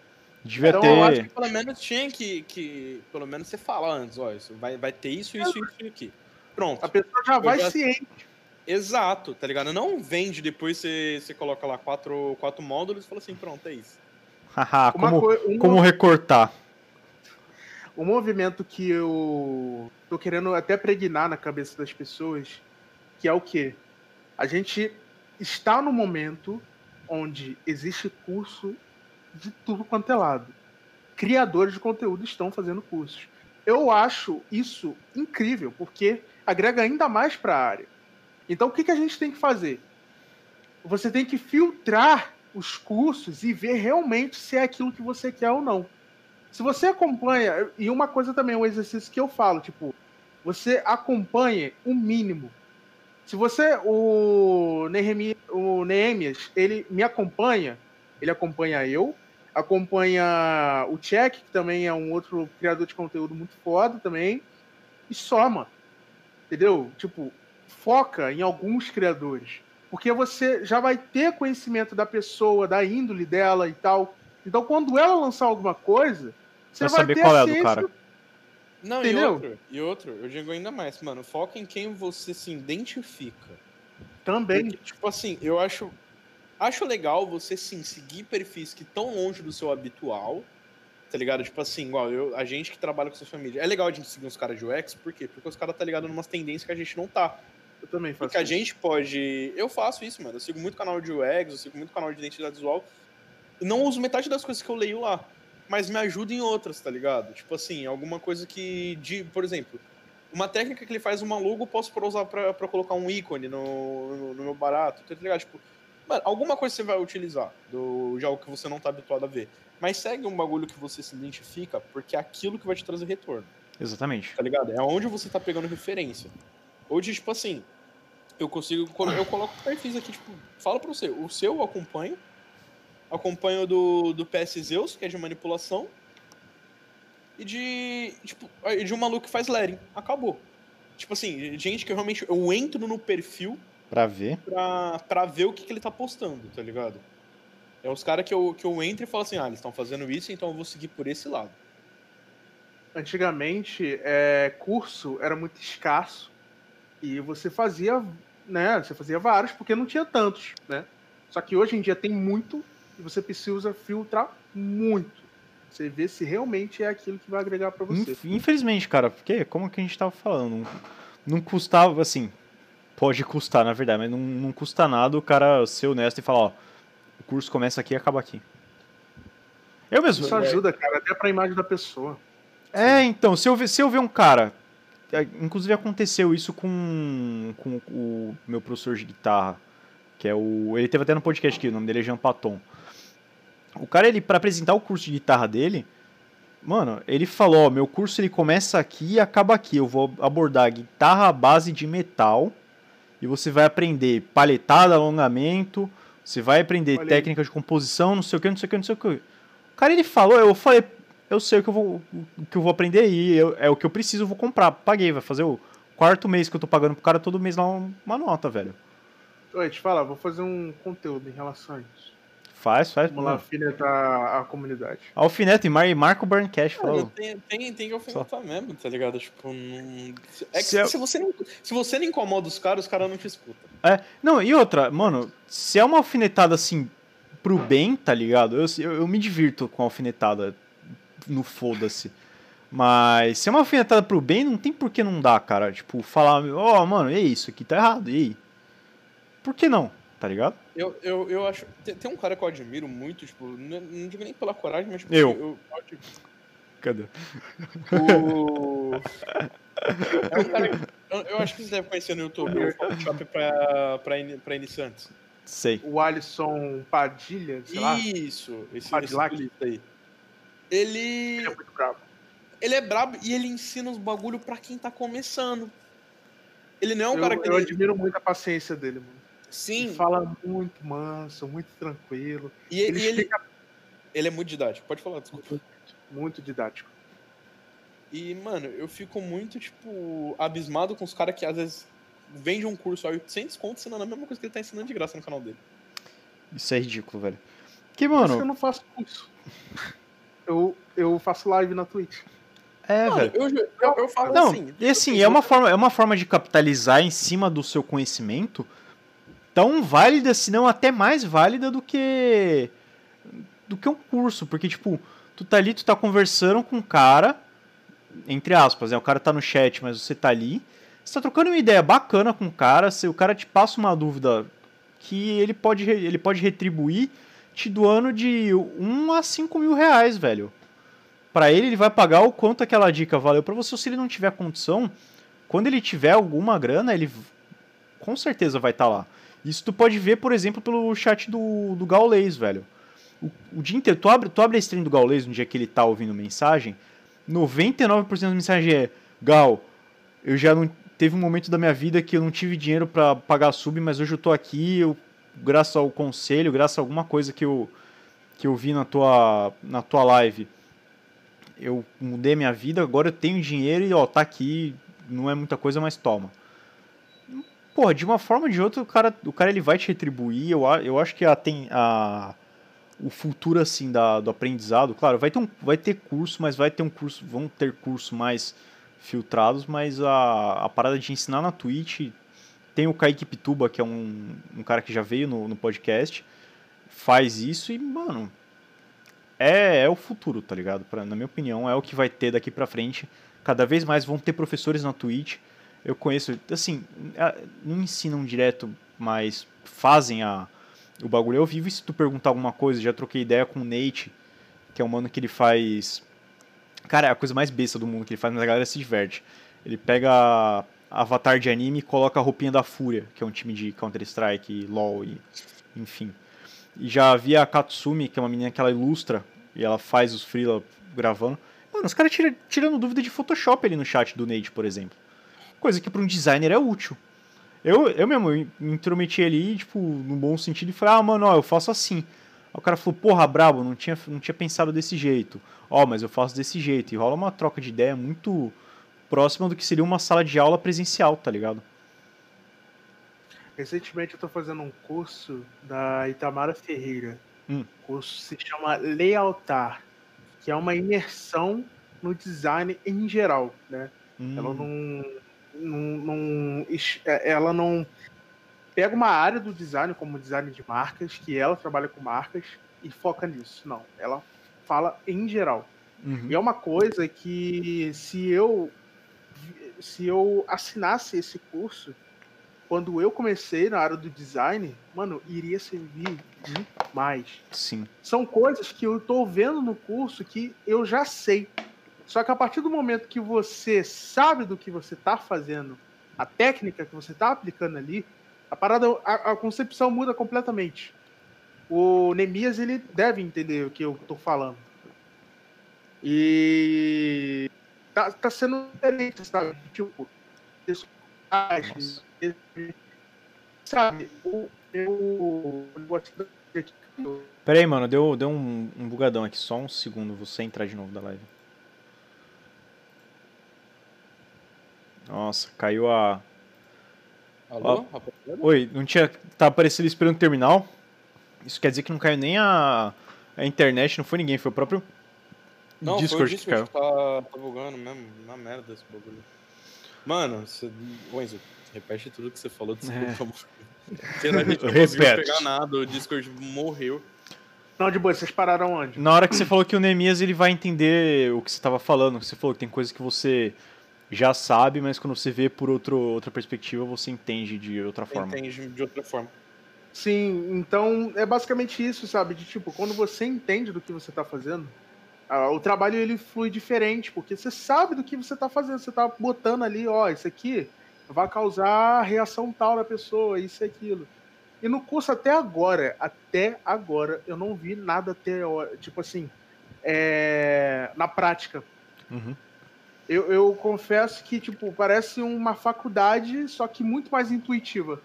Devia Então eu acho ter. que pelo menos tinha que, que pelo menos você fala antes, ó, isso vai, vai ter isso, isso, isso e aqui. Pronto. A pessoa já vai já- ciente. Exato, tá ligado? Não vende, depois você, você coloca lá quatro, quatro módulos e fala assim, pronto, é isso. Haha, como, coi- um como recortar? o movimento que eu tô querendo até pregnar na cabeça das pessoas, que é o quê? A gente está no momento onde existe curso de tudo quanto é lado. Criadores de conteúdo estão fazendo cursos. Eu acho isso incrível, porque agrega ainda mais para a área. Então, o que, que a gente tem que fazer? Você tem que filtrar os cursos e ver realmente se é aquilo que você quer ou não. Se você acompanha, e uma coisa também, um exercício que eu falo, tipo, você acompanha o mínimo. Se você, o, Nehemi, o Neemias, ele me acompanha, ele acompanha eu, acompanha o Check, que também é um outro criador de conteúdo muito foda também, e só, mano. Entendeu? Tipo, foca em alguns criadores. Porque você já vai ter conhecimento da pessoa, da índole dela e tal. Então, quando ela lançar alguma coisa, você Vai vai, saber ter qual é do cara. Não, e Entendeu? outro, e outro, eu digo ainda mais, mano, foca em quem você se identifica. também. Porque, tipo assim, eu acho. Acho legal você sim seguir perfis que estão longe do seu habitual. Tá ligado? Tipo assim, igual eu, a gente que trabalha com social media. É legal a gente seguir uns caras de UX, por quê? Porque os caras tá ligado numas tendências que a gente não tá. Eu também faço Porque a gente pode. Eu faço isso, mano. Eu sigo muito canal de UX, eu sigo muito canal de identidade visual. Não uso metade das coisas que eu leio lá. Mas me ajuda em outras, tá ligado? Tipo assim, alguma coisa que. De, por exemplo, uma técnica que ele faz uma logo, eu posso usar pra, pra colocar um ícone no, no, no meu barato, tá ligado? Tipo, mano, alguma coisa você vai utilizar do, de algo que você não tá habituado a ver. Mas segue um bagulho que você se identifica, porque é aquilo que vai te trazer retorno Exatamente. tá ligado? É onde você tá pegando referência. Hoje, tipo assim, eu consigo. Eu coloco perfis aqui, tipo, falo pra você, o seu eu acompanho. Acompanho do, do PS Zeus, que é de manipulação. E de. Tipo, e de um maluco que faz Lering. Acabou. Tipo assim, gente que eu realmente. Eu entro no perfil Pra ver. pra, pra ver o que, que ele tá postando, tá ligado? É os caras que eu, que eu entro e falo assim, ah, eles estão fazendo isso, então eu vou seguir por esse lado. antigamente, é, curso era muito escasso e você fazia, né? Você fazia vários porque não tinha tantos, né? Só que hoje em dia tem muito e você precisa filtrar muito. Você vê se realmente é aquilo que vai agregar para você. Inf- Infelizmente, cara, porque como que a gente tava falando, não, custava, assim, pode custar, na verdade, mas não, não custa nada o cara ser honesto e falar, ó, o curso começa aqui e acaba aqui. Eu mesmo. Isso ajuda, cara, até pra imagem da pessoa. É, então, se eu ver, se eu ver um cara, inclusive aconteceu isso com, com o meu professor de guitarra, que é o, ele teve até no podcast aqui, o nome dele é Jean Paton. O cara, ele, para apresentar o curso de guitarra dele, mano, ele falou, ó, meu curso ele começa aqui e acaba aqui, eu vou abordar guitarra à base de metal, e você vai aprender paletada, alongamento, você vai aprender Olha aí. técnica de composição, não sei o que, não sei o que, não sei o que. O cara, ele falou, eu falei, eu sei o que eu vou, que eu vou aprender aí, eu- é o que eu preciso, eu vou comprar. Paguei, vai fazer o quarto mês que eu tô pagando pro cara todo mês lá uma nota, velho. Oi, te falar, vou fazer um conteúdo em relação a isso. Faz, faz. Vamos lá alfinetar a comunidade. Alfineta e mar, e marca o Burncast, Mano, falou. tem, tem, tem que alfinetar mesmo, tá ligado? Tipo, não... É que Se se, eu- se você não, se você não incomoda os caras, os caras não te escutam. É, não, e outra, mano, se é uma alfinetada assim, pro bem, tá ligado? Eu, eu, eu me divirto com a alfinetada no foda-se. Mas se é uma alfinetada pro bem, não tem por que não dar, cara. Tipo, falar, ó, mano, e isso aqui tá errado, e aí? Por que não? Tá ligado? Eu, eu, eu acho. Tem, tem um cara que eu admiro muito, tipo, não, não digo nem pela coragem, mas tipo, Eu. eu acho Cadê? o. É um cara que. Eu, eu acho que você deve conhecer no YouTube o Photoshop pra, pra, ini- pra iniciantes. Sei. O Alisson Padilha, sei lá, Isso, esse, esse aí. Ele. ele é muito bravo. Ele é brabo e ele ensina os bagulho pra quem tá começando. Ele não é um eu, cara que. eu ele- admiro muito a paciência dele, mano. Sim, Ele fala muito manso, muito tranquilo. e, Ele ele, explica ele é muito didático. Pode falar, desculpa. muito didático. E, mano, eu fico muito, tipo, abismado com os caras que às vezes vendem um curso a 800 conto ensinando a mesma coisa que ele tá ensinando de graça no canal dele. Isso é ridículo, velho. Que, Por isso que eu mano, não faço curso. Eu, eu faço live na Twitch. é, Mano, velho. eu, eu, eu falo Não, assim. e assim, eu- é uma, forma, é uma forma de capitalizar em cima do seu conhecimento tão válida, se não até mais válida do que do que um curso, porque tipo, tu tá ali, tu tá conversando com um cara, entre aspas, né? O cara tá no chat, mas você tá ali, você tá trocando uma ideia bacana com o cara, se o cara te passa uma dúvida que ele pode, ele pode retribuir te doando de 1 a 5 mil reais, velho. Pra ele, ele vai pagar o quanto aquela dica valeu pra você. Se ele não tiver condição, quando ele tiver alguma grana, ele com certeza vai estar lá. Isso tu pode ver, por exemplo, pelo chat do, do Gaulês, velho. O, o dia inteiro, tu abre, tu abre a stream do Gaulês no dia que ele tá ouvindo mensagem, 99% da mensagem é Gal, eu já não. Teve um momento da minha vida que eu não tive dinheiro pra pagar sub, mas hoje eu tô aqui, eu, graças ao conselho, graças a alguma coisa que eu, que eu vi na tua, na tua live, eu mudei minha vida, agora eu tenho dinheiro e ó, tá aqui, não é muita coisa, mas toma. Porra, de uma forma ou de outra, o cara, o cara ele vai te retribuir. Eu, eu acho que a, tem a, o futuro assim da, do aprendizado, claro, vai ter, um, vai ter curso, mas vai ter um curso, vão ter cursos mais filtrados, mas a, a parada de ensinar na Twitch, tem o Kaique Pituba, que é um, um cara que já veio no, no podcast, faz isso e, mano, é, é o futuro, tá ligado? Pra, na minha opinião, é o que vai ter daqui pra frente. Cada vez mais vão ter professores na Twitch. Eu conheço, assim, não ensinam direto, mas fazem a, o bagulho ao vivo. E se tu perguntar alguma coisa, já troquei ideia com o Nate, que é um mano que ele faz. Cara, é a coisa mais besta do mundo que ele faz, mas a galera se diverte. Ele pega avatar de anime e coloca a roupinha da Fúria, que é um time de Counter-Strike, LoL e enfim. E já havia a Katsumi, que é uma menina que ela ilustra e ela faz os freela gravando. Mano, os caras tira, tirando dúvida de Photoshop ali no chat do Nate, por exemplo. Coisa que para um designer é útil. Eu, eu mesmo eu me intrometi ali, tipo, no bom sentido, e falei, ah, mano, ó, eu faço assim. Aí o cara falou, porra, brabo, não tinha, não tinha pensado desse jeito. Ó, mas eu faço desse jeito. E rola uma troca de ideia muito próxima do que seria uma sala de aula presencial, tá ligado? Recentemente eu tô fazendo um curso da Itamara Ferreira. Hum. O curso se chama Lealtar, que é uma imersão no design em geral, né? Hum, Ela não, não, não- é, ela não pega uma área do design, como design de marcas, que ela trabalha com marcas, e foca nisso. Não, ela fala em geral. uhum. E é uma coisa que se eu se eu assinasse esse curso, quando eu comecei na área do design, mano, iria servir muito mais. Sim. São coisas que eu tô vendo no curso que eu já sei. Só que a partir do momento que você sabe do que você tá fazendo, a técnica que você tá aplicando ali, a parada, a, a concepção muda completamente. O Nemias, ele deve entender o que eu tô falando. E tá, tá sendo diferente, sabe? Tipo, isso- Nossa. sabe? O, eu, o negócio da- Pera aí, mano, deu, deu um, um bugadão aqui. Só um segundo, você entrar de novo da live. Nossa, caiu a. Alô, rapaziada? Oi, não tinha. Tá aparecendo esperando o terminal. Isso quer dizer que não caiu nem a, a internet, não foi ninguém, foi o próprio Não, Discord foi o que. Discord que tá, tá bugando mesmo. Uma merda esse bagulho. Mano, você... Ô, Enzo, repete tudo que você falou, desculpa. É. a gente não conseguiu pegar nada, o Discord morreu. Não, de boa, vocês pararam onde? Na hora que você falou que o Neemias ele vai entender o que você estava falando, você falou que tem coisas que você já sabe, mas quando você vê por outro, outra perspectiva, você entende de outra forma. Entende de outra forma. Sim, então é basicamente isso, sabe? De tipo, quando você entende do que você tá fazendo, o trabalho ele flui diferente, porque você sabe do que você tá fazendo, você tá botando ali, ó, isso aqui vai causar reação tal na pessoa, isso e aquilo. E no curso até agora, até agora, eu não vi nada teórico, tipo assim, é, na prática. Uhum. Eu, eu confesso que, tipo, parece uma faculdade, só que muito mais intuitiva.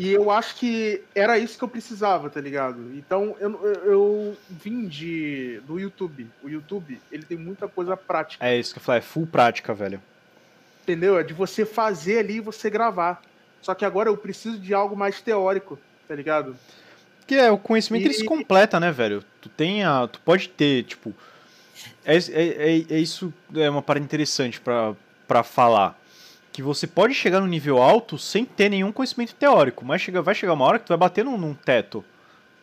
E eu acho que era isso que eu precisava, tá ligado? Então, eu, eu, vim de, do YouTube. O YouTube, ele tem muita coisa prática, É isso que eu falei, é full prática, velho. entendeu? É de você fazer ali e você gravar. Só que agora eu preciso de algo mais teórico, tá ligado? Porque é, o conhecimento ele se E- completa, né, velho? Tu tem a. Tu pode ter, tipo. É, é, é, é isso é uma parada interessante pra falar. Que você pode chegar no nível alto sem ter nenhum conhecimento teórico, mas chega, vai chegar uma hora que tu vai bater num, num teto.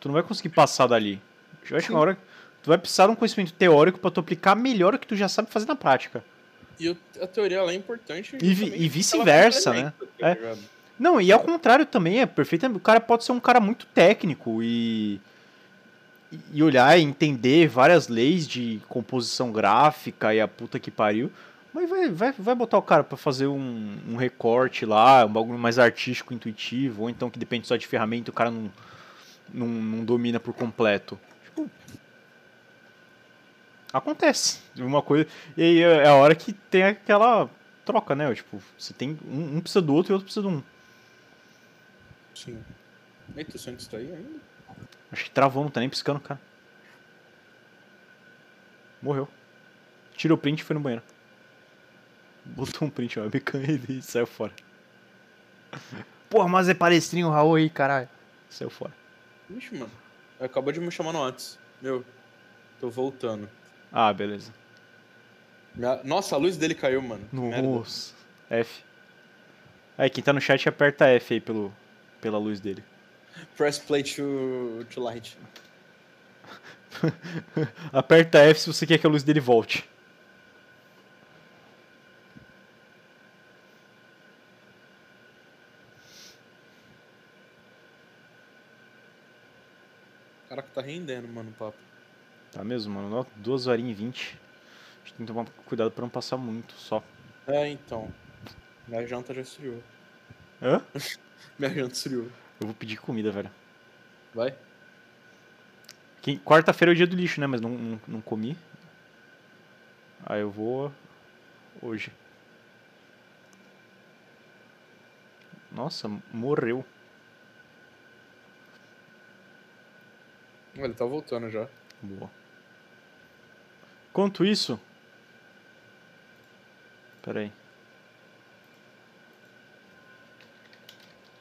Tu não vai conseguir passar dali. Vai chegar uma hora que tu vai precisar de um conhecimento teórico pra tu aplicar melhor o que tu já sabe fazer na prática. E a teoria ela é importante. E e vice-versa, né? tá É. Não, e ao contrário também, é perfeito. O cara pode ser um cara muito técnico e. E olhar e entender várias leis de composição gráfica e a puta que pariu. Mas vai, vai, vai botar o cara pra fazer um, um recorte lá, um bagulho mais artístico, intuitivo, ou então que depende só de ferramenta, o cara não, não, não domina por completo. Tipo. Acontece. Uma coisa. E aí é a hora que tem aquela troca, né? Tipo, você tem. Um, um precisa do outro e o outro precisa de um. Sim. Eita, o Santos tá aí ainda? Acho que travou, não tá nem piscando, cara. Morreu. Tirou o print e foi no banheiro. Botou um print, ó, webcam e saiu fora. Porra, mas é palestrinho Raul aí, caralho. Saiu fora. Vixe, mano. Acabou de me chamar no Whats. Meu, tô voltando. Ah, beleza. Minha- Nossa, a luz dele caiu, mano. Que merda. Nossa. F. Aí, quem tá no chat aperta F aí pelo, pela luz dele. Press play to, to light. Aperta F se você quer que a luz dele volte. Rendendo, mano, o papo. Tá mesmo, mano? Ó, Duas horinhas e vinte. A gente tem que tomar cuidado pra não passar muito só. É, então. Minha janta já esfriou. Hã? Minha janta esfriou. Eu vou pedir comida, velho. Vai? Quarta-feira é o dia do lixo, né? Mas não, não, não comi. Aí eu vou hoje. Nossa, morreu. Ele tá voltando já. Boa. Enquanto isso. Pera aí.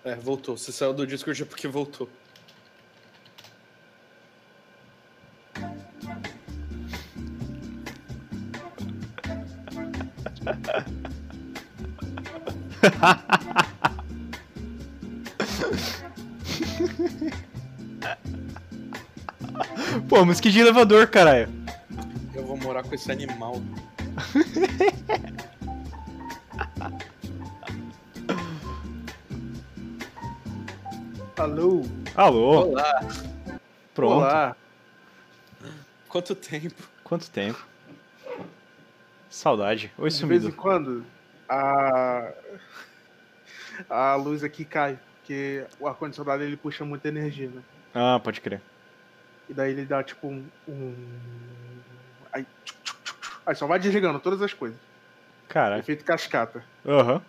É, voltou. Você saiu do Discord é porque voltou. Pô, música de elevador, caralho. Eu vou morar com esse animal. Alô? Alô, Olá. pronto. Olá. Quanto tempo? Quanto tempo? Saudade. Oi, De vez em sumido. quando, a... a luz aqui cai, porque o ar-condicionado ele puxa muita energia, né? Ah, pode crer. E daí ele dá tipo um. um... Aí, tchuc, tchuc, tchuc, tchuc. Aí só vai desligando todas as coisas. Caralho. Efeito cascata. Aham.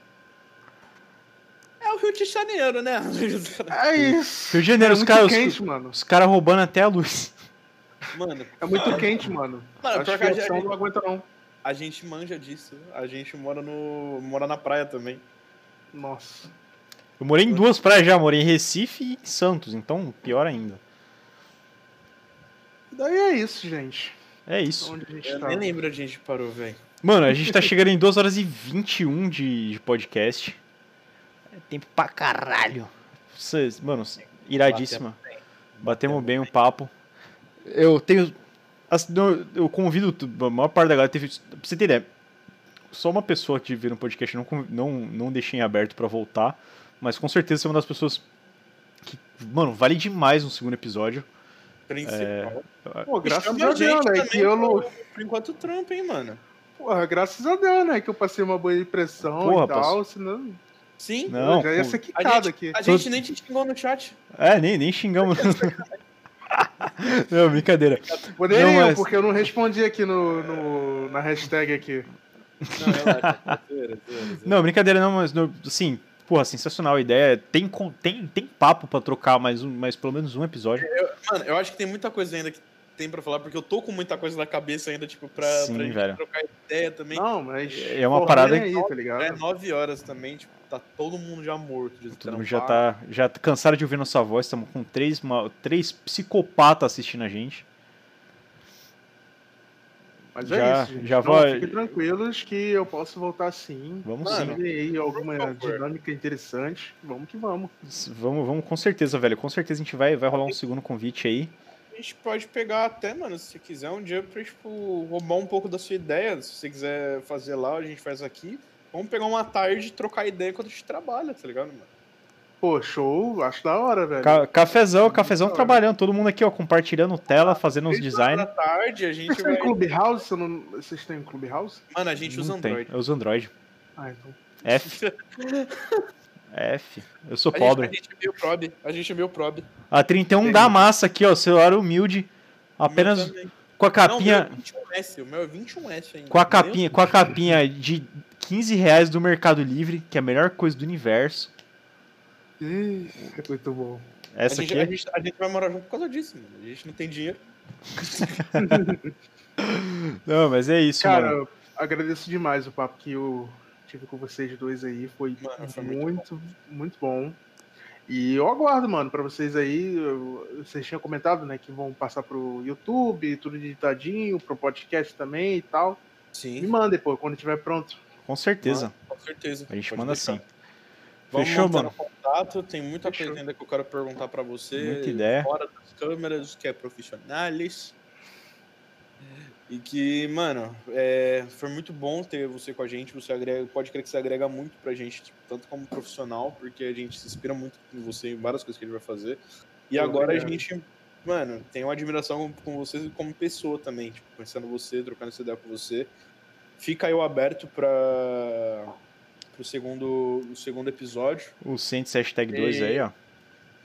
É o Rio de Janeiro, né? É isso. Rio de Janeiro, é os caras quente, mano. os cara roubando até a luz. Mano, É muito quente, mano. Mano, Acho que a gente- não aguenta, não. a gente manja disso. A gente mora no. mora na praia também. Nossa. Eu morei em duas praias já, morei em Recife e em Santos, então pior ainda. E daí é isso, gente. É isso. Onde a gente Eu tá. nem lembro onde a gente parou, velho. Mano, a gente tá chegando em 2 horas e 21 de, de podcast. É tempo pra caralho. Vocês, mano, iradíssima. Batemos bem o papo. Eu tenho. assim, eu- Eu convido a maior parte da galera. Teve, pra você ter ideia, só uma pessoa que vir no podcast eu não, não, não deixei em aberto pra voltar. Mas com certeza você é uma das pessoas que, mano, vale demais um segundo episódio. Principal. Pô, graças a Deus, né? Que eu não. Por enquanto Trump, hein, mano. Porra, graças a Deus, né? Que eu passei uma boa impressão Porra, e tal. Senão Sim. Não, já ia ser A quicado gente, aqui. a gente nem te xingou no chat. É, nem, nem xingamos. não, brincadeira. Poderia, Não, mas- porque eu não respondi aqui no, no- na hashtag aqui. Não, relaxa. Zoeira, zoeira. Não, brincadeira não, mas no- assim, porra, sensacional a ideia. Tem, con- tem, tem papo pra trocar mais, um, mais pelo menos um episódio. Mano, eu acho que tem muita coisa ainda que tem pra falar, porque eu tô com muita coisa na cabeça ainda, tipo, pra, Sim, pra gente velho. trocar ideia também. Não, mas. É uma porra, parada nem aí, tá ligado? É nove horas também, tipo, tá todo mundo já morto. De Todo mundo já tá, já cansado de ouvir nossa voz. Estamos com três, três psicopatas assistindo a gente. Mas Já- é isso, já vai- Fiquem tranquilos que eu posso voltar sim. Vamos Mano, sim. Aí alguma dinâmica interessante. Vamos que vamos. Vamos, vamos com certeza, velho. Com certeza a gente vai, vai rolar um segundo convite aí. A gente pode pegar até, mano, se você quiser, um dia pra, tipo, roubar um pouco da sua ideia. Se você quiser fazer lá, a gente faz aqui. Vamos pegar uma tarde e trocar ideia enquanto a gente trabalha, tá ligado, mano? Pô, show. Acho da hora, velho. Ca- cafezão, cafezão trabalhando. Todo mundo aqui, ó, compartilhando tela, fazendo uns Três design. horas Da tarde, a gente Vocês têm vai... Clubhouse? Você não- Vocês têm Clubhouse? Mano, a gente usa Não tem. Android. Eu uso Android. Ah, então. F. F. Eu sou A gente, pobre. a gente é meio prob. A gente é meio prob. A 31 da massa aqui, ó. Celular humilde. Apenas com a Não, capinha. o meu é 21S. O meu é 21S ainda. Com a capinha, com a capinha de 15 reais do Mercado Livre, que é a melhor coisa do universo. É muito bom. Essa a, gente, aqui. a, gente, a gente vai morar junto por causa disso, mano. A gente não tem dinheiro. Não, mas é isso, Cara, mano. eu agradeço demais o papo que eu tive com vocês dois aí. Foi, Mano, foi muito muito, muito bom. E eu aguardo, mano, pra vocês aí. Vocês tinham comentado, né, que vão passar pro YouTube, tudo editadinho, pro podcast também e tal. Me Sim, mandem, pô, quando estiver pronto. Com certeza. com certeza. A gente Pode manda deixar. sim. Vamos Fechou, mano? contato. Tem muita Fechou. coisa ainda que eu quero perguntar pra você. Muita ideia. Fora das câmeras, que é profissionais. E que, mano, é, foi muito bom ter você com a gente. Você agrega, pode crer que você agrega muito pra gente, tipo, tanto como profissional, porque a gente se inspira muito em você em várias coisas que a gente vai fazer. E agora obrigado. a gente, mano, tem uma admiração com, você como pessoa também, tipo, conhecendo você, trocando essa ideia com você. Fica eu aberto para pro segundo, o segundo episódio. O Cientes Hashtag 2 E- aí, ó.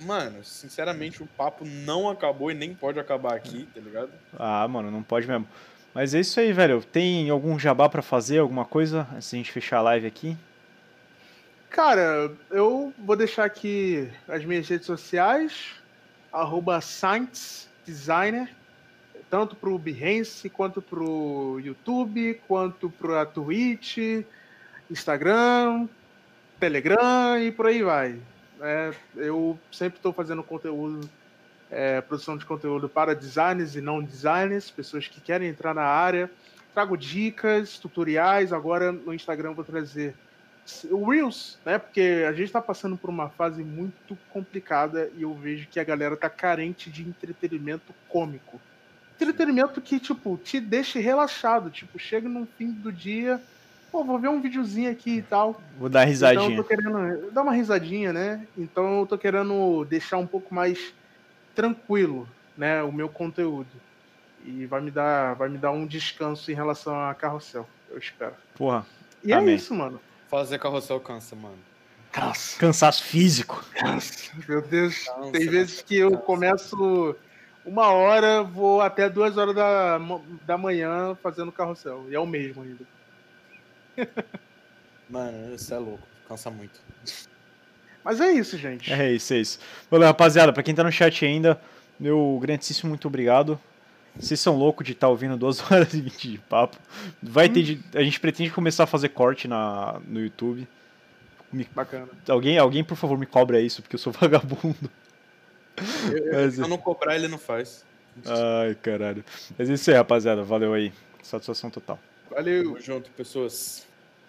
Mano, sinceramente, o papo não acabou e nem pode acabar aqui, tá ligado? Ah, mano, não pode mesmo. Mas é isso aí, velho. Tem algum jabá pra fazer, alguma coisa? Antes da gente fechar a live aqui? Cara, eu vou deixar aqui as minhas redes sociais, arroba Science Designer, tanto pro Behance, quanto pro YouTube, quanto pra Twitch, Instagram, Telegram e por aí vai. É, eu sempre estou fazendo conteúdo, é, produção de conteúdo para designers e não designers, pessoas que querem entrar na área, trago dicas, tutoriais. Agora no Instagram vou trazer o Reels, né? Porque a gente está passando por uma fase muito complicada e eu vejo que a galera tá carente de entretenimento cômico. Entretenimento que, tipo, te deixe relaxado. Tipo, chega no fim do dia, pô, vou ver um videozinho aqui e tal. Vou dar risadinha. Então eu tô querendo dar uma risadinha, né? Então eu tô querendo deixar um pouco mais tranquilo, né, o meu conteúdo. E vai me dar, vai me dar um descanso em relação a carrossel, eu espero. Porra. E amém. é isso, mano. Fazer carrossel cansa, mano. Cansa. Cansaço físico. Cansa. Meu Deus. Cansa, Tem vezes cansa, que eu cansa. começo uma hora, vou até duas horas da, da manhã fazendo carrossel. E é o mesmo ainda. Mano, isso é louco. Cansa muito. Mas é isso, gente. É isso, é isso. Valeu, rapaziada. Pra quem tá no chat ainda, meu grandíssimo muito obrigado. Vocês são loucos de estar ouvindo 2 horas e 20 de papo. Vai ter de- a gente pretende começar a fazer corte na, no YouTube. Me- Bacana. alguém, alguém, por favor, me cobra isso, porque eu sou vagabundo. Eu, eu- Mas- se eu não cobrar, ele não faz. Ai, caralho. Mas é isso aí, rapaziada. Valeu aí. Satisfação total. Valeu. Tamo junto, pessoas.